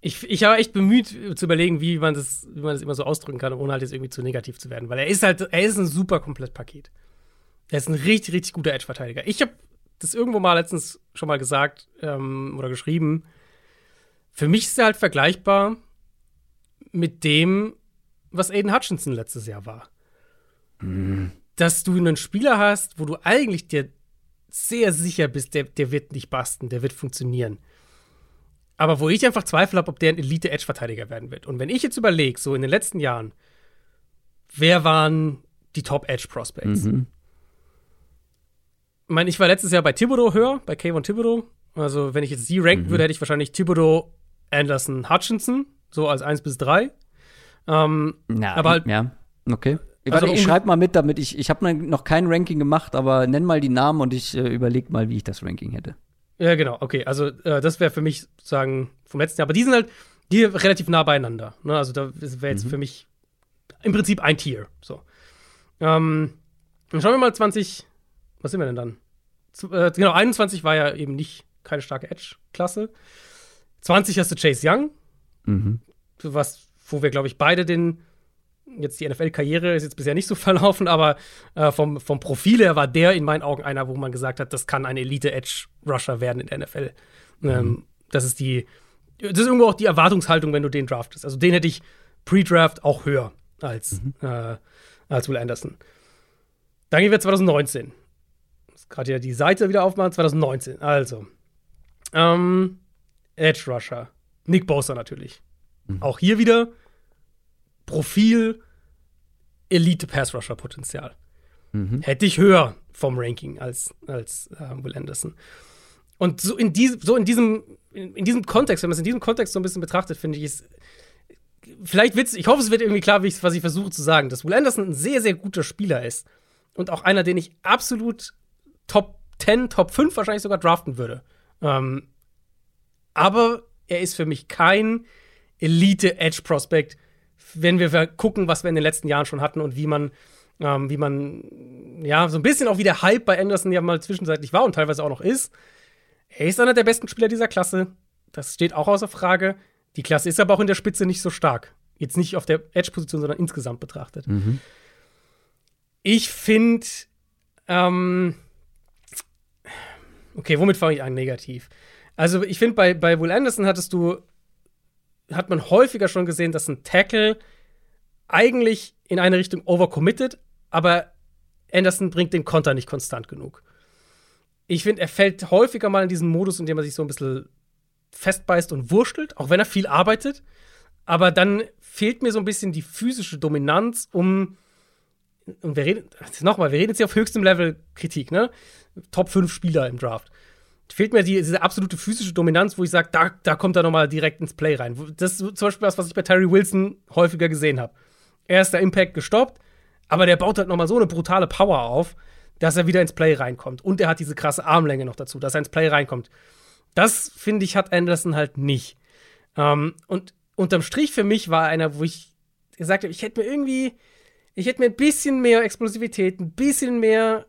ich, ich habe echt bemüht zu überlegen, wie man, das, wie man das immer so ausdrücken kann, ohne halt jetzt irgendwie zu negativ zu werden. Weil er ist halt, er ist ein super Komplettpaket. Er ist ein richtig, richtig guter Edge-Verteidiger. Ich habe das irgendwo mal letztens schon mal gesagt ähm, oder geschrieben. Für mich ist er halt vergleichbar mit dem, was Aiden Hutchinson letztes Jahr war. Mhm. Dass du einen Spieler hast, wo du eigentlich dir sehr sicher bist, der, der wird nicht basten, der wird funktionieren. Aber wo ich einfach Zweifel habe, ob der ein Elite-Edge-Verteidiger werden wird. Und wenn ich jetzt überlege, so in den letzten Jahren, wer waren die Top-Edge-Prospects? Mhm. Ich meine, ich war letztes Jahr bei Thibodeau höher, bei Kayvon Thibodeau. Also, wenn ich jetzt sie ranken mhm. würde, hätte ich wahrscheinlich Thibodeau, Anderson, Hutchinson so als 1 bis 3. Ähm, Na, aber halt, ja, okay. Also Warte, ich schreibe mal mit, damit ich, ich habe noch kein Ranking gemacht, aber nenn mal die Namen und ich äh, überlege mal, wie ich das Ranking hätte. Ja, genau, okay. Also äh, das wäre für mich sozusagen vom letzten Jahr. Aber die sind halt die relativ nah beieinander. Ne? Also da wäre jetzt mhm. für mich im Prinzip ein Tier. So. Ähm, dann schauen wir mal 20, was sind wir denn dann? Z äh, genau, 21 war ja eben nicht keine starke Edge-Klasse. 20 hast du Chase Young, Mhm. Was, wo wir, glaube ich, beide den, jetzt die NFL-Karriere ist jetzt bisher nicht so <laughs> verlaufen, aber äh, vom, vom Profil her war der in meinen Augen einer, wo man gesagt hat, das kann ein Elite-Edge-Rusher werden in der NFL. Mhm. Ähm, das ist die, das ist irgendwo auch die Erwartungshaltung, wenn du den draftest. Also den hätte ich pre-Draft auch höher als, mhm. äh, als Will Anderson. Dann gehen wir 2019. Gerade hier die Seite wieder aufmachen, 2019. Also, ähm, Edge Rusher. Nick Bosa natürlich. Mhm. Auch hier wieder Profil Elite Pass Rusher Potenzial. Mhm. Hätte ich höher vom Ranking als, als äh, Will Anderson. Und so in, diesem, so in diesem, in, in diesem Kontext, wenn man es in diesem Kontext so ein bisschen betrachtet, finde ich, ist vielleicht witzig, ich hoffe, es wird irgendwie klar, was ich versuche zu sagen, dass Will Anderson ein sehr, sehr guter Spieler ist. Und auch einer, den ich absolut Top 10, Top 5 wahrscheinlich sogar draften würde. Ähm, aber er ist für mich kein Elite-Edge-Prospect, wenn wir gucken, was wir in den letzten Jahren schon hatten und wie man, ähm, wie man, ja, so ein bisschen auch wie der Hype bei Anderson ja mal zwischenzeitlich war und teilweise auch noch ist. Er ist einer der besten Spieler dieser Klasse. Das steht auch außer Frage. Die Klasse ist aber auch in der Spitze nicht so stark. Jetzt nicht auf der Edge-Position, sondern insgesamt betrachtet. Mhm. Ich finde, ähm, okay, womit fange ich an? Negativ. Also ich finde, bei, bei Will Anderson hattest du, hat man häufiger schon gesehen, dass ein Tackle eigentlich in eine Richtung overcommitted, aber Anderson bringt den Konter nicht konstant genug. Ich finde, er fällt häufiger mal in diesen Modus, in dem er sich so ein bisschen festbeißt und wurschtelt, auch wenn er viel arbeitet. Aber dann fehlt mir so ein bisschen die physische Dominanz, um. Und wir reden, nochmal, wir reden jetzt hier auf höchstem Level Kritik, ne? Top 5 Spieler im Draft. Fehlt mir die, diese absolute physische Dominanz, wo ich sage, da, da kommt er nochmal direkt ins Play rein. Das ist zum Beispiel das, was ich bei Terry Wilson häufiger gesehen habe. Erster Impact gestoppt, aber der baut halt nochmal so eine brutale Power auf, dass er wieder ins Play reinkommt. Und er hat diese krasse Armlänge noch dazu, dass er ins Play reinkommt. Das, finde ich, hat Anderson halt nicht. Ähm, und unterm Strich für mich war einer, wo ich gesagt habe, ich hätte mir irgendwie, ich hätte mir ein bisschen mehr Explosivität, ein bisschen mehr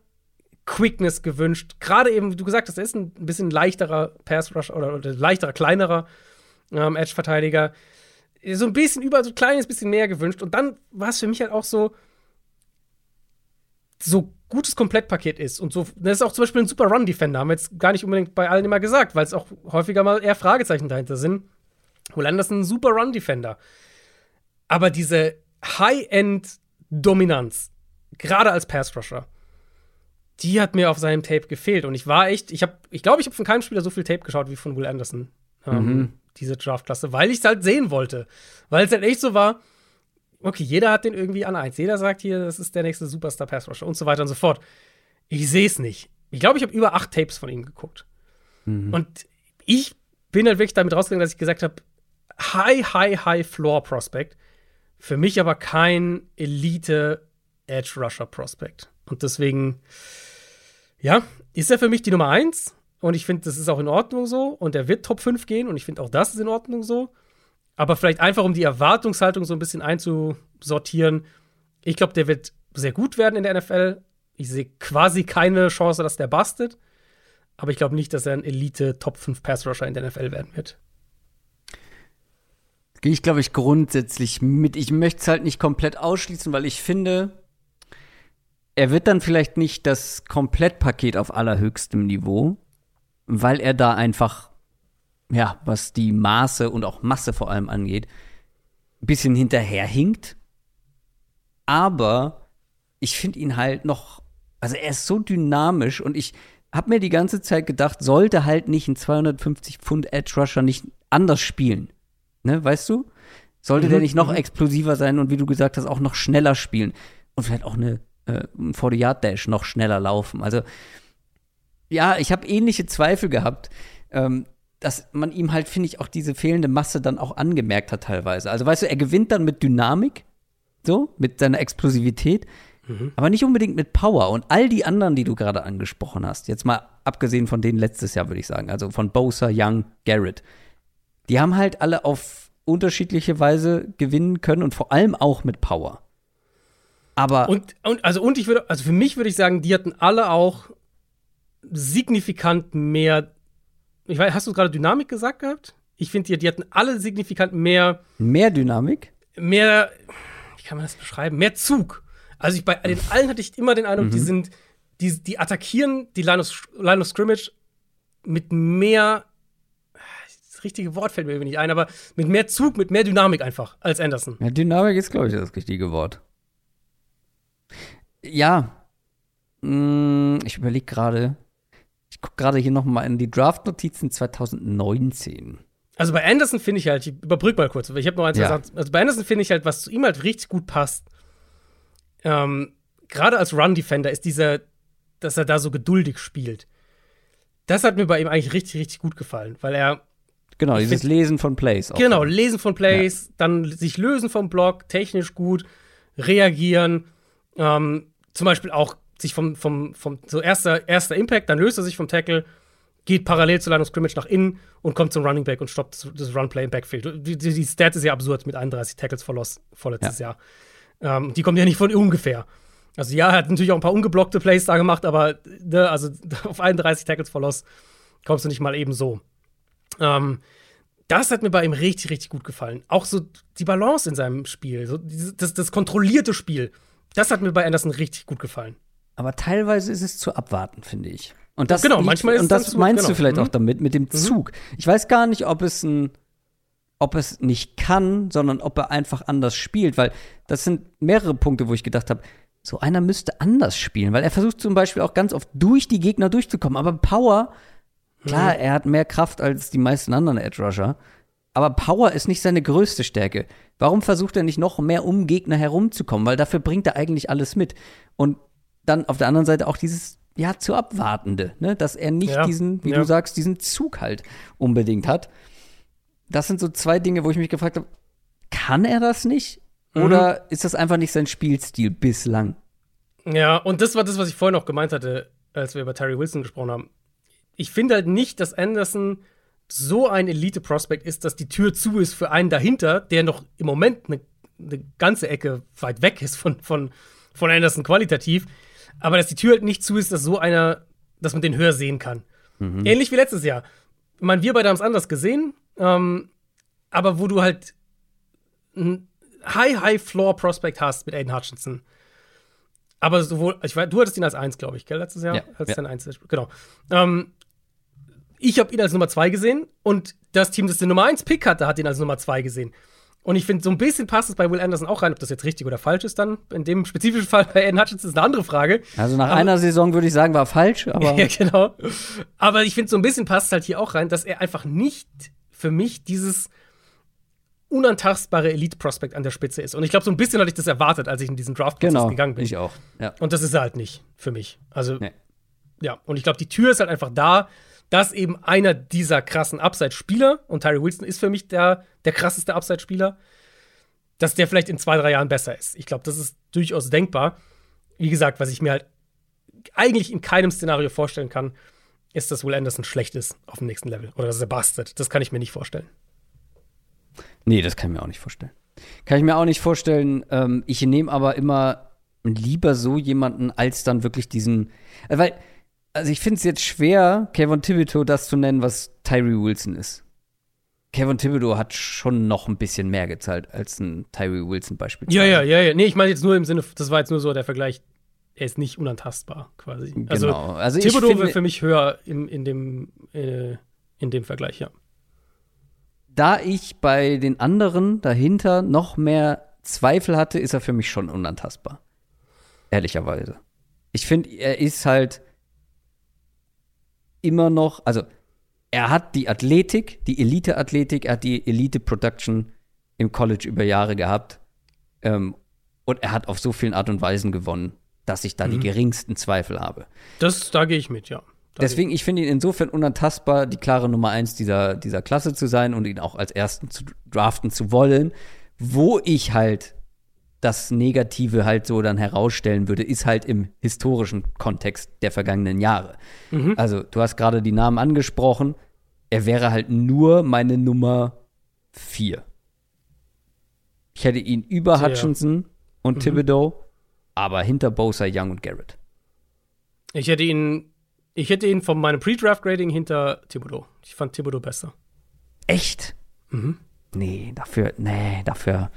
Quickness gewünscht. Gerade eben, wie du gesagt hast, er ist ein bisschen leichterer Pass Rush oder, oder leichterer, kleinerer ähm, Edge-Verteidiger. So ein bisschen über, so ein kleines bisschen mehr gewünscht. Und dann war es für mich halt auch so, so gutes Komplettpaket ist und so, das ist auch zum Beispiel ein super Run-Defender, haben wir jetzt gar nicht unbedingt bei allen immer gesagt, weil es auch häufiger mal eher Fragezeichen dahinter sind. Will Anderson ein super Run-Defender. Aber diese High-End-Dominanz, gerade als Pass-Rusher, die hat mir auf seinem Tape gefehlt. Und ich war echt, ich habe, ich glaube, ich habe von keinem Spieler so viel Tape geschaut wie von Will Anderson. Ähm, mhm. Diese Draftklasse, weil ich es halt sehen wollte. Weil es halt echt so war, okay, jeder hat den irgendwie an eins. Jeder sagt hier, das ist der nächste Superstar Pass Rusher und so weiter und so fort. Ich sehe es nicht. Ich glaube, ich habe über acht Tapes von ihm geguckt. Mhm. Und ich bin halt wirklich damit rausgegangen, dass ich gesagt habe, High, High, High Floor Prospect. Für mich aber kein Elite Edge Rusher Prospect. Und deswegen, ja, ist er für mich die Nummer eins. Und ich finde, das ist auch in Ordnung so. Und er wird Top 5 gehen. Und ich finde auch das ist in Ordnung so. Aber vielleicht einfach, um die Erwartungshaltung so ein bisschen einzusortieren. Ich glaube, der wird sehr gut werden in der NFL. Ich sehe quasi keine Chance, dass der bastet. Aber ich glaube nicht, dass er ein Elite Top 5 Pass Rusher in der NFL werden wird. Gehe ich, glaube ich, grundsätzlich mit. Ich möchte es halt nicht komplett ausschließen, weil ich finde, er wird dann vielleicht nicht das Komplettpaket auf allerhöchstem Niveau, weil er da einfach ja, was die Maße und auch Masse vor allem angeht, ein bisschen hinterherhinkt. Aber ich finde ihn halt noch, also er ist so dynamisch und ich habe mir die ganze Zeit gedacht, sollte halt nicht ein 250 Pfund Edge Rusher nicht anders spielen. Ne, weißt du? Sollte mhm. der nicht noch mhm. explosiver sein und wie du gesagt hast, auch noch schneller spielen und vielleicht auch eine äh, ein 40-Yard-Dash noch schneller laufen. Also ja, ich habe ähnliche Zweifel gehabt. Ähm, dass man ihm halt, finde ich, auch diese fehlende Masse dann auch angemerkt hat teilweise. Also weißt du, er gewinnt dann mit Dynamik, so, mit seiner Explosivität, mhm. aber nicht unbedingt mit Power. Und all die anderen, die du gerade angesprochen hast, jetzt mal abgesehen von denen letztes Jahr, würde ich sagen, also von Bosa, Young, Garrett, die haben halt alle auf unterschiedliche Weise gewinnen können und vor allem auch mit Power. Aber. Und, und, also, und ich würde, also für mich würde ich sagen, die hatten alle auch signifikant mehr ich weiß, hast du gerade Dynamik gesagt gehabt? Ich finde, die, die hatten alle signifikant mehr. Mehr Dynamik? Mehr, wie kann man das beschreiben? Mehr Zug. Also ich, bei den allen hatte ich immer den Eindruck, mhm. die sind, die, die attackieren die Line of, Line of Scrimmage mit mehr, das richtige Wort fällt mir nicht ein, aber mit mehr Zug, mit mehr Dynamik einfach als Anderson. Ja, Dynamik ist, glaube ich, das richtige Wort. Ja. Hm, ich überlege gerade. Ich gucke gerade hier noch mal in die Draft-Notizen 2019. Also bei Anderson finde ich halt, ich überbrück mal kurz, ich habe noch eins ja. gesagt. Also bei Anderson finde ich halt, was zu ihm halt richtig gut passt, ähm, gerade als Run-Defender ist dieser, dass er da so geduldig spielt. Das hat mir bei ihm eigentlich richtig, richtig gut gefallen, weil er Genau, dieses find, Lesen von Plays. Genau, Lesen von Plays, ja. dann sich lösen vom Block, technisch gut, reagieren. Ähm, zum Beispiel auch sich vom, vom, vom so erster, erster Impact, dann löst er sich vom Tackle, geht parallel zur Line of Scrimmage nach innen und kommt zum Running Back und stoppt das, das Runplay im Backfield. Die, die, die Stat ist ja absurd mit 31 Tackles verlost vorletztes ja. Jahr. Ähm, die kommt ja nicht von ungefähr. Also ja, er hat natürlich auch ein paar ungeblockte Plays da gemacht, aber ne, also <laughs> auf 31 Tackles verlost kommst du nicht mal eben so. Ähm, das hat mir bei ihm richtig, richtig gut gefallen. Auch so die Balance in seinem Spiel, so das, das kontrollierte Spiel. Das hat mir bei Anderson richtig gut gefallen. Aber teilweise ist es zu abwarten, finde ich. Und das, genau, liegt, manchmal ist und das meinst genau. du vielleicht mhm. auch damit, mit dem mhm. Zug. Ich weiß gar nicht, ob es ein, ob es nicht kann, sondern ob er einfach anders spielt, weil das sind mehrere Punkte, wo ich gedacht habe, so einer müsste anders spielen, weil er versucht zum Beispiel auch ganz oft durch die Gegner durchzukommen. Aber Power, klar, er hat mehr Kraft als die meisten anderen Edge Rusher. Aber Power ist nicht seine größte Stärke. Warum versucht er nicht noch mehr um Gegner herumzukommen? Weil dafür bringt er eigentlich alles mit. Und dann auf der anderen Seite auch dieses, ja, zu abwartende, ne? dass er nicht Ja, diesen, wie ja. du sagst, diesen Zug halt unbedingt hat. Das sind so zwei Dinge, wo ich mich gefragt habe, kann er das nicht? Mhm. Oder ist das einfach nicht sein Spielstil bislang? Ja, und das war das, was ich vorhin noch gemeint hatte, als wir über Terry Wilson gesprochen haben. Ich finde halt nicht, dass Anderson so ein Elite-Prospect ist, dass die Tür zu ist für einen dahinter, der noch im Moment eine, eine ganze Ecke weit weg ist von, von, von Anderson qualitativ. Aber dass die Tür halt nicht zu ist, dass so einer, dass man den höher sehen kann. Ähnlich wie letztes Jahr. Ich meine, wir beide haben es anders gesehen, ähm, aber wo du halt ein High-High-Floor-Prospect hast mit Aiden Hutchinson. Aber sowohl, ich weiß, du hattest ihn als Eins, glaube ich, gell, letztes Jahr? Ja, als ja. dein Eins. Genau. Ähm, ich habe ihn als Nummer zwei gesehen und das Team, das den Nummer eins Pick hatte, hat ihn als Nummer zwei gesehen. Und ich finde, so ein bisschen passt es bei Will Anderson auch rein, ob das jetzt richtig oder falsch ist dann. In dem spezifischen Fall bei Aiden Hutchinson ist eine andere Frage. Also nach Aber- einer Saison würde ich sagen, war falsch, aber <laughs> Ja, genau. Aber ich finde, so ein bisschen passt halt hier auch rein, dass er einfach nicht für mich dieses unantastbare Elite-Prospect an der Spitze ist. Und ich glaube, so ein bisschen hatte ich das erwartet, als ich in diesen Draft-Prozess genau, gegangen bin. ich auch. Ja. Und das ist er halt nicht für mich. Also, Nee. ja. Und ich glaube, die Tür ist halt einfach da, dass eben einer dieser krassen Upside-Spieler, und Tyree Wilson ist für mich der, der krasseste Upside-Spieler, dass der vielleicht in zwei, drei Jahren besser ist. Ich glaube, das ist durchaus denkbar. Wie gesagt, was ich mir halt eigentlich in keinem Szenario vorstellen kann, ist, dass Will Anderson schlecht ist auf dem nächsten Level. Oder dass er bastet. Das kann ich mir nicht vorstellen. Nee, das kann ich mir auch nicht vorstellen. Kann ich mir auch nicht vorstellen. Ähm, ich nehme aber immer lieber so jemanden als dann wirklich diesen. äh, Weil, also ich finde es jetzt schwer, Kevin Thibodeau das zu nennen, was Tyree Wilson ist. Kevin Thibodeau hat schon noch ein bisschen mehr gezahlt als ein Tyree Wilson beispielsweise. Ja, ja, ja, ja. Nee, ich meine jetzt nur im Sinne, das war jetzt nur so der Vergleich, er ist nicht unantastbar quasi. Also, Genau. Also ich Thibodeau wäre für mich höher in, in, dem, äh, in dem Vergleich, ja. Da ich bei den anderen dahinter noch mehr Zweifel hatte, ist er für mich schon unantastbar. Ehrlicherweise. Ich finde, er ist halt immer noch, also er hat die Athletik, die Elite-Athletik, er hat die Elite-Production im College über Jahre gehabt. Ähm, und er hat auf so vielen Art und Weisen gewonnen, dass ich da die geringsten Zweifel habe. Das, da gehe ich mit, ja. Da Deswegen, ich finde ihn insofern unantastbar, die klare Nummer eins dieser, dieser Klasse zu sein und ihn auch als ersten zu draften zu wollen. Wo ich halt das Negative halt so dann herausstellen würde, ist halt im historischen Kontext der vergangenen Jahre. Also, du hast gerade die Namen angesprochen. Er wäre halt nur meine Nummer vier. Ich hätte ihn über Sehr. Hutchinson und Thibodeau, aber hinter Bosa, Young und Garrett. Ich hätte ihn, ich hätte ihn von meinem Pre-Draft-Grading hinter Thibodeau. Ich fand Thibodeau besser. Echt? Nee, dafür, nee, dafür.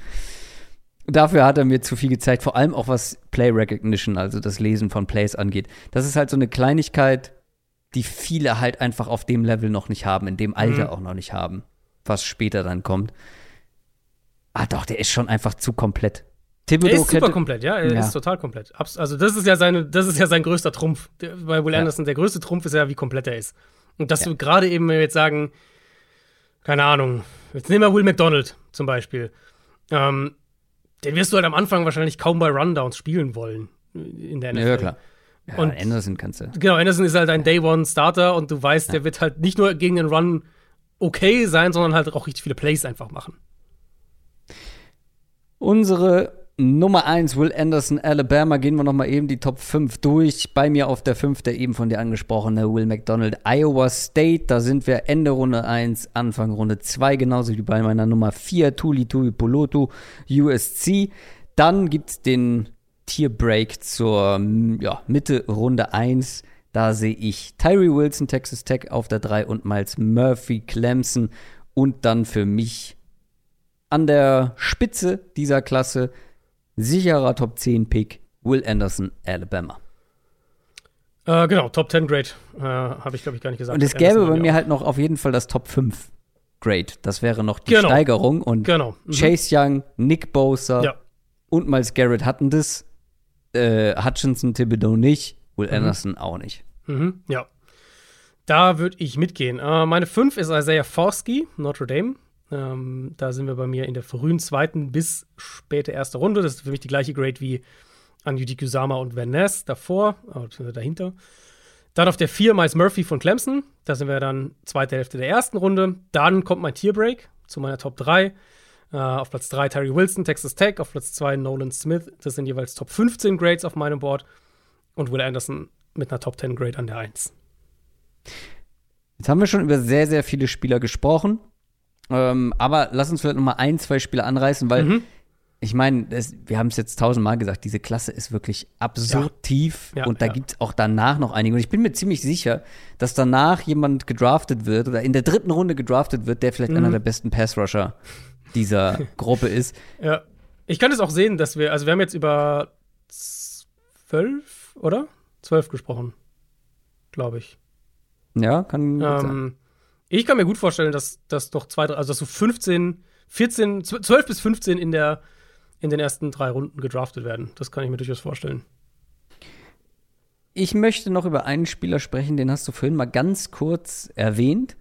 Dafür hat er mir zu viel gezeigt, vor allem auch was Play Recognition, also das Lesen von Plays angeht. Das ist halt so eine Kleinigkeit, die viele halt einfach auf dem Level noch nicht haben, in dem Alter auch noch nicht haben, was später dann kommt. Ah, doch, der ist schon einfach zu komplett. Er Thibodeau ist super komplett, ja. Er Ja. ist total komplett. Also, das ist ja seine, das ist ja sein größter Trumpf. Der, bei Will Ja. Anderson, der größte Trumpf ist ja, wie komplett er ist. Und dass Ja. du gerade eben, wenn wir jetzt sagen, keine Ahnung, jetzt nehmen wir Will McDonald zum Beispiel. Ähm, den wirst du halt am Anfang wahrscheinlich kaum bei Rundowns spielen wollen in der NFL. ja, klar. Ja, Und- Anderson kannst du. Genau, Anderson ist halt ein Day-One-Starter und du weißt, der wird halt nicht nur gegen den Run okay sein, sondern halt auch richtig viele Plays einfach machen. Unsere Nummer 1, Will Anderson, Alabama. Gehen wir noch mal eben die Top 5 durch. Bei mir auf der 5 der eben von dir angesprochene Will McDonald, Iowa State. Da sind wir Ende Runde 1, Anfang Runde 2, genauso wie bei meiner Nummer 4, Tuli Tui Polotu, USC. Dann gibt's den Tierbreak zur ja, Mitte Runde 1. Da sehe ich Tyree Wilson, Texas Tech auf der 3 und Miles Murphy, Clemson. Und dann für mich an der Spitze dieser Klasse sicherer Top 10 Pick Will Anderson, Alabama. Äh, genau, Top 10 Grade. Äh, Habe ich, glaube ich, gar nicht gesagt. Und es Anderson gäbe bei bei mir auch. halt noch auf jeden Fall das Top 5 Grade. Das wäre noch die Genau. Steigerung. Und Genau. Mhm. Chase Young, Nick Bosa Ja. und Miles Garrett hatten das. äh, Hutchinson, Thibodeau nicht, Will Mhm. Anderson auch nicht. Mhm, ja. Da würde ich mitgehen. Äh, meine 5 ist Isaiah Forsky, Notre Dame. Ähm, da sind wir bei mir in der frühen zweiten bis späte erste Runde. Das ist für mich die gleiche Grade wie Anjuti Kusama und Van Ness davor, äh, dahinter. Dann auf der 4 Miles Murphy von Clemson. Da sind wir dann zweite Hälfte der ersten Runde. Dann kommt mein Tierbreak zu meiner Top 3. Äh, auf Platz 3 Terry Wilson, Texas Tech. Auf Platz 2 Nolan Smith. Das sind jeweils Top 15 Grades auf meinem Board. Und Will Anderson mit einer Top 10 Grade an der 1. Jetzt haben wir schon über sehr, sehr viele Spieler gesprochen. Ähm, aber lass uns vielleicht noch mal ein, zwei Spieler anreißen, weil Mhm. ich meine, wir haben es jetzt tausendmal gesagt, diese Klasse ist wirklich absurd Ja. tief Ja, und da ja. gibt es auch danach noch einige. Und ich bin mir ziemlich sicher, dass danach jemand gedraftet wird oder in der dritten Runde gedraftet wird, der vielleicht Mhm. einer der besten Pass-Rusher dieser <laughs> Gruppe ist. Ja. Ich kann es auch sehen, dass wir, also wir haben jetzt über zwölf, oder? Zwölf gesprochen. Glaube ich. Ja, kann gut sein. Ich kann mir gut vorstellen, dass das doch zwei, also dass so 15, 14, zw- 12 bis 15 in der in den ersten drei Runden gedraftet werden. Das kann ich mir durchaus vorstellen. Ich möchte noch über einen Spieler sprechen, den hast du vorhin mal ganz kurz erwähnt.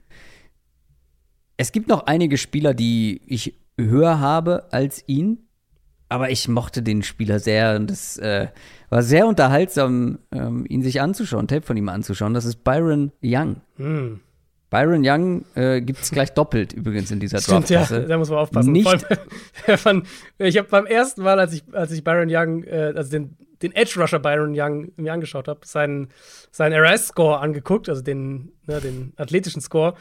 Es gibt noch einige Spieler, die ich höher habe als ihn, aber ich mochte den Spieler sehr und es äh, war sehr unterhaltsam, ähm, ihn sich anzuschauen, Tape von ihm anzuschauen. Das ist Byron Young. Hm. Byron Young äh, gibt es gleich doppelt übrigens in dieser Stimmt, ja, da muss man aufpassen. Nicht- allem, <laughs> ich habe beim ersten Mal, als ich, als ich Byron Young, äh, also den, den Edge Rusher Byron Young mir angeschaut habe, seinen, seinen RS-Score angeguckt, also den, ne, den athletischen Score,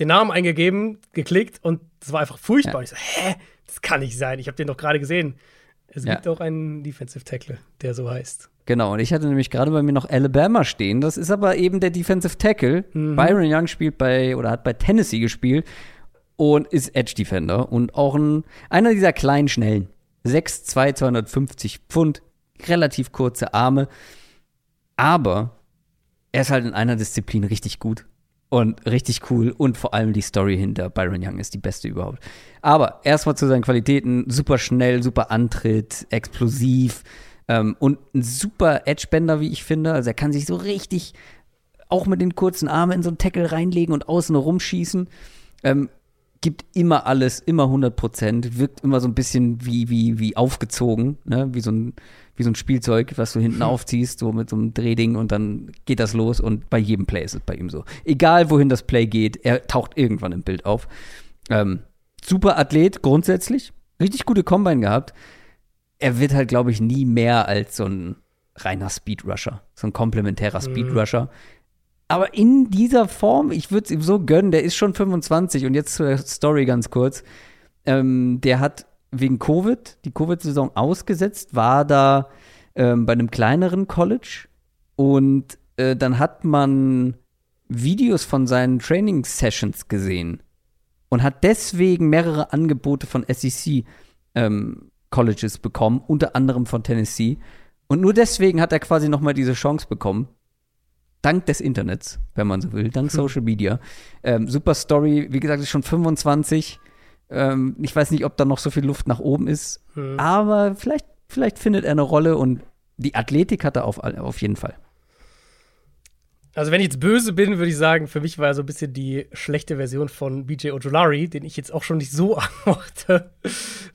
den Namen eingegeben, geklickt und das war einfach furchtbar. Ja. Ich so, hä? Das kann nicht sein. Ich habe den doch gerade gesehen. Es Ja. gibt auch einen Defensive Tackle, der so heißt. Genau, und ich hatte nämlich gerade bei mir noch Alabama stehen. Das ist aber eben der Defensive Tackle. Mhm. Byron Young spielt bei oder hat bei Tennessee gespielt und ist Edge Defender und auch ein, einer dieser kleinen, schnellen. 6'2, 250 Pfund, relativ kurze Arme. Aber er ist halt in einer Disziplin richtig gut und richtig cool und vor allem die Story hinter Byron Young ist die beste überhaupt. Aber erstmal zu seinen Qualitäten: super schnell, super Antritt, explosiv ähm, und ein super Edgebender, wie ich finde. Also er kann sich so richtig auch mit den kurzen Armen in so einen Tackle reinlegen und außen rumschießen. Ähm, gibt immer alles, immer 100 Prozent, wirkt immer so ein bisschen wie, wie, wie aufgezogen, ne? wie, so ein, wie so ein Spielzeug, was du hinten aufziehst, so mit so einem Drehding und dann geht das los und bei jedem Play ist es bei ihm so. Egal wohin das Play geht, er taucht irgendwann im Bild auf. Ähm, super Athlet grundsätzlich, richtig gute Combine gehabt. Er wird halt, glaube ich, nie mehr als so ein reiner Speedrusher, so ein komplementärer Speedrusher. Aber in dieser Form, ich würde es ihm so gönnen, der ist schon 25 und jetzt zur Story ganz kurz. Ähm, der hat wegen Covid die Covid-Saison ausgesetzt, war da ähm, bei einem kleineren College und äh, dann hat man Videos von seinen Training-Sessions gesehen und hat deswegen mehrere Angebote von SEC ähm, Colleges bekommen, unter anderem von Tennessee. Und nur deswegen hat er quasi noch mal diese Chance bekommen. Dank des Internets, wenn man so will, dank Social Media. Ähm, super Story, wie gesagt, ist schon 25. Ähm, ich weiß nicht, ob da noch so viel Luft nach oben ist, Hm. aber vielleicht, vielleicht findet er eine Rolle und die Athletik hat er auf, auf jeden Fall. Also, wenn ich jetzt böse bin, würde ich sagen, für mich war er so ein bisschen die schlechte Version von BJ Ojolari, den ich jetzt auch schon nicht so <laughs> mochte.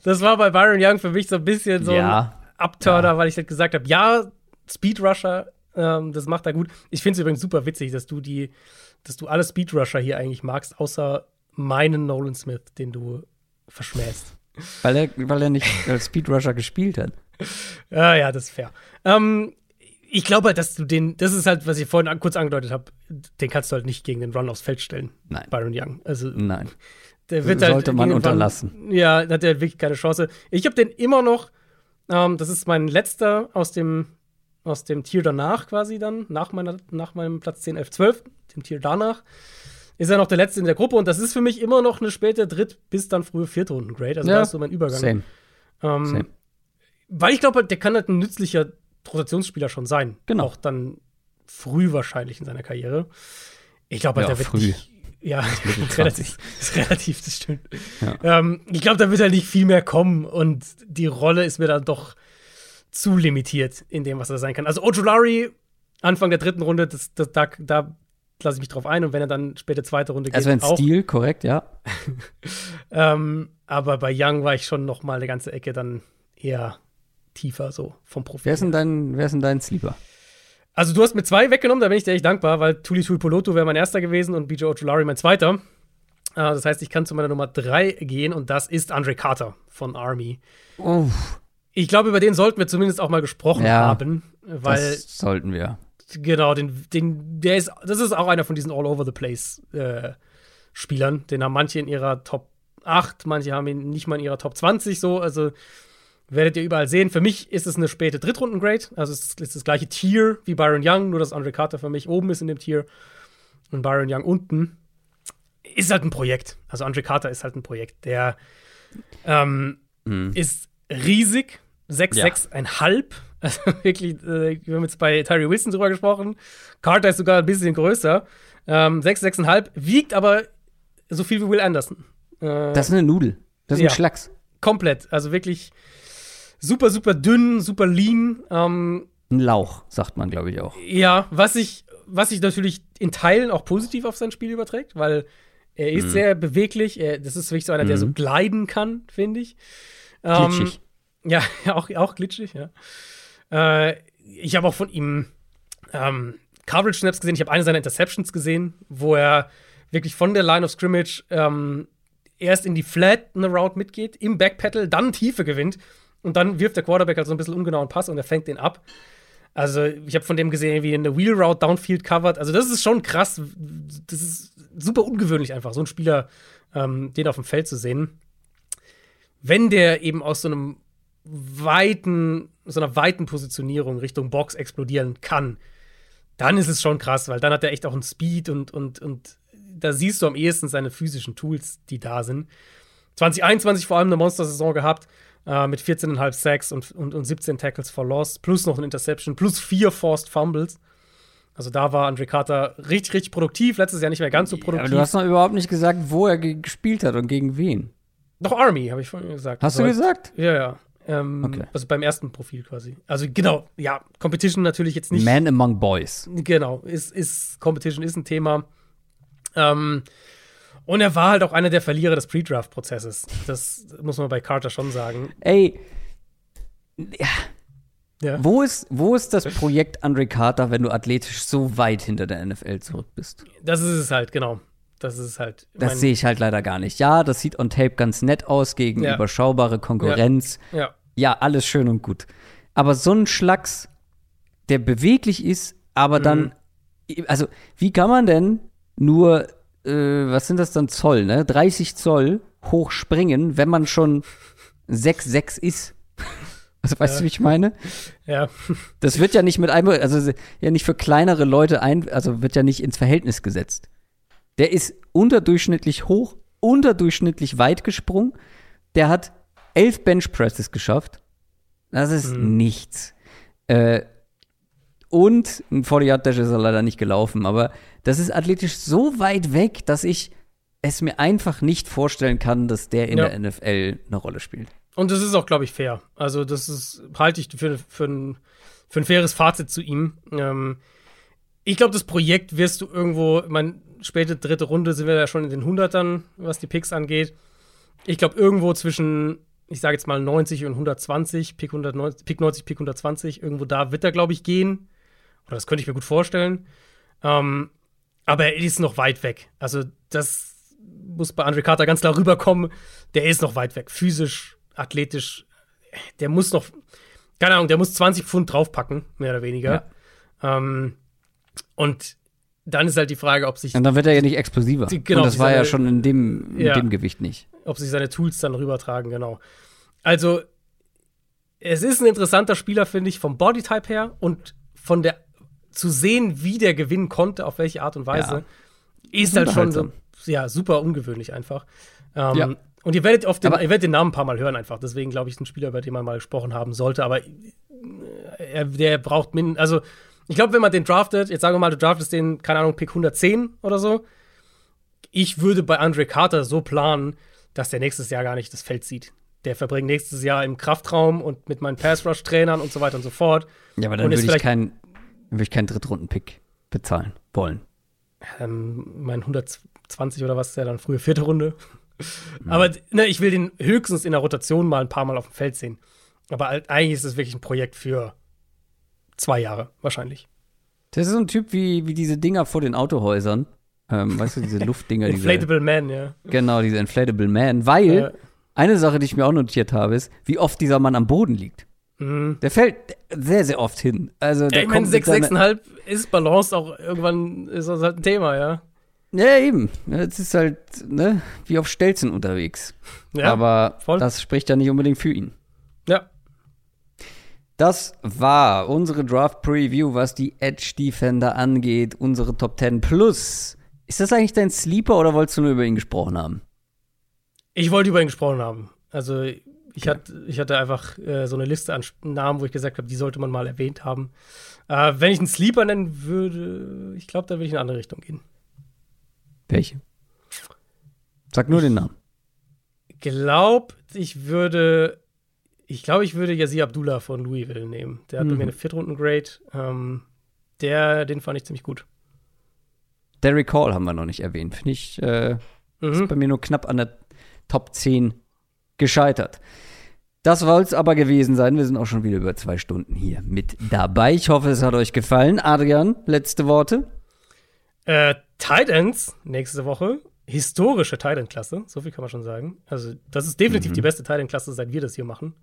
Das war bei Byron Young für mich so ein bisschen so ein Ja. Abturner, Ja. weil ich halt gesagt habe, ja, Speedrusher, ähm, das macht er gut. Ich finde es übrigens super witzig, dass du die, dass du alle Speedrusher hier eigentlich magst, außer meinen Nolan Smith, den du verschmähst. Weil er, weil er nicht als Speedrusher gespielt hat. <laughs> Ja, ja, das ist fair. Ähm, ich glaube halt, dass du den, das ist halt, was ich vorhin an, kurz angedeutet habe, den kannst du halt nicht gegen den Run aufs Feld stellen. Nein. Byron Young. Also, Nein. der wird Sollte halt man den Run- unterlassen. Ja, da hat er wirklich keine Chance. Ich habe den immer noch, ähm, das ist mein letzter aus dem, aus dem Tier danach quasi dann, nach, meiner, nach meinem Platz 10, 11, 12, dem Tier danach, ist er noch der letzte in der Gruppe und das ist für mich immer noch eine späte Dritt- bis dann frühe Viertrunden-Grade. Also Ja, da ist so mein Übergang. Same. Ähm, Same. Weil ich glaube, der kann halt ein nützlicher Rotationsspieler schon sein. Genau. Auch dann früh wahrscheinlich in seiner Karriere. Ich glaube, halt, Ja, der wird früh. nicht. Ja, Mitte <laughs> relativ, ist relativ, das stimmt. Ja. Ähm, ich glaube, da wird halt nicht viel mehr kommen und die Rolle ist mir dann doch zu limitiert in dem, was er sein kann. Also Ojulari, Anfang der dritten Runde, das, das, da, da lasse ich mich drauf ein. Und wenn er dann später zweite Runde geht, Also ein. Stil, korrekt, ja. <laughs> Ähm, aber bei Young war ich schon noch mal eine ganze Ecke dann eher tiefer so vom Profil. Wer ist denn dein, wer ist denn dein Sleeper? Also du hast mir zwei weggenommen, da bin ich dir echt dankbar, weil Tuli Tuipoloto wäre mein erster gewesen und BJ Ojulari mein zweiter. Äh, das heißt, ich kann zu meiner Nummer drei gehen und das ist Andre Carter von Army. Uff, Ich glaube, über den sollten wir zumindest auch mal gesprochen Ja, haben, weil das sollten wir. Genau, den, den, der ist, das ist auch einer von diesen All Over the Place äh, Spielern. Den haben manche in ihrer Top 8, manche haben ihn nicht mal in ihrer Top 20 so. Also werdet ihr überall sehen. Für mich ist es eine späte Drittrunden-Grade. Also es ist das gleiche Tier wie Byron Young, nur dass Andre Carter für mich oben ist in dem Tier und Byron Young unten. Ist halt ein Projekt. Also Andre Carter ist halt ein Projekt. Der ähm, ist riesig. 6,6,5. Also <laughs> wirklich, äh, wir haben jetzt bei Tyree Wilson drüber gesprochen. Carter ist sogar ein bisschen größer. Ähm, 6,6,5, wiegt aber so viel wie Will Anderson. Äh, Das ist eine Nudel. Das ist Ja. ein Schlacks. komplett. Also wirklich super, super dünn, super lean. Ähm, Ein Lauch, sagt man, glaube ich, auch. ja, was sich was sich natürlich in Teilen auch positiv auf sein Spiel überträgt, weil er Mhm. ist sehr beweglich. Er, das ist wirklich so einer, der so gleiten kann, finde ich. Ähm, Glitschig. Ja, <laughs> auch, auch glitschig, ja. Äh, ich habe auch von ihm ähm, Coverage Snaps gesehen. Ich habe eine seiner Interceptions gesehen, wo er wirklich von der Line of Scrimmage ähm, erst in die Flat eine Route mitgeht, im Backpedal, dann Tiefe gewinnt und dann wirft der Quarterback halt so ein bisschen ungenauen Pass und er fängt den ab. Also, ich habe von dem gesehen, wie er eine Wheel Route Downfield covert. Also, das ist schon krass. Das ist super ungewöhnlich einfach, so einen Spieler, ähm, den auf dem Feld zu sehen. Wenn der eben aus so einem weiten, so einer weiten Positionierung Richtung Box explodieren kann, dann ist es schon krass, weil dann hat er echt auch einen Speed und, und, und da siehst du am ehesten seine physischen Tools, die da sind. 2021 vor allem eine Monster-Saison gehabt, äh, mit 14,5 Sacks und, und, und 17 Tackles for Loss, plus noch ein Interception, plus vier Forced Fumbles. Also da war Andre Carter richtig, richtig produktiv. Letztes Jahr nicht mehr ganz so Aber produktiv. du hast noch überhaupt nicht gesagt, wo er ge- gespielt hat und gegen wen. Doch Army, habe ich vorhin gesagt. Hast du Also, gesagt? Ja, ja. Ähm, Okay. Also beim ersten Profil quasi. Also genau, ja, Competition natürlich jetzt nicht. Man among boys. Genau, ist, ist Competition ist ein Thema. Ähm, und er war halt auch einer der Verlierer des Pre-Draft-Prozesses. Das muss man bei Carter schon sagen. Ey, ja, Ja. wo ist, wo ist das Projekt Andre Carter, wenn du athletisch so weit hinter der NFL zurück bist? Das ist es halt, genau. Das ist halt. Das sehe ich halt leider gar nicht. Ja, das sieht on Tape ganz nett aus gegen Ja. überschaubare Konkurrenz. Ja, Ja, alles schön und gut. Aber so ein Schlacks, der beweglich ist, aber Mhm. dann, also wie kann man denn nur, äh, was sind das dann Zoll, ne? 30 Zoll hochspringen, wenn man schon 6,6 ist? <laughs> Also weißt du, wie ich meine? ja. Das wird ja nicht mit einem, also ja nicht für kleinere Leute ein, also wird ja nicht ins Verhältnis gesetzt. Der ist unterdurchschnittlich hoch, unterdurchschnittlich weit gesprungen. Der hat elf Benchpresses geschafft. Das ist nichts. Äh, und ein 40-Yard-Dash ist er leider nicht gelaufen, aber das ist athletisch so weit weg, dass ich es mir einfach nicht vorstellen kann, dass der in Ja. der NFL eine Rolle spielt. Und das ist auch, glaube ich, fair. Also, das ist, halte ich für, für, ein, für ein faires Fazit zu ihm. Ähm, ich glaube, das Projekt wirst du irgendwo, meine, späte dritte Runde sind wir ja schon in den Hundertern, was die Picks angeht. Ich glaube, irgendwo zwischen, ich sage jetzt mal 90 und 120, Pick, 190, Pick 90, Pick 120, irgendwo da wird er, glaube ich, gehen. Oder das könnte ich mir gut vorstellen. Ähm, aber er ist noch weit weg. Also, das muss bei Andre Carter ganz klar rüberkommen. Der ist noch weit weg. Physisch, athletisch. Der muss noch, keine Ahnung, der muss 20 Pfund draufpacken, mehr oder weniger. Ähm, und dann ist halt die Frage, ob sich, Und dann wird er ja nicht explosiver. Genau, und das war ja seine- schon in dem, in Ja. dem Gewicht nicht. ob sich seine Tools dann rübertragen, genau. Also, es ist ein interessanter Spieler, finde ich, vom Bodytype her und von der zu sehen, wie der gewinnen konnte, auf welche Art und Weise, ist Ist halt schon so, ja, super ungewöhnlich einfach. Ähm, Ja. Und ihr werdet, auf den, Aber- ihr werdet den Namen ein paar Mal hören einfach. Deswegen glaube ich, ist ein Spieler, über den man mal gesprochen haben sollte. Aber äh, er, der braucht min, also ich glaube, wenn man den draftet, jetzt sagen wir mal, du draftest den, keine Ahnung, Pick 110 oder so. Ich würde bei Andre Carter so planen, dass der nächstes Jahr gar nicht das Feld sieht. der verbringt nächstes Jahr im Kraftraum und mit meinen Pass-Rush-Trainern und so weiter und so fort. Ja, aber dann würde ich, keinen würde ich keinen Drittrunden-Pick bezahlen wollen. Ähm, mein 120 oder was ist der dann frühe vierte Runde. Aber ne, ich will den höchstens in der Rotation mal ein paar Mal auf dem Feld sehen. Aber eigentlich ist es wirklich ein Projekt für zwei Jahre, wahrscheinlich. Das ist so ein Typ wie, wie diese Dinger vor den Autohäusern. Ähm, weißt du, diese <laughs> Luftdinger, diese, Inflatable Man, ja. genau, diese Inflatable Man. Weil Äh, eine Sache, die ich mir auch notiert habe, ist, wie oft dieser Mann am Boden liegt. mhm. Der fällt sehr, sehr oft hin. Also, Ja, der ich meine, kommt 6, mit seiner- 6,5 ist Balance auch irgendwann ist das halt ein Thema, ja. Ja, eben. Jetzt ist halt, ne, wie auf Stelzen unterwegs. Ja, Aber voll. das spricht ja nicht unbedingt für ihn. ja. Das war unsere Draft Preview, was die Edge Defender angeht, unsere Top 10 Plus. Ist das eigentlich dein Sleeper oder wolltest du nur über ihn gesprochen haben? Ich wollte über ihn gesprochen haben. Also ich, hatte, ich hatte einfach äh, so eine Liste an Namen, wo ich gesagt habe, die sollte man mal erwähnt haben. Äh, wenn ich einen Sleeper nennen würde, ich glaube, da würde ich in eine andere Richtung gehen. Welche? Sag nur den Namen. Glaub, ich würde, ich glaube, ich würde Yazir Abdullah von Louisville nehmen. Der hat bei Mhm. mir eine Viertrunden-Grade. Ähm, der, den fand ich ziemlich gut. Derek Hall haben wir noch nicht erwähnt. Finde ich, äh, ist Mhm. bei mir nur knapp an der Top 10 gescheitert. Das soll es aber gewesen sein. Wir sind auch schon wieder über zwei Stunden hier mit dabei. Ich hoffe, es hat euch gefallen. Adrian, letzte Worte. Äh, Titans nächste Woche. Historische Titan-Klasse, so viel kann man schon sagen. Also, das ist definitiv die beste Titan-Klasse, seit wir das hier machen.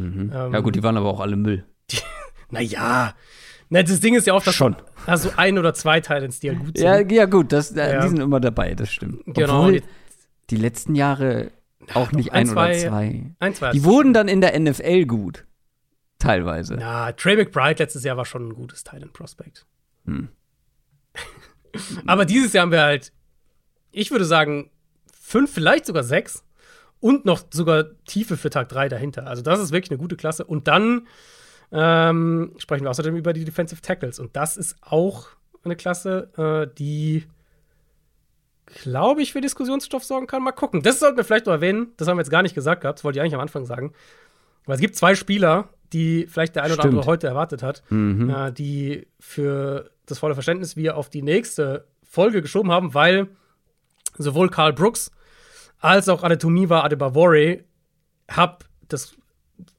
Ähm, ja gut, die waren aber auch alle Müll. <laughs> Naja. Na, das Ding ist ja oft, dass Schon. du ein oder zwei Titans, die halt gut sind. Ja, ja gut, das, äh, Ja. die sind immer dabei, das stimmt. Genau, Obwohl die- die letzten Jahre auch nicht ein, ein, oder zwei- zwei. Ein, zwei. Die wurden dann in der NFL gut. Teilweise. Na, Trey McBride letztes Jahr war schon ein gutes Titan-Prospect. Hm. <laughs> Aber dieses Jahr haben wir halt, ich würde sagen, fünf, vielleicht sogar sechs und noch sogar Tiefe für Tag drei dahinter. Also, das ist wirklich eine gute Klasse. Und dann ähm, sprechen wir außerdem über die Defensive Tackles. Und das ist auch eine Klasse, äh, die, glaube ich, für Diskussionsstoff sorgen kann. Mal gucken. Das sollten wir vielleicht noch erwähnen. Das haben wir jetzt gar nicht gesagt gehabt. Das wollte ich eigentlich am Anfang sagen. Aber es gibt zwei Spieler, die vielleicht der eine oder Stimmt. andere heute erwartet hat, Mhm. äh, die für das volle Verständnis wir auf die nächste Folge geschoben haben, weil sowohl Karl Brooks als auch Adetomiwa Adebawore hab das,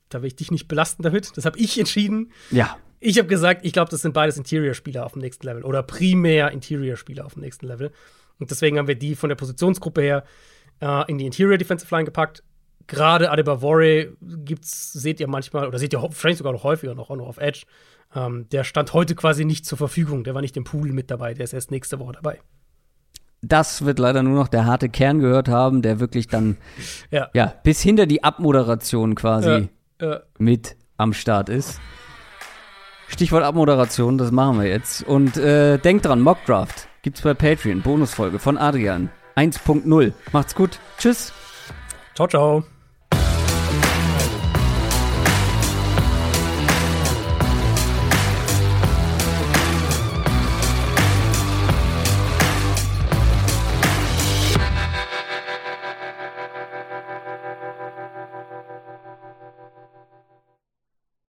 da will ich dich nicht belasten damit, das habe ich entschieden. Ja. Ich habe gesagt, ich glaube, das sind beides Interior-Spieler auf dem nächsten Level oder primär Interior-Spieler auf dem nächsten Level. Und deswegen haben wir die von der Positionsgruppe her äh, in die Interior Defensive Line gepackt. Gerade Adebawore gibt's, seht ihr manchmal, oder seht ihr wahrscheinlich sogar noch häufiger noch, auch noch auf Edge. Ähm, der stand heute quasi nicht zur Verfügung. Der war nicht im Pool mit dabei. Der ist erst nächste Woche dabei. Das wird leider nur noch der harte Kern gehört haben, der wirklich dann, Ja. ja, bis hinter die Abmoderation quasi Äh, äh, mit am Start ist. Stichwort Abmoderation, das machen wir jetzt. Und äh, denkt dran, Mockdraft gibt's bei Patreon, Bonusfolge von Adrian 1.0. Macht's gut. Tschüss. ciao, ciao.